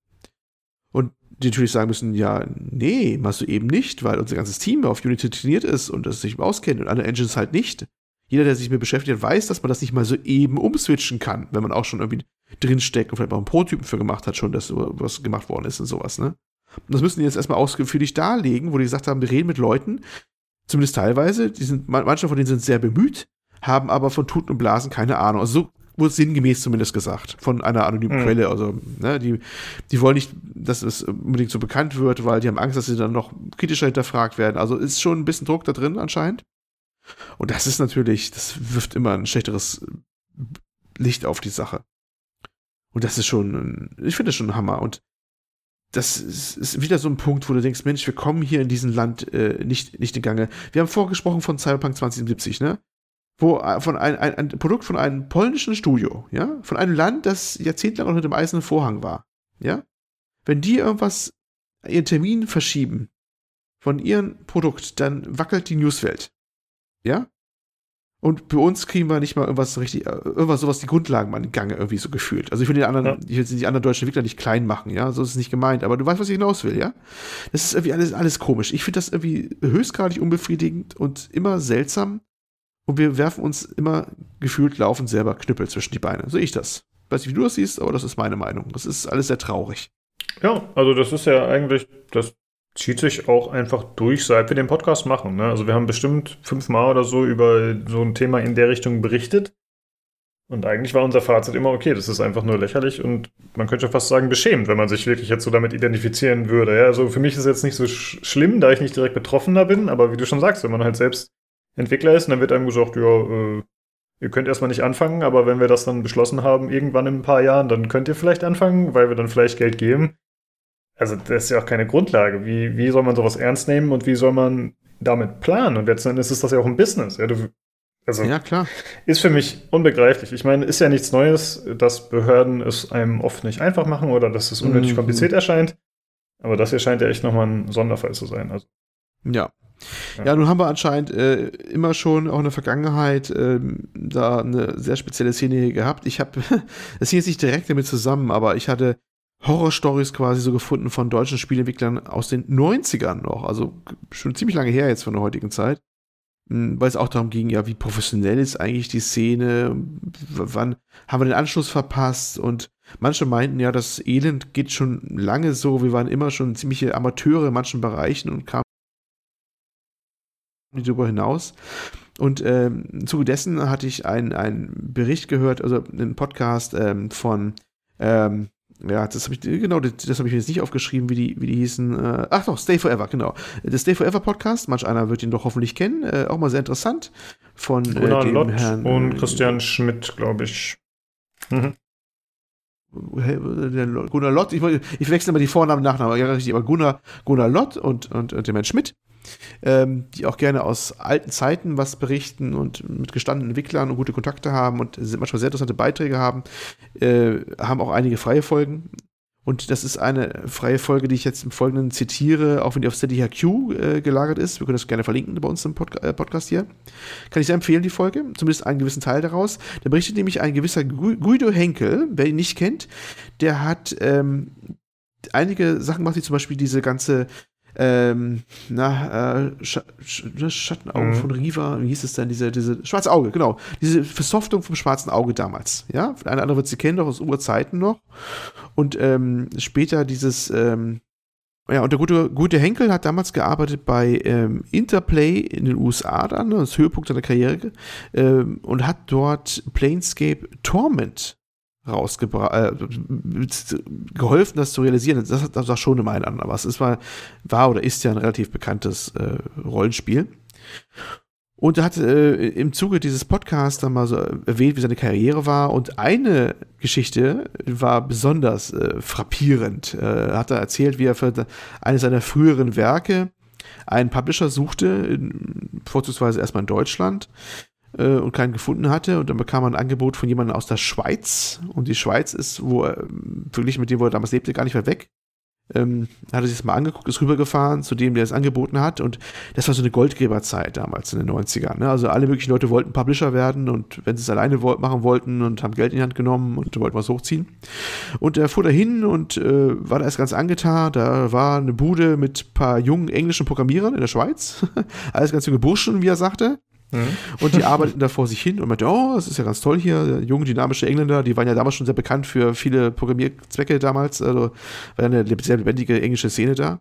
S2: Und die natürlich sagen müssen, ja, nee, machst du eben nicht, weil unser ganzes Team auf Unity trainiert ist und das sich auskennt und andere Engines halt nicht. Jeder, der sich mit beschäftigt, weiß, dass man das nicht mal so eben umswitchen kann, wenn man auch schon irgendwie drinsteckt und vielleicht auch einen Prototypen für gemacht hat, schon, dass was gemacht worden ist und sowas, ne? Und das müssen die jetzt erstmal ausführlich darlegen, wo die gesagt haben, wir reden mit Leuten, zumindest teilweise, die sind, manche von denen sind sehr bemüht, haben aber von Tuten und Blasen keine Ahnung. Also so wurde sinngemäß zumindest gesagt, von einer anonymen mhm. Quelle. Also, ne, die, die wollen nicht, dass es unbedingt so bekannt wird, weil die haben Angst, dass sie dann noch kritischer hinterfragt werden. Also ist schon ein bisschen Druck da drin anscheinend. Und das ist natürlich, das wirft immer ein schlechteres Licht auf die Sache. Und das ist schon, ich finde das schon ein Hammer. Und das ist, ist, wieder so ein Punkt, wo du denkst, Mensch, wir kommen hier in diesem Land äh, nicht, nicht in Gange. Wir haben vorgesprochen von Cyberpunk 2070, ne? Wo äh, von ein, ein, ein, Produkt von einem polnischen Studio, ja? Von einem Land, das jahrzehntelang unter dem eisernen Vorhang war, ja? Wenn die irgendwas, ihren Termin verschieben von ihrem Produkt, dann wackelt die Newswelt. Ja? Und bei uns kriegen wir nicht mal irgendwas richtig, äh, irgendwas sowas die Grundlagen mal in Gange irgendwie so gefühlt. Also ich will den anderen, ja. ich will die anderen deutschen Entwickler nicht klein machen, ja, so ist es nicht gemeint, aber du weißt, was ich hinaus will, ja? Das ist irgendwie alles, alles komisch. Ich finde das irgendwie höchstgradig unbefriedigend und immer seltsam. Und wir werfen uns immer gefühlt laufend selber Knüppel zwischen die Beine. So ich das. Weiß nicht, wie du das siehst, aber das ist meine Meinung. Das ist alles sehr traurig.
S1: Ja, also das ist ja eigentlich das zieht sich auch einfach durch, seit wir den Podcast machen. Ne? Also wir haben bestimmt fünfmal oder so über so ein Thema in der Richtung berichtet. Und eigentlich war unser Fazit immer, okay, das ist einfach nur lächerlich und man könnte fast sagen beschämend, wenn man sich wirklich jetzt so damit identifizieren würde. Ja? Also für mich ist es jetzt nicht so sch schlimm, da ich nicht direkt Betroffener bin, aber wie du schon sagst, wenn man halt selbst Entwickler ist, dann wird einem gesagt, ja, äh, ihr könnt erstmal nicht anfangen, aber wenn wir das dann beschlossen haben, irgendwann in ein paar Jahren, dann könnt ihr vielleicht anfangen, weil wir dann vielleicht Geld geben. Also das ist ja auch keine Grundlage. Wie, wie soll man sowas ernst nehmen und wie soll man damit planen? Und letzten Endes ist das ja auch ein Business. Ja, du, also
S2: ja, klar.
S1: Ist für mich unbegreiflich. Ich meine, ist ja nichts Neues, dass Behörden es einem oft nicht einfach machen oder dass es unnötig mhm. kompliziert erscheint. Aber das hier scheint ja echt nochmal ein Sonderfall zu sein. Also.
S2: Ja. Ja. nun haben wir anscheinend äh, immer schon auch in der Vergangenheit äh, da eine sehr spezielle Szene gehabt. Ich habe, das hing jetzt nicht direkt damit zusammen, aber ich hatte Horror-Stories quasi so gefunden von deutschen Spielentwicklern aus den 90ern noch, also schon ziemlich lange her jetzt von der heutigen Zeit, hm, weil es auch darum ging, ja, wie professionell ist eigentlich die Szene, wann haben wir den Anschluss verpasst und manche meinten ja, das Elend geht schon lange so, wir waren immer schon ziemliche Amateure in manchen Bereichen und kamen darüber hinaus. Und ähm, im Zuge dessen hatte ich einen Bericht gehört, also einen Podcast ähm, von ähm, ja, das habe ich, genau, das, das habe ich mir jetzt nicht aufgeschrieben, wie die, wie die hießen. Äh, ach doch, Stay Forever, genau. Der Stay Forever Podcast, manch einer wird ihn doch hoffentlich kennen, äh, auch mal sehr interessant. Von äh,
S1: Gunnar dem Lott Herrn. Und Christian Schmidt, glaube ich. Mhm.
S2: Gunnar Lott, ich, ich wechsle immer die Vornamen und Nachnamen, ja, richtig, aber Gunnar, Gunnar Lott und, und, und dem Herrn Schmidt ähm, die auch gerne aus alten Zeiten was berichten und mit gestandenen Entwicklern und gute Kontakte haben und manchmal sehr interessante Beiträge haben, äh, haben auch einige freie Folgen. Und das ist eine freie Folge, die ich jetzt im Folgenden zitiere, auch wenn die auf Steady HQ äh, gelagert ist. Wir können das gerne verlinken bei uns im Pod äh, Podcast hier. Kann ich sehr empfehlen, die Folge, zumindest einen gewissen Teil daraus. Da berichtet nämlich ein gewisser Guido Henkel, wer ihn nicht kennt, der hat ähm, einige Sachen gemacht, wie zum Beispiel diese ganze ähm, na, äh, Sch Sch ne, Schattenaugen mhm. von Riva, wie hieß es denn, diese, diese, schwarze Auge, genau, diese Versoftung vom schwarzen Auge damals, ja, eine andere wird sie kennen, doch aus Urzeiten noch, und ähm, später dieses, ähm, ja, und der gute, gute Henkel hat damals gearbeitet bei ähm, Interplay in den USA dann, ne, das Höhepunkt seiner Karriere, ähm, und hat dort Planescape Torment rausgebracht, äh, geholfen, das zu realisieren. Das, das war schon immer ein anderer. Aber es ist mal, war oder ist ja ein relativ bekanntes äh, Rollenspiel. Und er hat äh, im Zuge dieses Podcasts dann mal so erwähnt, wie seine Karriere war. Und eine Geschichte war besonders äh, frappierend. Äh, hat er erzählt, wie er für eines seiner früheren Werke einen Publisher suchte, in, vorzugsweise erstmal in Deutschland, äh, und keinen gefunden hatte. Und dann bekam er ein Angebot von jemandem aus der Schweiz. Und die Schweiz ist, wo er, wirklich mit dem, wo er damals lebte, gar nicht weit weg. Ähm, hat er sich das mal angeguckt, ist rübergefahren zu dem, der es angeboten hat. Und das war so eine Goldgräberzeit damals in den 90ern. Ne? Also alle möglichen Leute wollten Publisher werden und wenn sie es alleine machen wollten und haben Geld in die Hand genommen und wollten was hochziehen. Und er fuhr dahin und äh, war da erst ganz angetan. Da war eine Bude mit ein paar jungen englischen Programmierern in der Schweiz. Alles ganz junge Burschen, wie er sagte. Mhm. Und die arbeiteten da vor sich hin und meinte, oh, das ist ja ganz toll hier, junge, dynamische Engländer, die waren ja damals schon sehr bekannt für viele Programmierzwecke damals, also war eine sehr lebendige englische Szene da.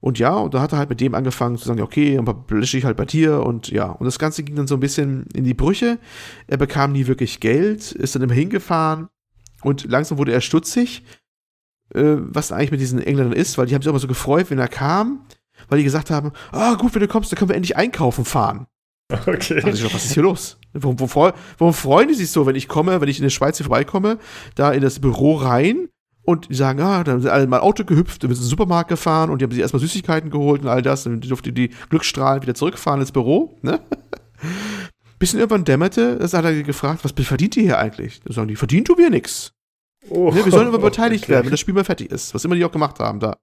S2: Und ja, und da hat er halt mit dem angefangen zu sagen, okay, dann publische ich halt bei dir und ja. Und das Ganze ging dann so ein bisschen in die Brüche. Er bekam nie wirklich Geld, ist dann immer hingefahren und langsam wurde er stutzig, äh, was eigentlich mit diesen Engländern ist, weil die haben sich immer so gefreut, wenn er kam, weil die gesagt haben, ah gut, wenn du kommst, dann können wir endlich einkaufen fahren.
S1: Okay.
S2: Also ich dachte, was ist hier los? Warum, warum, warum freuen die sich so, wenn ich komme, wenn ich in der Schweiz hier vorbeikomme, da in das Büro rein und die sagen, ah, dann sind alle mal Auto gehüpft, dann sind sie in den Supermarkt gefahren und die haben sich erstmal Süßigkeiten geholt und all das. Dann durfte die Glücksstrahlen wieder zurückfahren ins Büro. Ne? Bis irgendwann dämmerte, das hat er gefragt, was verdient ihr hier eigentlich? Dann sagen die, verdient du mir nix. Oh, ne, wir sollen immer beteiligt okay. werden, wenn das Spiel mal fertig ist. Was immer die auch gemacht haben da.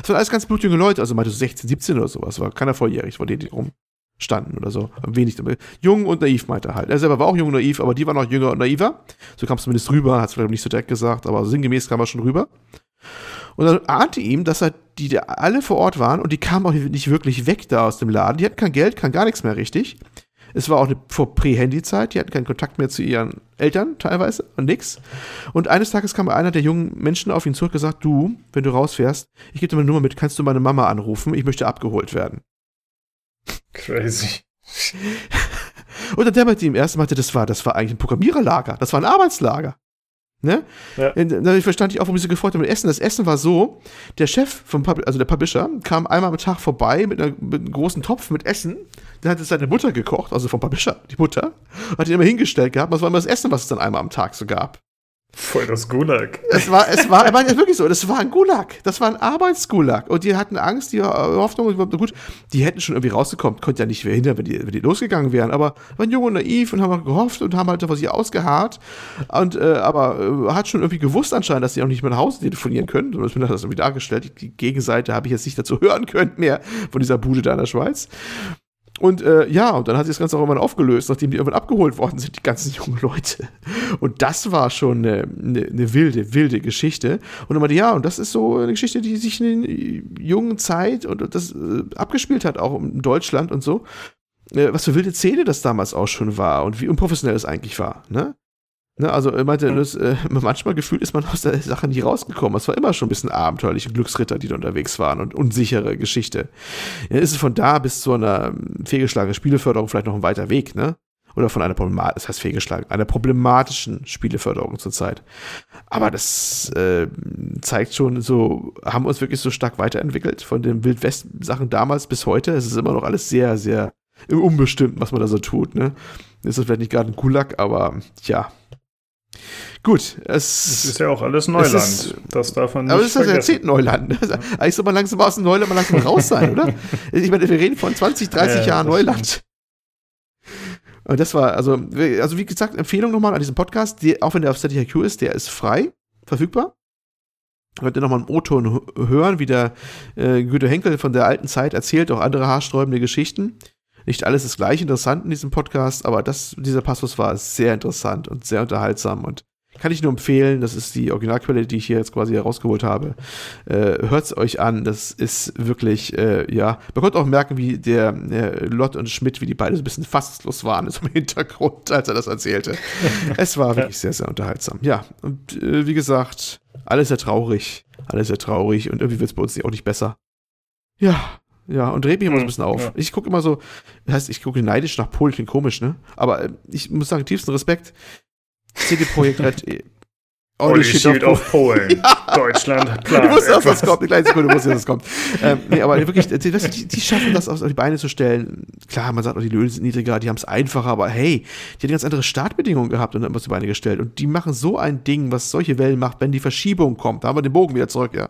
S2: Das waren alles ganz blutjunge Leute, also meinte so 16, 17 oder sowas. War keiner volljährig, von denen die rum standen oder so. Wenig. Jung und naiv meinte er halt. Er selber war auch jung und naiv, aber die waren noch jünger und naiver. So kam es zumindest rüber, hat es vielleicht nicht so direkt gesagt, aber sinngemäß kam er schon rüber. Und dann ahnte ihm, dass er die, die alle vor Ort waren und die kamen auch nicht wirklich weg da aus dem Laden. Die hatten kein Geld, kann gar nichts mehr richtig. Es war auch eine vor Prä-Handy-Zeit, die hatten keinen Kontakt mehr zu ihren Eltern teilweise und nix. Und eines Tages kam einer der jungen Menschen auf ihn zurück und gesagt, du, wenn du rausfährst, ich gebe dir meine Nummer mit, kannst du meine Mama anrufen, ich möchte abgeholt werden.
S1: Crazy.
S2: Und dann der bei ihm erst meinte, das war, das war eigentlich ein Programmiererlager, das war ein Arbeitslager. Ne? Ja. Dadurch verstand ich auch, warum sie gefreut haben mit Essen. Das Essen war so, der Chef vom Pub also der Publisher, kam einmal am Tag vorbei mit, einer, mit einem großen Topf mit Essen. Dann hat es seine Mutter gekocht, also vom Publisher, die Mutter, hat ihn immer hingestellt gehabt. Das war immer das Essen, was es dann einmal am Tag so gab.
S1: Voll das Gulag.
S2: Es war, es war, er war wirklich so, das war ein Gulag. Das war ein Arbeitsgulag. Und die hatten Angst, die Hoffnung, gut, die hätten schon irgendwie rausgekommen, konnte ja nicht verhindern, wenn die, wenn die losgegangen wären, aber waren jung und naiv und haben gehofft und haben halt vor sich ausgeharrt. Und, äh, aber äh, hat schon irgendwie gewusst anscheinend, dass sie auch nicht mehr nach Hause telefonieren können. So ist mir das irgendwie dargestellt. Die Gegenseite habe ich jetzt nicht dazu hören können mehr von dieser Bude da in der Schweiz. Und äh, ja, und dann hat sich das Ganze auch irgendwann aufgelöst, nachdem die irgendwann abgeholt worden sind, die ganzen jungen Leute. Und das war schon eine, eine, eine wilde, wilde Geschichte. Und dann meinte, ja, und das ist so eine Geschichte, die sich in der jungen Zeit und das äh, abgespielt hat, auch in Deutschland und so. Äh, was für wilde Szene das damals auch schon war und wie unprofessionell es eigentlich war, ne? Ne, also er meinte, das, äh, manchmal gefühlt ist man aus der Sache nie rausgekommen. Es war immer schon ein bisschen abenteuerliche Glücksritter, die da unterwegs waren und unsichere Geschichte. Ja, ist es von da bis zu einer fehlgeschlagenen Spieleförderung vielleicht noch ein weiter Weg, ne? Oder von einer problematischen, das heißt fehlgeschlagen, einer problematischen Spieleförderung zurzeit. Aber das äh, zeigt schon so, haben uns wirklich so stark weiterentwickelt von den Wildwest-Sachen damals bis heute. Es ist immer noch alles sehr, sehr unbestimmt, was man da so tut, ne? Ist das vielleicht nicht gerade ein Gulag, aber ja, Gut, es,
S1: es, ist ja auch alles Neuland. Ist,
S2: das darf man nicht Aber es ist das erzählt Neuland. Eigentlich soll man langsam aus dem Neuland mal langsam raus sein, oder? Ich meine, wir reden von 20, 30 ja, Jahren Neuland. Und das war, also, also wie gesagt, Empfehlung nochmal an diesem Podcast, die, auch wenn der auf Static IQ ist, der ist frei, verfügbar. Könnt ihr nochmal einen O-Ton hören, wie der äh, Güte Henkel von der alten Zeit erzählt, auch andere haarsträubende Geschichten. Nicht alles ist gleich interessant in diesem Podcast, aber das, dieser Passus war sehr interessant und sehr unterhaltsam und kann ich nur empfehlen. Das ist die Originalquelle, die ich hier jetzt quasi herausgeholt habe. Äh, Hört es euch an. Das ist wirklich, äh, ja. Man konnte auch merken, wie der äh, Lott und Schmidt, wie die beide so ein bisschen fassungslos waren im Hintergrund, als er das erzählte. es war wirklich sehr, sehr unterhaltsam. Ja, und äh, wie gesagt, alles sehr traurig. Alles sehr traurig und irgendwie wird es bei uns auch nicht besser. Ja, ja, und dreht mich immer so ein bisschen auf. Ja. Ich gucke immer so, das heißt, ich gucke neidisch nach Polen, klingt komisch, ne? Aber äh, ich muss sagen, tiefsten Respekt. CD Projekt Red
S1: Olli steht auf, Polen. ja. Deutschland,
S2: klar. Ich wusste, dass das kommt. Eine kleine Sekunde wusste, dass das kommt. ähm, nee, aber wirklich, die, die, die, schaffen das auf die Beine zu stellen. Klar, man sagt die Löhne sind niedriger, die haben es einfacher, aber hey, die haben ganz andere Startbedingungen gehabt und dann was die Beine gestellt. Und die machen so ein Ding, was solche Wellen macht, wenn die Verschiebung kommt. Da haben wir den Bogen wieder zurück, ja.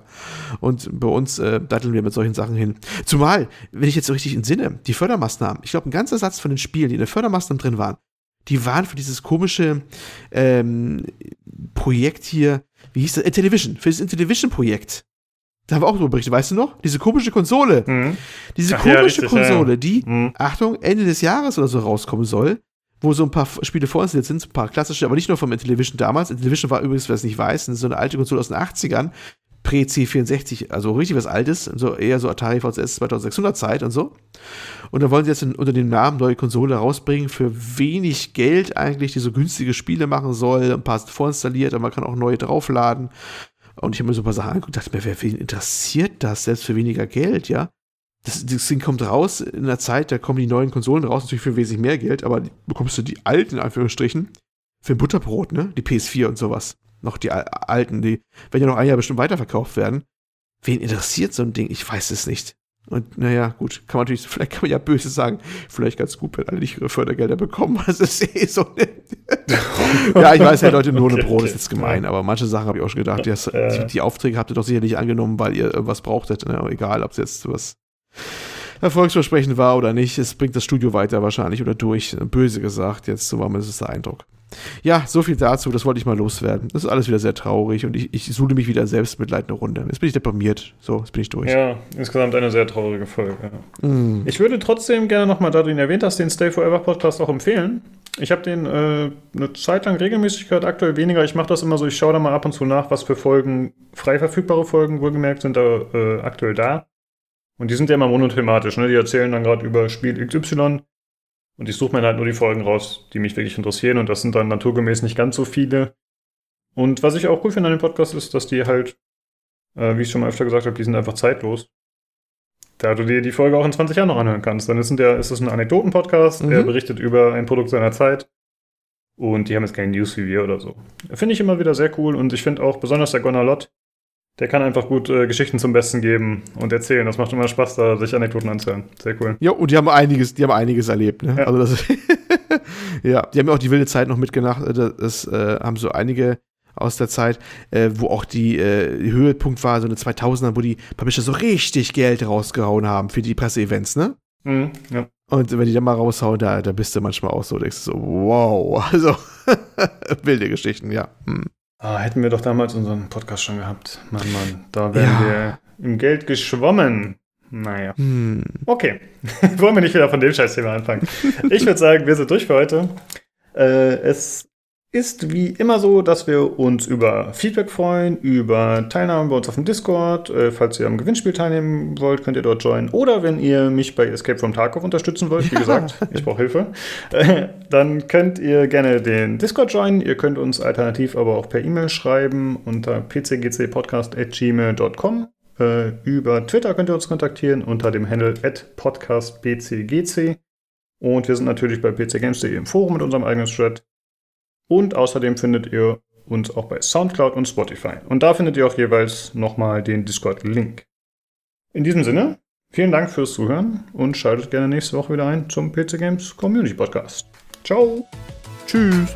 S2: Und bei uns äh, datteln wir mit solchen Sachen hin. Zumal, wenn ich jetzt so richtig entsinne, die Fördermaßnahmen, ich glaube, ein ganzer Satz von den Spielen, die in der Fördermaßnahmen drin waren, die waren für dieses komische ähm, Projekt hier, wie hieß das? Intellivision, für das Intellivision-Projekt. Da haben wir auch drüber berichtet, weißt du noch? Diese komische Konsole. Mhm. Diese Ach, komische ja, richtig, Konsole, ja. die, mhm. Achtung, Ende des Jahres oder so rauskommen soll, wo so ein paar Spiele vorinstalliert sind, ein paar klassische, aber nicht nur vom Intellivision damals. Intellivision war übrigens, wer es nicht weiß, so eine alte Konsole aus den 80ern, Prä-C64, also richtig was Altes, so eher so Atari VCS 2600 Zeit und so. Und da wollen sie jetzt unter dem Namen neue Konsole rausbringen für wenig Geld eigentlich, die so günstige Spiele machen soll, ein paar vorinstalliert, aber man kann auch neue draufladen. Und ich habe mir so ein paar Sachen angeguckt dachte mir, wer wen interessiert das, selbst für weniger Geld, ja? Das, das Ding kommt raus in einer Zeit, da kommen die neuen Konsolen raus, natürlich für wesentlich mehr Geld, aber bekommst du die alten, in Anführungsstrichen, für ein Butterbrot, ne? Die PS4 und sowas. Noch die alten, die werden ja noch ein Jahr bestimmt weiterverkauft werden. Wen interessiert so ein Ding? Ich weiß es nicht. Und naja, gut, kann man natürlich, vielleicht kann man ja böse sagen, vielleicht ganz gut, wenn alle nicht ihre Fördergelder bekommen. Das ist eh so. ja, ich weiß ja, Leute, nur okay, eine Brot ist jetzt gemein, aber manche Sachen habe ich auch schon gedacht, die, die, die, Aufträge habt ihr doch sicherlich angenommen, weil ihr irgendwas brauchtet. Ne? Egal, ob es jetzt was erfolgsversprechend war oder nicht, es bringt das Studio weiter wahrscheinlich oder durch. Böse gesagt, jetzt so war mir das der Eindruck. Ja, so viel dazu, das wollte ich mal loswerden. Das ist alles wieder sehr traurig und ich, ich suhle mich wieder selbst mit Leid eine Runde. Jetzt bin ich deprimiert. So, jetzt bin ich durch.
S1: Ja, insgesamt eine sehr traurige Folge. Ja. Mm. Ich würde trotzdem gerne nochmal, da du ihn erwähnt hast, den Stay Forever Podcast auch empfehlen. Ich habe den äh, eine Zeit lang regelmäßig gehört, aktuell weniger. Ich mache das immer so, ich schaue da mal ab und zu nach, was für Folgen, frei verfügbare Folgen wohlgemerkt, sind da äh, aktuell da. Und die sind ja immer monothematisch, ne? Die erzählen dann gerade über Spiel XY und ich suche mir halt nur die Folgen raus, die mich wirklich interessieren. Und das sind dann naturgemäß nicht ganz so viele. Und was ich auch cool finde an dem Podcast ist, dass die halt, äh, wie ich schon mal öfter gesagt habe, die sind einfach zeitlos. Da du dir die Folge auch in 20 Jahren noch anhören kannst. Dann ist, der, ist es ein Anekdoten-Podcast, mhm. der berichtet über ein Produkt seiner Zeit. Und die haben jetzt keine News wie wir oder so. Finde ich immer wieder sehr cool. Und ich finde auch besonders der Gonalot, der kann einfach gut äh, Geschichten zum Besten geben und erzählen. Das macht immer Spaß, da sich Anekdoten anzuhören. Sehr cool.
S2: Ja, und die haben einiges, die haben einiges erlebt. Ne? Ja. Also das ja, die haben ja auch die wilde Zeit noch mitgemacht. Äh, das, äh, haben so einige aus der Zeit, äh, wo auch die äh, Höhepunkt war, so eine 2000er, wo die Publisher so richtig Geld rausgehauen haben für die Presseevents, ne? Mhm, ja. Und wenn die dann mal raushauen, da, da bist du manchmal auch so, denkst du so, wow, also wilde Geschichten, ja. Hm.
S1: Ah, hätten wir doch damals unseren Podcast schon gehabt. Mann, Mann, da wären ja. wir im Geld geschwommen. Naja. Hm. Okay. Wollen wir nicht wieder von dem Scheißthema anfangen. ich würde sagen, wir sind durch für heute. Äh, es ist wie immer so, dass wir uns über Feedback freuen, über Teilnahme bei uns auf dem Discord. Äh, falls ihr am Gewinnspiel teilnehmen wollt, könnt ihr dort joinen. Oder wenn ihr mich bei Escape from Tarkov unterstützen wollt, wie gesagt, ich brauche Hilfe, äh, dann könnt ihr gerne den Discord joinen. Ihr könnt uns alternativ aber auch per E-Mail schreiben unter pcgcpodcast.gmail.com. Äh, über Twitter könnt ihr uns kontaktieren unter dem Handle podcastpcgc. Und wir sind natürlich bei pcgames.de im Forum mit unserem eigenen Thread. Und außerdem findet ihr uns auch bei Soundcloud und Spotify. Und da findet ihr auch jeweils nochmal den Discord-Link. In diesem Sinne, vielen Dank fürs Zuhören und schaltet gerne nächste Woche wieder ein zum PC Games Community Podcast. Ciao.
S2: Tschüss.